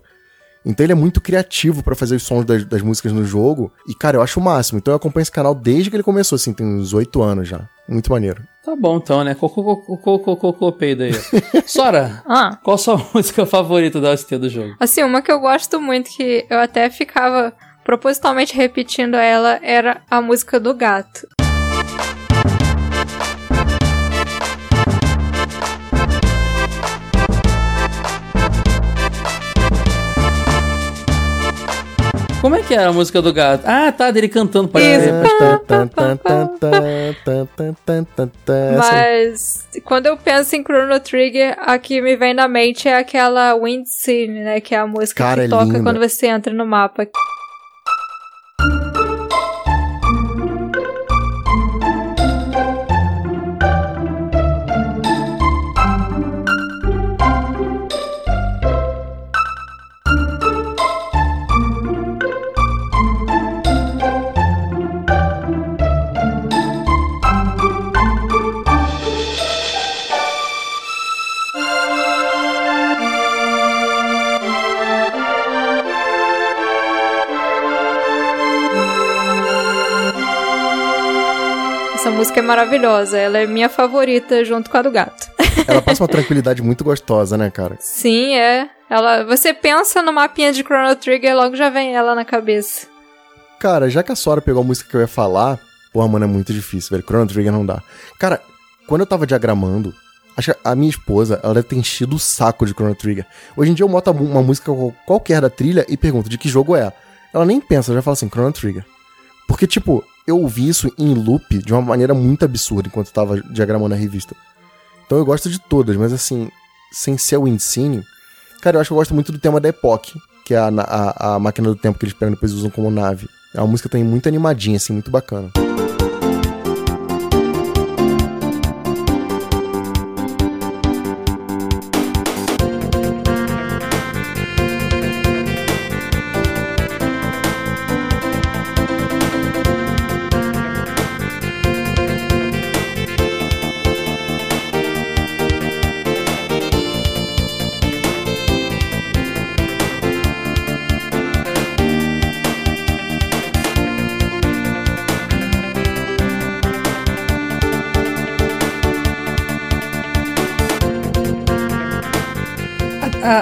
Então ele é muito criativo pra fazer os sons das, das músicas no jogo. E, cara, eu acho o máximo. Então eu acompanho esse canal desde que ele começou, assim, tem uns oito anos já. Muito maneiro. Tá bom então, né? Cocô Cocô Cocô Cocô Peido aí. (laughs) Sora, Ah, qual a sua (laughs) música favorita da OST do jogo? assim, uma que eu gosto muito, que eu até ficava propositalmente repetindo ela, era a música do gato. Como é que era a música do gato? Ah, tá, dele cantando. Pode Isso. Mas quando eu penso em Chrono Trigger, a que me vem na mente é aquela Wind Scene, né? Que é a música Cara, que é toca linda. quando você entra no mapa. Música é maravilhosa. Ela é minha favorita junto com a do gato. (laughs) Ela passa uma tranquilidade muito gostosa, né, cara? Sim, é. Ela, você pensa no mapinha de Chrono Trigger, logo já vem ela na cabeça. Cara, já que a Sora pegou a música que eu ia falar, porra, mano, é muito difícil, velho. Chrono Trigger não dá. Cara, quando eu tava diagramando, acho que a minha esposa, ela deve ter enchido o saco de Chrono Trigger. Hoje em dia eu boto uma música qualquer da trilha e pergunto de que jogo é. Ela nem pensa, já fala assim, Chrono Trigger. Porque, tipo, eu ouvi isso em loop de uma maneira muito absurda enquanto eu tava diagramando a revista. Então eu gosto de todas, mas assim, sem ser o Insane, cara, eu acho que eu gosto muito do tema da Epoch, que é a, a, a máquina do tempo que eles pegam e depois usam como nave. É uma música também muito animadinha, assim, muito bacana.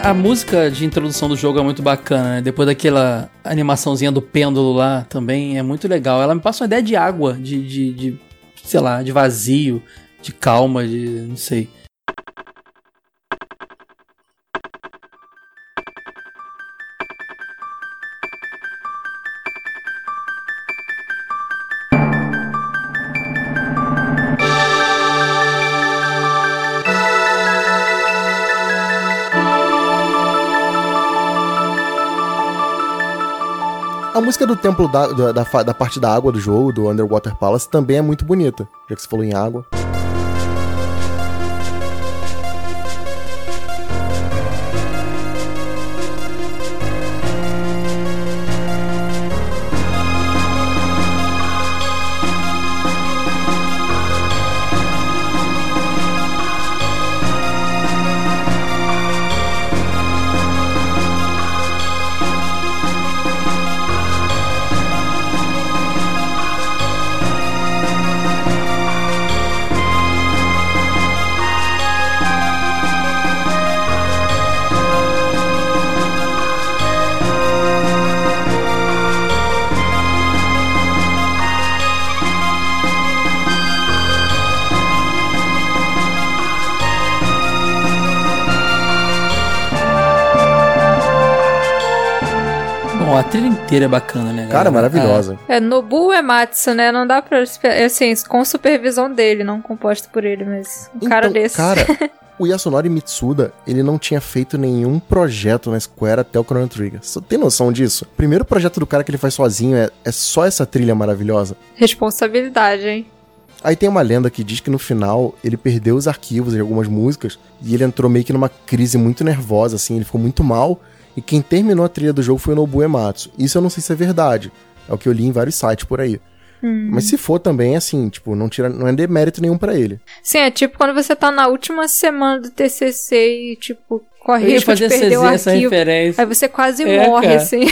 A, música de introdução do jogo é muito bacana, né? Depois daquela animaçãozinha do pêndulo lá também é muito legal. Ela me passa uma ideia de água, de, de, de sei lá, de vazio, de calma, de não sei. Música do templo da, da, da, da parte da água do jogo, do Underwater Palace, também é muito bonita, já que você falou em água. Trilha inteira é bacana, né? Cara, maravilhosa. É, é Nobu Ematsu, né? Não dá pra. Assim, com supervisão dele, não composto por ele, mas um então, cara desse. Cara. (laughs) o Yasunori Mitsuda, ele não tinha feito nenhum projeto na Square até o Chrono Trigger. Você tem noção disso? O primeiro projeto do cara que ele faz sozinho é, é só essa trilha maravilhosa. Responsabilidade, hein? Aí tem uma lenda que diz que no final ele perdeu os arquivos de algumas músicas e ele entrou meio que numa crise muito nervosa, assim, ele ficou muito mal e quem terminou a trilha do jogo foi o Nobu Ematsu. Isso eu não sei se é verdade. É o que eu li em vários sites por aí. Hum. Mas se for também, assim, tipo, não, tira, não é demérito nenhum para ele. Sim, é tipo quando você tá na última semana do TCC e, tipo, corre risco de perder o arquivo. Referência. Aí você quase é, morre, cara. assim.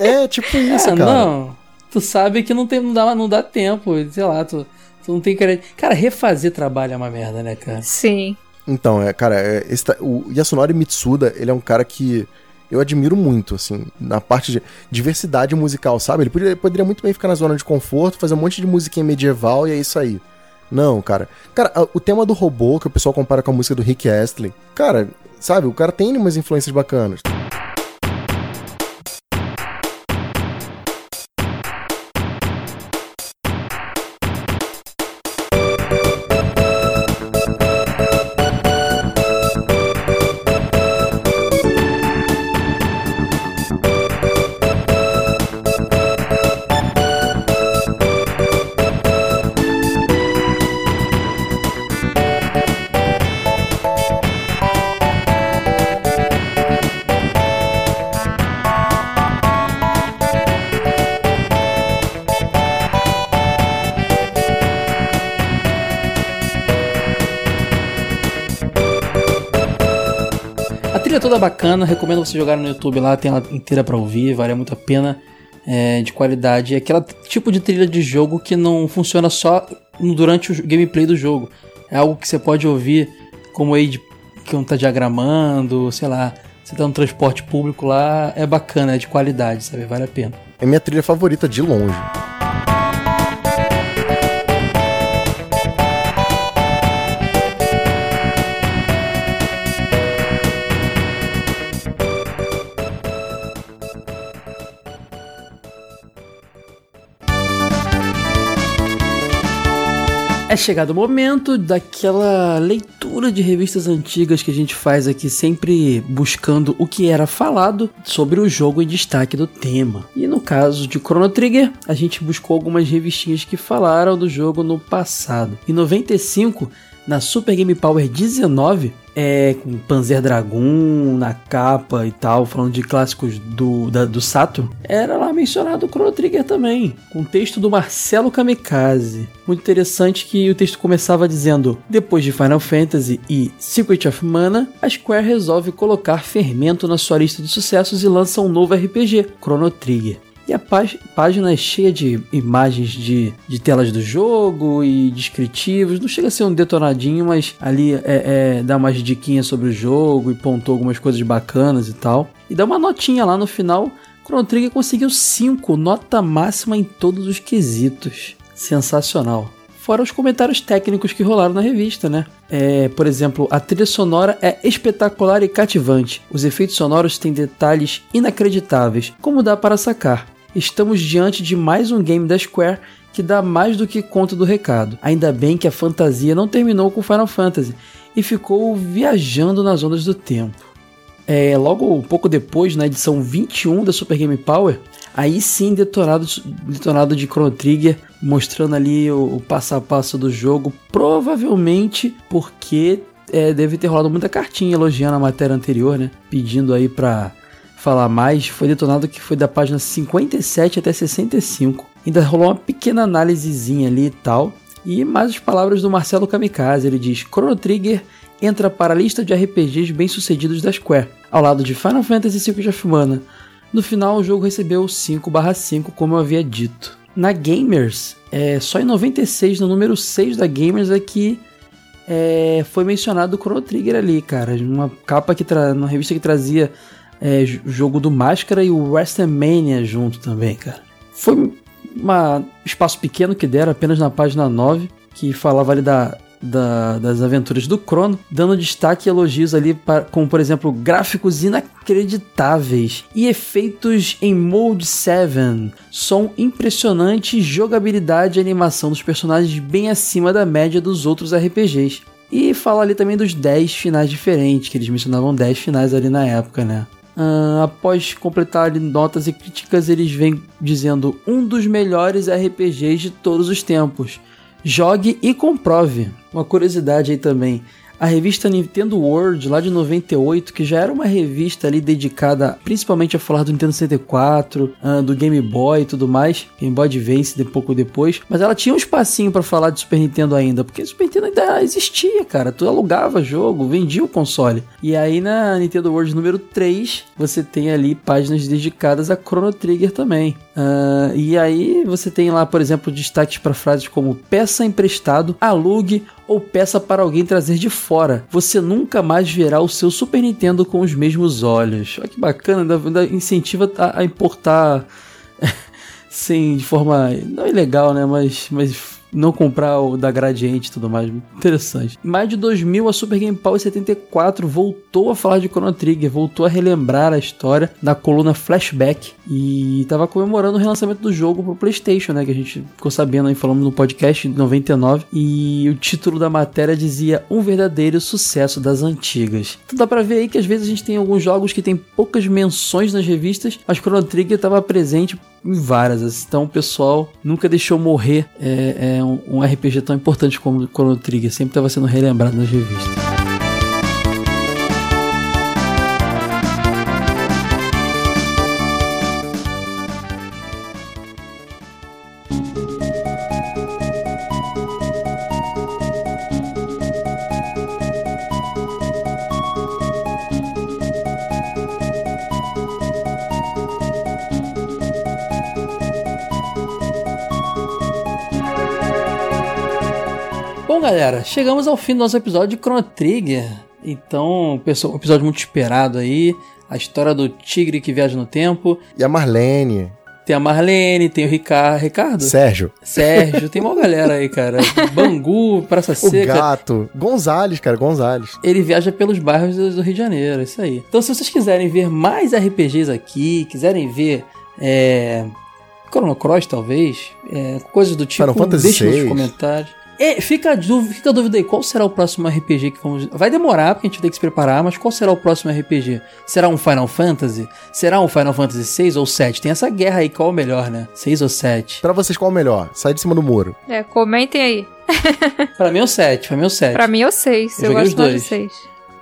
É, tipo (laughs) isso, ah, cara. Não, tu sabe que não, tem, não, dá, não dá tempo, sei lá, tu, tu não tem crédito. Cara, refazer trabalho é uma merda, né, cara? Sim. Então, é, cara, é, esse, o Yasunori Mitsuda, ele é um cara que eu admiro muito, assim, na parte de diversidade musical, sabe? Ele poderia, poderia muito bem ficar na zona de conforto, fazer um monte de musiquinha medieval e é isso aí. Não, cara. Cara, o tema do robô, que o pessoal compara com a música do Rick Astley, cara, sabe? O cara tem umas influências bacanas. Toda bacana, recomendo você jogar no YouTube lá, tem ela inteira para ouvir, vale muito a pena. É, de qualidade. É aquele tipo de trilha de jogo que não funciona só durante o gameplay do jogo. É algo que você pode ouvir como aí de que um tá diagramando, sei lá, você tá no transporte público lá, é bacana, é de qualidade, sabe? Vale a pena. É minha trilha favorita de longe. É chegado o momento daquela leitura de revistas antigas que a gente faz aqui, sempre buscando o que era falado sobre o jogo em destaque do tema. E no caso de Chrono Trigger, a gente buscou algumas revistinhas que falaram do jogo no passado. Em 95, na Super Game Power 19, é, com Panzer Dragoon na capa e tal, falando de clássicos do, da, do Saturn, era lá mencionado o Chrono Trigger também, com texto do Marcelo Kamikaze. Muito interessante que o texto começava dizendo: Depois de Final Fantasy e Secret of Mana, a Square resolve colocar fermento na sua lista de sucessos e lança um novo RPG, Chrono Trigger. E a página é cheia de imagens de, de telas do jogo e descritivos. Não chega a ser um detonadinho, mas ali é, é, dá umas diquinhas sobre o jogo e pontou algumas coisas bacanas e tal. E dá uma notinha lá no final. Chrono Trigger conseguiu 5, nota máxima em todos os quesitos. Sensacional. Fora os comentários técnicos que rolaram na revista, né? É, por exemplo, a trilha sonora é espetacular e cativante. Os efeitos sonoros têm detalhes inacreditáveis, como dá para sacar estamos diante de mais um game da Square que dá mais do que conta do recado. Ainda bem que a fantasia não terminou com Final Fantasy e ficou viajando nas ondas do tempo. É, logo um pouco depois, na edição 21 da Super Game Power, aí sim detonado, detonado de Chrono Trigger, mostrando ali o, o passo a passo do jogo, provavelmente porque é, deve ter rolado muita cartinha elogiando a matéria anterior, né? Pedindo aí pra falar mais, foi detonado que foi da página 57 até 65. Ainda rolou uma pequena análisezinha ali e tal. E mais as palavras do Marcelo Kamikaze, ele diz: Chrono Trigger entra para a lista de RPGs bem-sucedidos da Square, ao lado de Final Fantasy Secret of Mana. No final, o jogo recebeu 5/5, como eu havia dito. Na Gamers, é, só em 96, no número 6 da Gamers, é que é, foi mencionado o Chrono Trigger ali, cara. Uma capa que tra... uma revista que trazia é, jogo do Máscara e o WrestleMania junto também, cara. Foi um espaço pequeno que deram, apenas na página 9, que falava ali da, da, das aventuras do Crono, dando destaque e elogios ali, como por exemplo, gráficos inacreditáveis e efeitos em Mode 7, som impressionante, jogabilidade e animação dos personagens bem acima da média dos outros RPGs. E fala ali também dos 10 finais diferentes, que eles mencionavam 10 finais ali na época, né? Uh, após completar notas e críticas, eles vêm dizendo um dos melhores RPGs de todos os tempos. Jogue e comprove. Uma curiosidade aí também a revista Nintendo World, lá de 98, que já era uma revista ali dedicada principalmente a falar do Nintendo 64, uh, ah, do Game Boy e tudo mais, Game Boy Advance de pouco depois, mas ela tinha um espacinho para falar de Super Nintendo ainda, porque Super Nintendo ainda existia, cara, tu alugava jogo, vendia o console. E aí na Nintendo World número 3, você tem ali páginas dedicadas a Chrono Trigger também. Uh, e aí você tem lá, por exemplo, destaques para frases como peça emprestado, alugue ou peça para alguém trazer de fora. Você nunca mais verá o seu Super Nintendo com os mesmos olhos. Olha que bacana, ainda, incentiva a, importar (laughs) sem de forma não ilegal, né, mas mas não comprar o da Gradiente e tudo mais. Interessante. Em maio de 2000, a Super Game Power 74 voltou a falar de Chrono Trigger, voltou a relembrar a história na coluna Flashback e estava comemorando o relançamento do jogo pro PlayStation, né? Que a gente ficou sabendo aí, falando no podcast de 99. E o título da matéria dizia Um verdadeiro sucesso das antigas. Então dá pra ver aí que às vezes a gente tem alguns jogos que tem poucas menções nas revistas, mas Chrono Trigger estava presente em várias. Então o pessoal nunca deixou morrer é, é um, RPG tão importante como Chrono Trigger. Sempre estava sendo relembrado nas revistas. Chegamos ao fim do nosso episódio de Chrono Trigger. Então, pessoal, um episódio muito esperado aí. A história do tigre que viaja no tempo. E a Marlene. Tem a Marlene, tem o Ricardo. Ricardo? Sérgio. Sérgio, tem uma galera aí, cara. (laughs) Bangu, Praça O Seca. gato. Gonzales, cara, Gonzales. Ele viaja pelos bairros do Rio de Janeiro, isso aí. Então, se vocês quiserem ver mais RPGs aqui, quiserem ver é, Chrono Cross, talvez, é, coisas do tipo, Final Fantasy deixem nos comentários. É, fica, a dúvida, fica a dúvida aí, qual será o próximo RPG que vamos... Vai demorar, porque a gente tem que se preparar, mas qual será o próximo RPG? Será um Final Fantasy? Será um Final Fantasy 6 ou 7? Tem essa guerra aí, qual é o melhor, né? 6 ou 7? Pra vocês, qual é o melhor? Sai de cima do muro. É, comentem aí. Pra mim é o 7, pra mim é o 7. Pra mim é o 6. Eu Eu, gosto mais do dois. 6.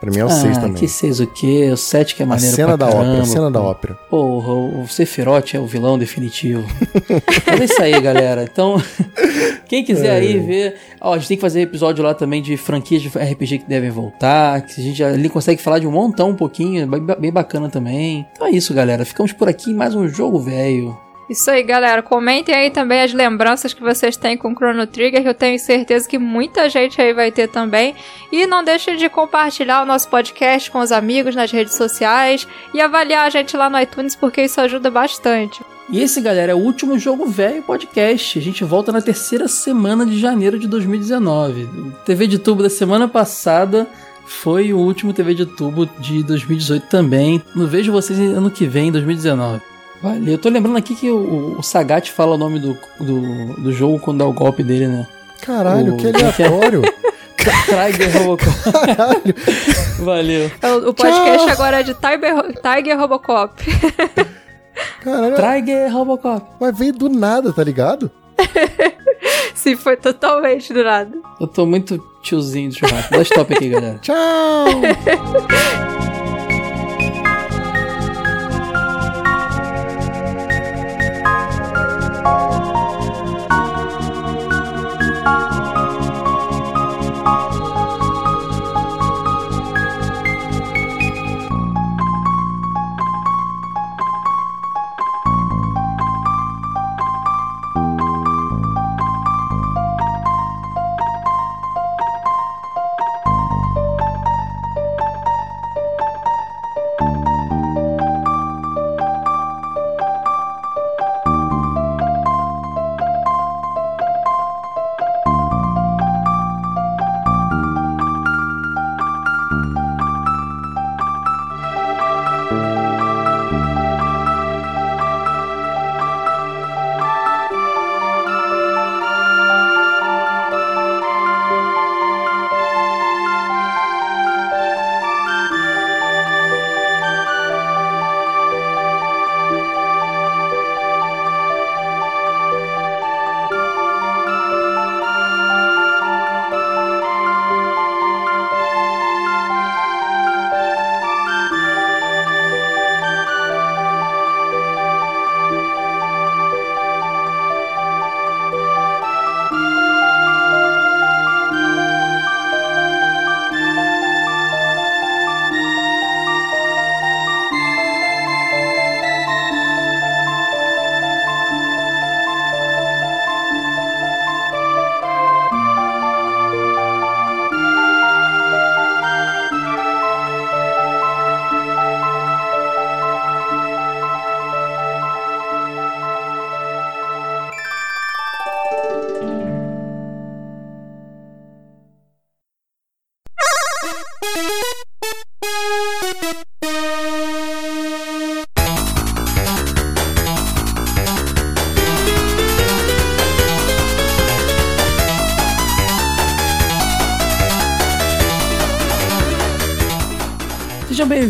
Pra mim é o ah, 6 também. que 6 o quê? O 7 que é A maneiro cena pra da caramba, ópera, cena da pô. ópera. Porra, o Sephiroth é o vilão definitivo. (laughs) Mas é isso aí, galera. Então, (laughs) quem quiser aí ver. Ó, a gente tem que fazer episódio lá também de franquias de RPG que devem voltar. Que a gente ali consegue falar de um montão um pouquinho. Bem, bem bacana também. Então é isso, galera. Ficamos por aqui mais um jogo velho. Isso aí, galera. Comentem aí também as lembranças que vocês têm com Chrono Trigger, que eu tenho certeza que muita gente aí vai ter também. E não deixem de compartilhar o nosso podcast com os amigos nas redes sociais e avaliar a gente lá no iTunes, porque isso ajuda bastante. E esse, galera, é o último Jogo Velho podcast. A gente volta na terceira semana de janeiro de 2019. O TV de tubo da semana passada foi o último TV de tubo de 2018 também. Não vejo vocês ano que vem, 2019. Valeu. Eu tô lembrando aqui que o, o Sagat fala o nome do, do, do jogo quando dá o golpe dele, né? Caralho, O- que (laughs) aleatório. Tiger Robocop. Valeu. O, o podcast agora é de Tiger, Tiger Robocop. Caralho, Tiger Robocop. mas veio do nada, tá ligado? (laughs) Sim, foi totalmente do nada. Eu tô muito tiozinho do churrasco. Dá stop aqui, galera. Tchau! (laughs)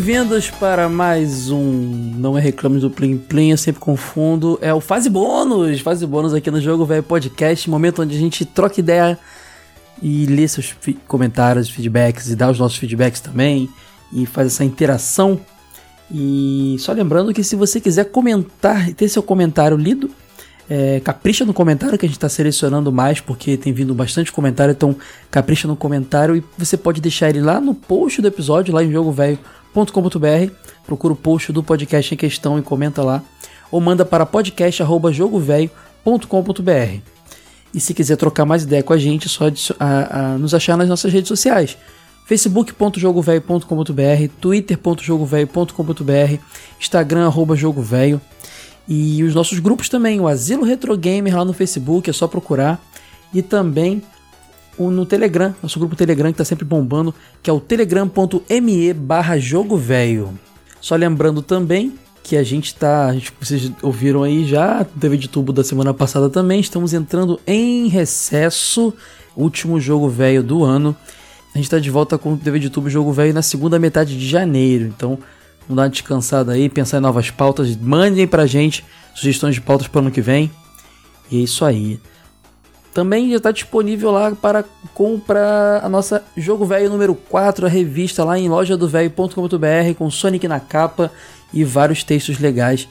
bem-vindos para mais um Não é Reclames do Plim Plim, eu sempre confundo. É o Fase Bônus, Fase Bônus aqui no Jogo Velho Podcast, momento onde a gente troca ideia e lê seus comentários, feedbacks e dá os nossos feedbacks também e faz essa interação. E só lembrando que se você quiser comentar e ter seu comentário lido, é, capricha no comentário que a gente está selecionando mais, porque tem vindo bastante comentário, então capricha no comentário e você pode deixar ele lá no post do episódio, lá em jogovelho.com.br. Procura o post do podcast em questão e comenta lá. Ou manda para podcast.jogovelho.com.br. E se quiser trocar mais ideia com a gente, é só a, a, nos achar nas nossas redes sociais. facebook.jogovelho.com.br, twitter.jogovelho.com.br, instagram jogovelho e os nossos grupos também, o Asilo Retro Gamer lá no Facebook, é só procurar. E também no Telegram, nosso grupo Telegram que está sempre bombando, que é o telegram.me barra jogo velho. Só lembrando também que a gente está, vocês ouviram aí já, teve de tubo da semana passada também, estamos entrando em recesso, último jogo velho do ano. A gente está de volta com o TV de tubo jogo velho na segunda metade de janeiro, então vamos dar uma descansada aí, pensar em novas pautas, mandem pra gente sugestões de pautas para o ano que vem. E é isso aí. Também já está disponível lá para comprar a nossa Jogo Velho número 4, a revista lá em lojadovelho.com.br com Sonic na capa e vários textos legais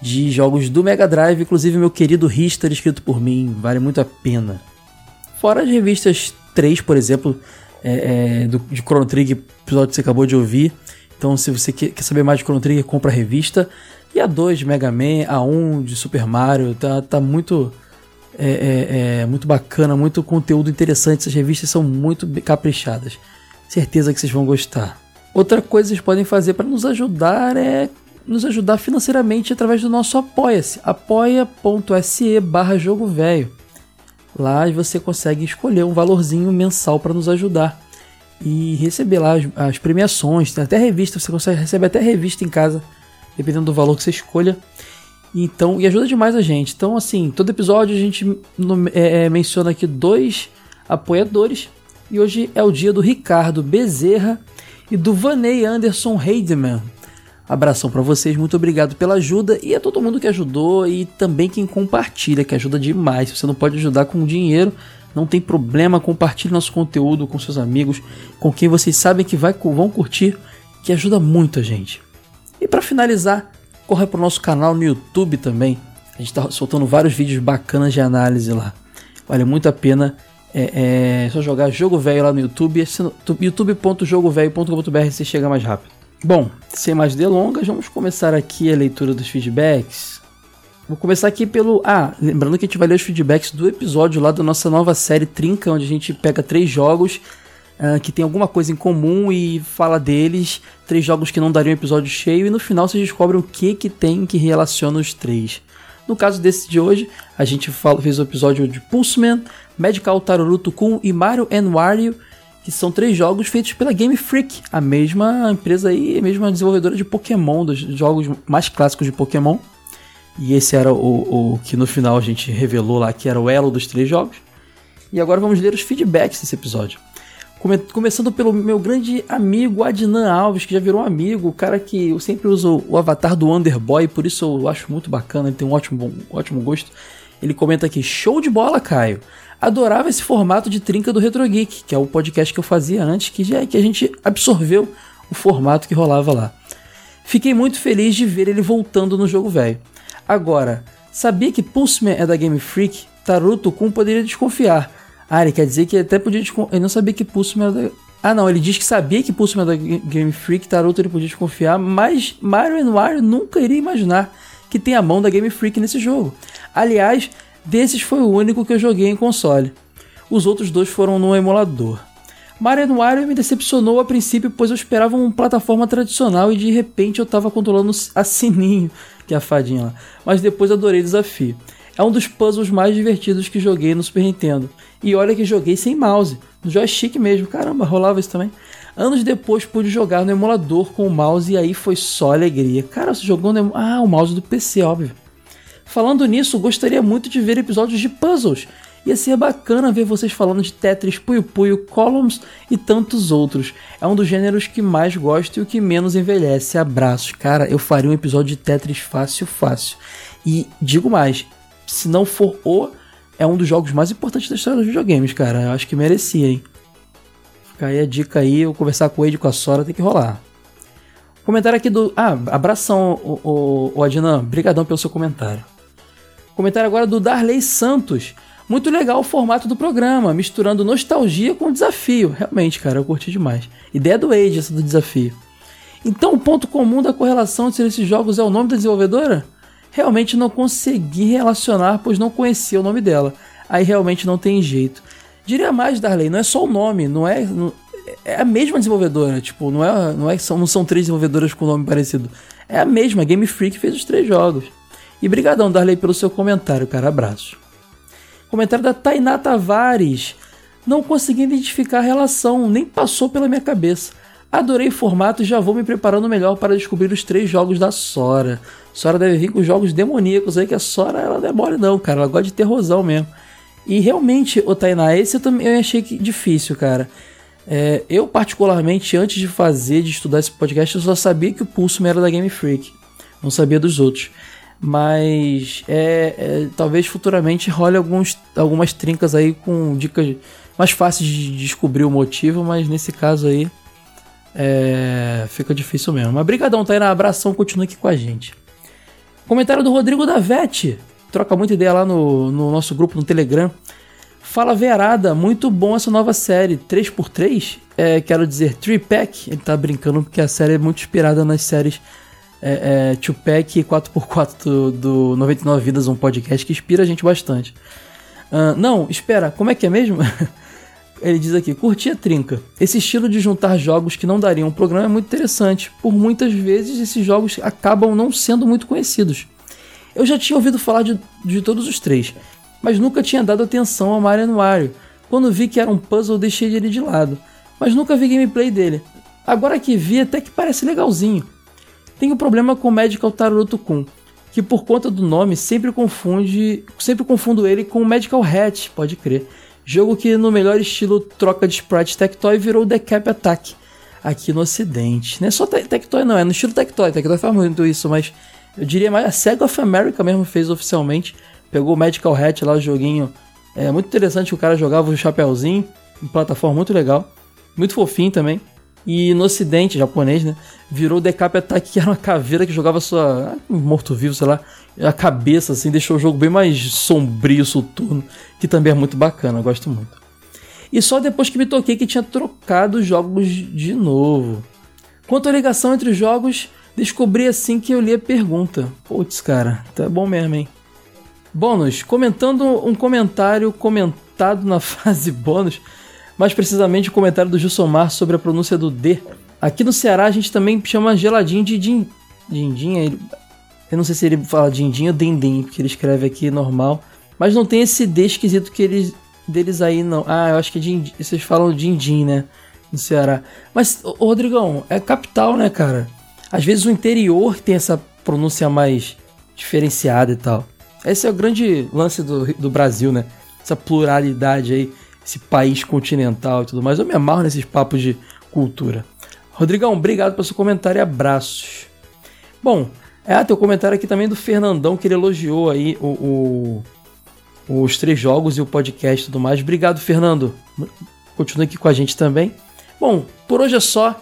de jogos do Mega Drive, inclusive meu querido Richter escrito por mim, vale muito a pena. Fora as revistas 3, por exemplo, é, é, do, de Chrono Trigger, episódio que você acabou de ouvir. Então, se você quer, quer saber mais de Chrono Trigger, compra a revista. E a 2 de Mega Man, a 1 de Super Mario, tá, tá muito é, é, é, muito bacana, muito conteúdo interessante. Essas revistas são muito caprichadas. Certeza que vocês vão gostar. Outra coisa que vocês podem fazer para nos ajudar é nos ajudar financeiramente através do nosso Apoia-se, apoia.se barra jogo velho. Lá você consegue escolher um valorzinho mensal para nos ajudar e receber lá as, as, premiações, até revista, você consegue receber até revista em casa, dependendo do valor que você escolha. Então, e ajuda demais a gente. Então, assim, todo episódio a gente é, é, menciona aqui dois apoiadores. E hoje é o dia do Ricardo Bezerra e do Vaney Anderson Heidemann. Abração para vocês, muito obrigado pela ajuda e a todo mundo que ajudou e também quem compartilha, que ajuda demais. Se você não pode ajudar com dinheiro, não tem problema, compartilhe nosso conteúdo com seus amigos, com quem vocês sabem que vai, vão curtir, que ajuda muito a gente. E para finalizar, corre para o nosso canal no YouTube também. A gente está soltando vários vídeos bacanas de análise lá. Vale muito a pena. É, é só jogar Jogo Velho lá no YouTube. youtube.jogovelho.com.br você chega mais rápido. Bom, sem mais delongas, vamos começar aqui a leitura dos feedbacks. Vou começar aqui pelo. Ah, lembrando que a gente vai ler os feedbacks do episódio lá da nossa nova série Trinca, onde a gente pega três jogos uh, que tem alguma coisa em comum e fala deles, três jogos que não dariam episódio cheio, e no final você descobre o que, que tem que relaciona os três. No caso desse de hoje, a gente fala, fez o episódio de Pulseman, Medical Taruruto Kun e Mario Wario, que são três jogos feitos pela Game Freak, a mesma empresa aí, a mesma desenvolvedora de Pokémon, dos jogos mais clássicos de Pokémon. E esse era o, o que no final a gente revelou lá que era o elo dos três jogos. E agora vamos ler os feedbacks desse episódio. Come começando pelo meu grande amigo Adnan Alves, que já virou amigo, o cara que eu sempre uso o avatar do Underboy, por isso eu acho muito bacana, ele tem um ótimo, um ótimo gosto. Ele comenta aqui: show de bola, Caio. Adorava esse formato de trinca do Retro Geek, que é o podcast que eu fazia antes, que, já, que a gente absorveu o formato que rolava lá. Fiquei muito feliz de ver ele voltando no jogo velho. Agora, sabia que Pulseman é da Game Freak? Taruto Kun poderia desconfiar ah, ele quer dizer que até podia. Ele não sabia que Pulse era. Ah, não, ele diz que sabia que Pulse era da Game Freak, Taruto ele podia desconfiar, mas Mario Wario nunca iria imaginar que tem a mão da Game Freak nesse jogo. Aliás, desses foi o único que eu joguei em console. Os outros dois foram no emulador. Mario Wario me decepcionou a princípio, pois eu esperava uma plataforma tradicional e de repente eu estava controlando a Sininho, que é a fadinha lá. Mas depois adorei o desafio. É um dos puzzles mais divertidos que joguei no Super Nintendo. E olha que joguei sem mouse, no joystick mesmo. Caramba, rolava isso também. Anos depois pude jogar no emulador com o mouse e aí foi só alegria. Cara, você jogou no Ah, o mouse do PC, óbvio. Falando nisso, gostaria muito de ver episódios de puzzles. Ia ser bacana ver vocês falando de Tetris, Puyo Puyo, Columns e tantos outros. É um dos gêneros que mais gosto e o que menos envelhece. Abraços. Cara, eu faria um episódio de Tetris fácil, fácil. E digo mais, se não for o é um dos jogos mais importantes da história dos videogames, cara. Eu acho que merecia, hein? Fica aí a dica aí, eu conversar com o Ed com a Sora, tem que rolar. Comentário aqui do. Ah, abração, o, o, o Adnan. Obrigadão pelo seu comentário. Comentário agora do Darley Santos. Muito legal o formato do programa, misturando nostalgia com desafio. Realmente, cara, eu curti demais. Ideia do Age, essa do desafio. Então, o ponto comum da correlação entre esses jogos é o nome da desenvolvedora? Realmente não consegui relacionar, pois não conhecia o nome dela. aí realmente não tem jeito. Diria mais, Darley, não é só o nome, não é. Não, é a mesma desenvolvedora, tipo, não é, não é são, não são três desenvolvedoras com nome parecido. É a mesma, Game Freak fez os três jogos. E brigadão, Darley, pelo seu comentário, cara, abraço. Comentário da Tainá Tavares. Não consegui identificar a relação, nem passou pela minha cabeça. Adorei o formato e já vou me preparando melhor para descobrir os três jogos da Sora. Sora deve vir com jogos demoníacos aí, que a Sora ela não é mole não, cara. Ela gosta de terrorzão mesmo. E realmente, o Tainá, esse eu também achei difícil, cara. É, eu, particularmente, antes de fazer, de estudar esse podcast, eu só sabia que o Pulso era da Game Freak. Não sabia dos outros. Mas é, é, talvez futuramente role alguns, algumas trincas aí com dicas mais fáceis de descobrir o motivo, mas nesse caso aí é, fica difícil mesmo. Mas brigadão, Tainá. Abração, continue aqui com a gente. Comentário do Rodrigo da Vete. Troca muita ideia lá no, no nosso grupo no Telegram. Fala Verada, muito bom essa nova série 3x3, é, quero dizer 3-pack, ele tá brincando porque a série é muito inspirada nas séries é, é, 2-pack e 4x4 do, do 99 Vidas, um podcast que inspira a gente bastante. Uh, não, espera, como é que é mesmo? (laughs) Ele diz aqui: curti a trinca. Esse estilo de juntar jogos que não dariam um programa é muito interessante. Por muitas vezes, esses jogos acabam não sendo muito conhecidos. Eu já tinha ouvido falar de, de todos os três, mas nunca tinha dado atenção ao Mario Wario. Quando vi que era um puzzle, deixei ele de lado, mas nunca vi gameplay dele. Agora que vi, até que parece legalzinho. Tenho problema com Medical Taruto Kun, que por conta do nome sempre confunde, sempre confundo ele com Medical Hat, pode crer. Jogo que no melhor estilo troca de sprite Tectoy virou Decap Attack aqui no ocidente. Não é só Tectoy não, é no estilo Tectoy. Tectoy faz muito isso, mas eu diria mais a Sega of America mesmo fez oficialmente. Pegou o Medical Hat lá, o joguinho. É muito interessante o cara jogava o chapéuzinho, uma plataforma muito legal. Muito fofinho também. E no ocidente, japonês, né? Virou Decap Attack, que era uma caveira que jogava sua. Ah, morto-vivo, sei lá a cabeça, assim, deixou o jogo bem mais sombrio, soturno, que também é muito bacana, gosto muito. E só depois que me toquei que tinha trocado os jogos de novo. Quanto à ligação entre os jogos, descobri assim que eu li a pergunta. Putz, cara, tá bom mesmo, hein? Bônus, comentando um comentário comentado na (laughs) fase bônus, mais precisamente o comentário do Jussomar sobre a pronúncia do D. Aqui no Ceará a gente também chama geladinho de din... Dindim, eu não sei se ele fala Dindim ou Dindim, porque ele escreve aqui normal. Mas não tem esse D esquisito que eles, deles aí, não. Ah, eu acho que é Dindim. Vocês falam Dindim, né? No Ceará. Mas, ô, Rodrigão, é capital, né, cara? Às vezes o interior tem essa pronúncia mais diferenciada e tal. Esse é o grande lance do, do Brasil, né? Essa pluralidade aí, esse país continental e tudo mais. Eu me amarro nesses papos de cultura. Rodrigão, obrigado pelo seu comentário e abraços. Bom, é, tem um comentário aqui também do Fernandão, que ele elogiou aí o, o, os três jogos e o podcast e tudo mais. Obrigado, Fernando. Continue aqui com a gente também. Bom, por hoje é só.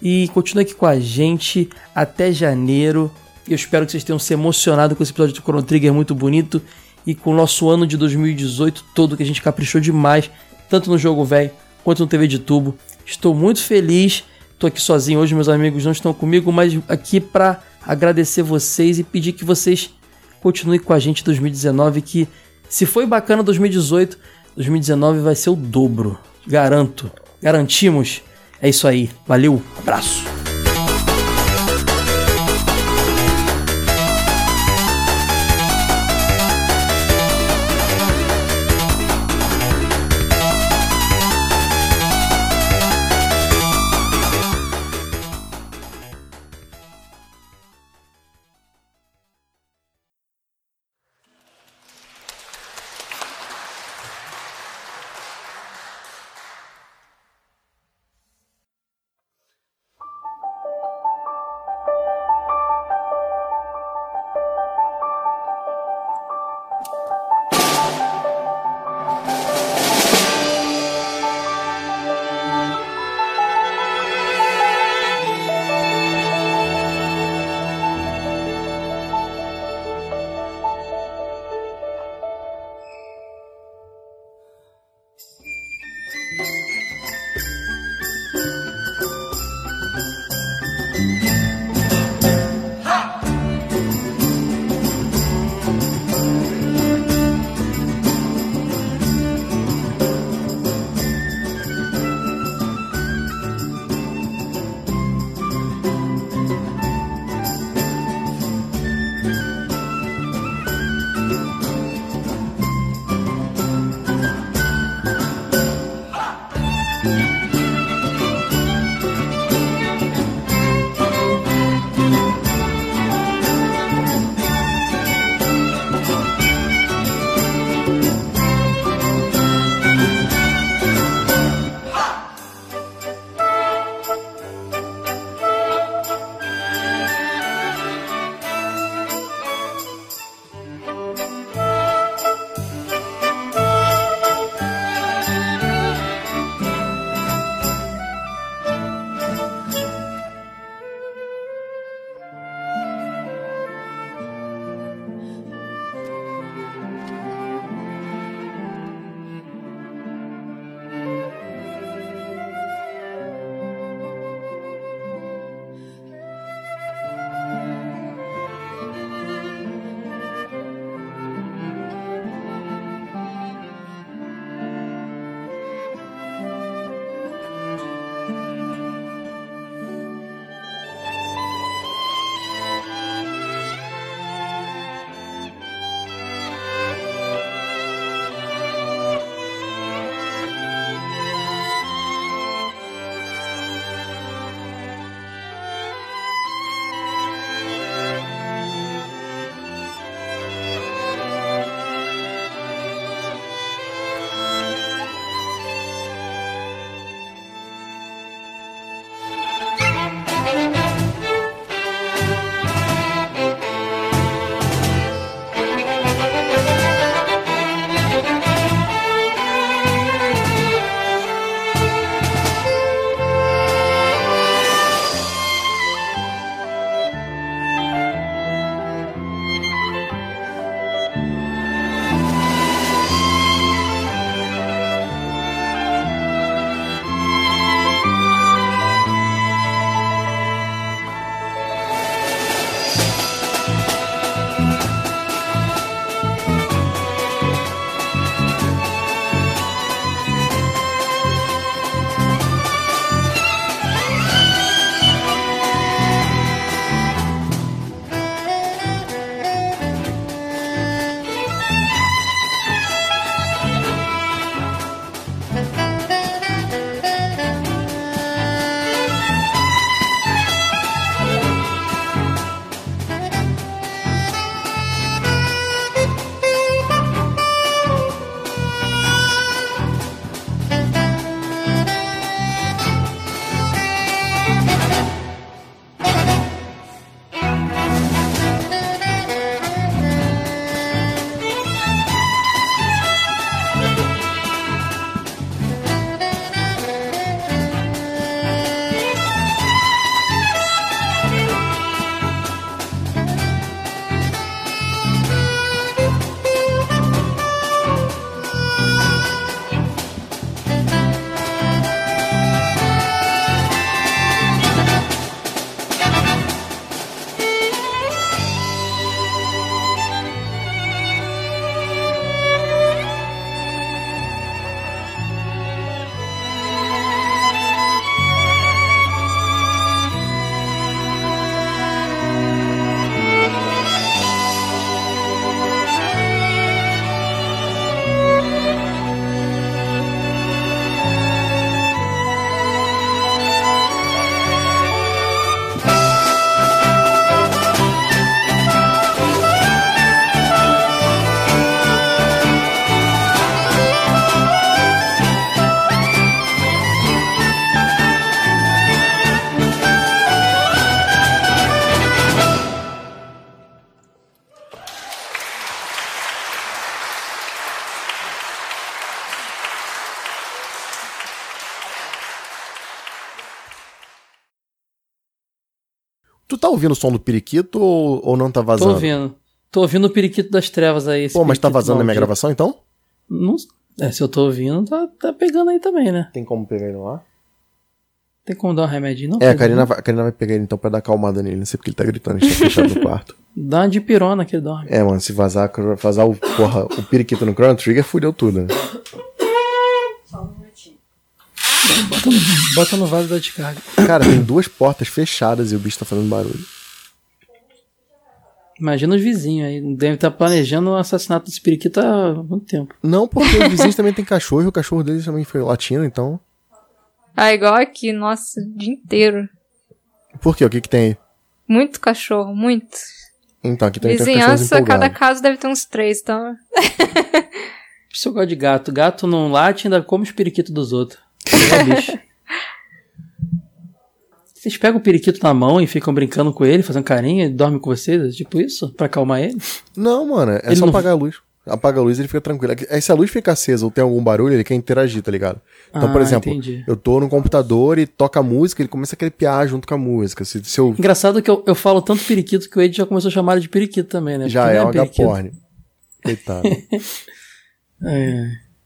E continue aqui com a gente até janeiro. Eu espero que vocês tenham se emocionado com esse episódio do Chrono Trigger muito bonito. E com o nosso ano de 2018 todo, que a gente caprichou demais, tanto no jogo velho quanto no TV de tubo. Estou muito feliz. Estou aqui sozinho hoje, meus amigos não estão comigo, mas aqui para agradecer vocês e pedir que vocês continuem com a gente em 2019, que se foi bacana 2018, 2019 vai ser o dobro. Garanto. Garantimos. É isso aí. Valeu. Abraço. Ouvindo o som do periquito ou, ou não tá vazando? Tô ouvindo. Tô ouvindo o periquito das trevas aí. Pô, mas tá vazando na minha gravação então? Não, é, se eu tô ouvindo, tá, tá pegando aí também, né? Tem como pegar ele lá? Tem como dar um remedinho, não? É, a? Karina, vai, a Karina vai pegar ele então pra dar acalmada nele. Não sei porque ele tá gritando, a gente tá fechado no quarto. (laughs) Dá uma de pirona que ele dorme. É, mano, se vazar, vazar o, porra, o periquito no Chrono Trigger, fudeu tudo, né? Bota no, bota no vaso da descarga. Cara, tem duas portas fechadas e o bicho tá fazendo barulho. Imagina os vizinhos aí. Deve estar planejando o assassinato desse periquito há muito tempo. Não, porque os vizinhos (laughs) também tem cachorro e o cachorro deles também foi latino, então. Ah, igual aqui, nossa, o dia inteiro. Por quê? O que que tem aí? Muito cachorro, muito. Então, aqui também tem Vizinhança, cada casa deve ter uns três, então. Se eu gosto de gato, gato não late ainda come os periquitos dos outros. É. Vocês pegam o periquito na mão e ficam brincando com ele, fazendo carinho, e dormem com vocês, tipo isso, pra acalmar ele? Não, mano, é Ele só não- apagar a luz. Apaga a luz e ele fica tranquilo. Aí se a luz fica acesa ou tem algum barulho, ele quer interagir, tá ligado? Então, por Ah, exemplo, entendi. eu tô no computador e toca música, ele começa a piar junto com a música. Se, se eu Engraçado que eu, eu falo tanto periquito que o Ed já começou a chamar ele de periquito também, né? já Porque é não um agaporn. Coitado. (laughs) É.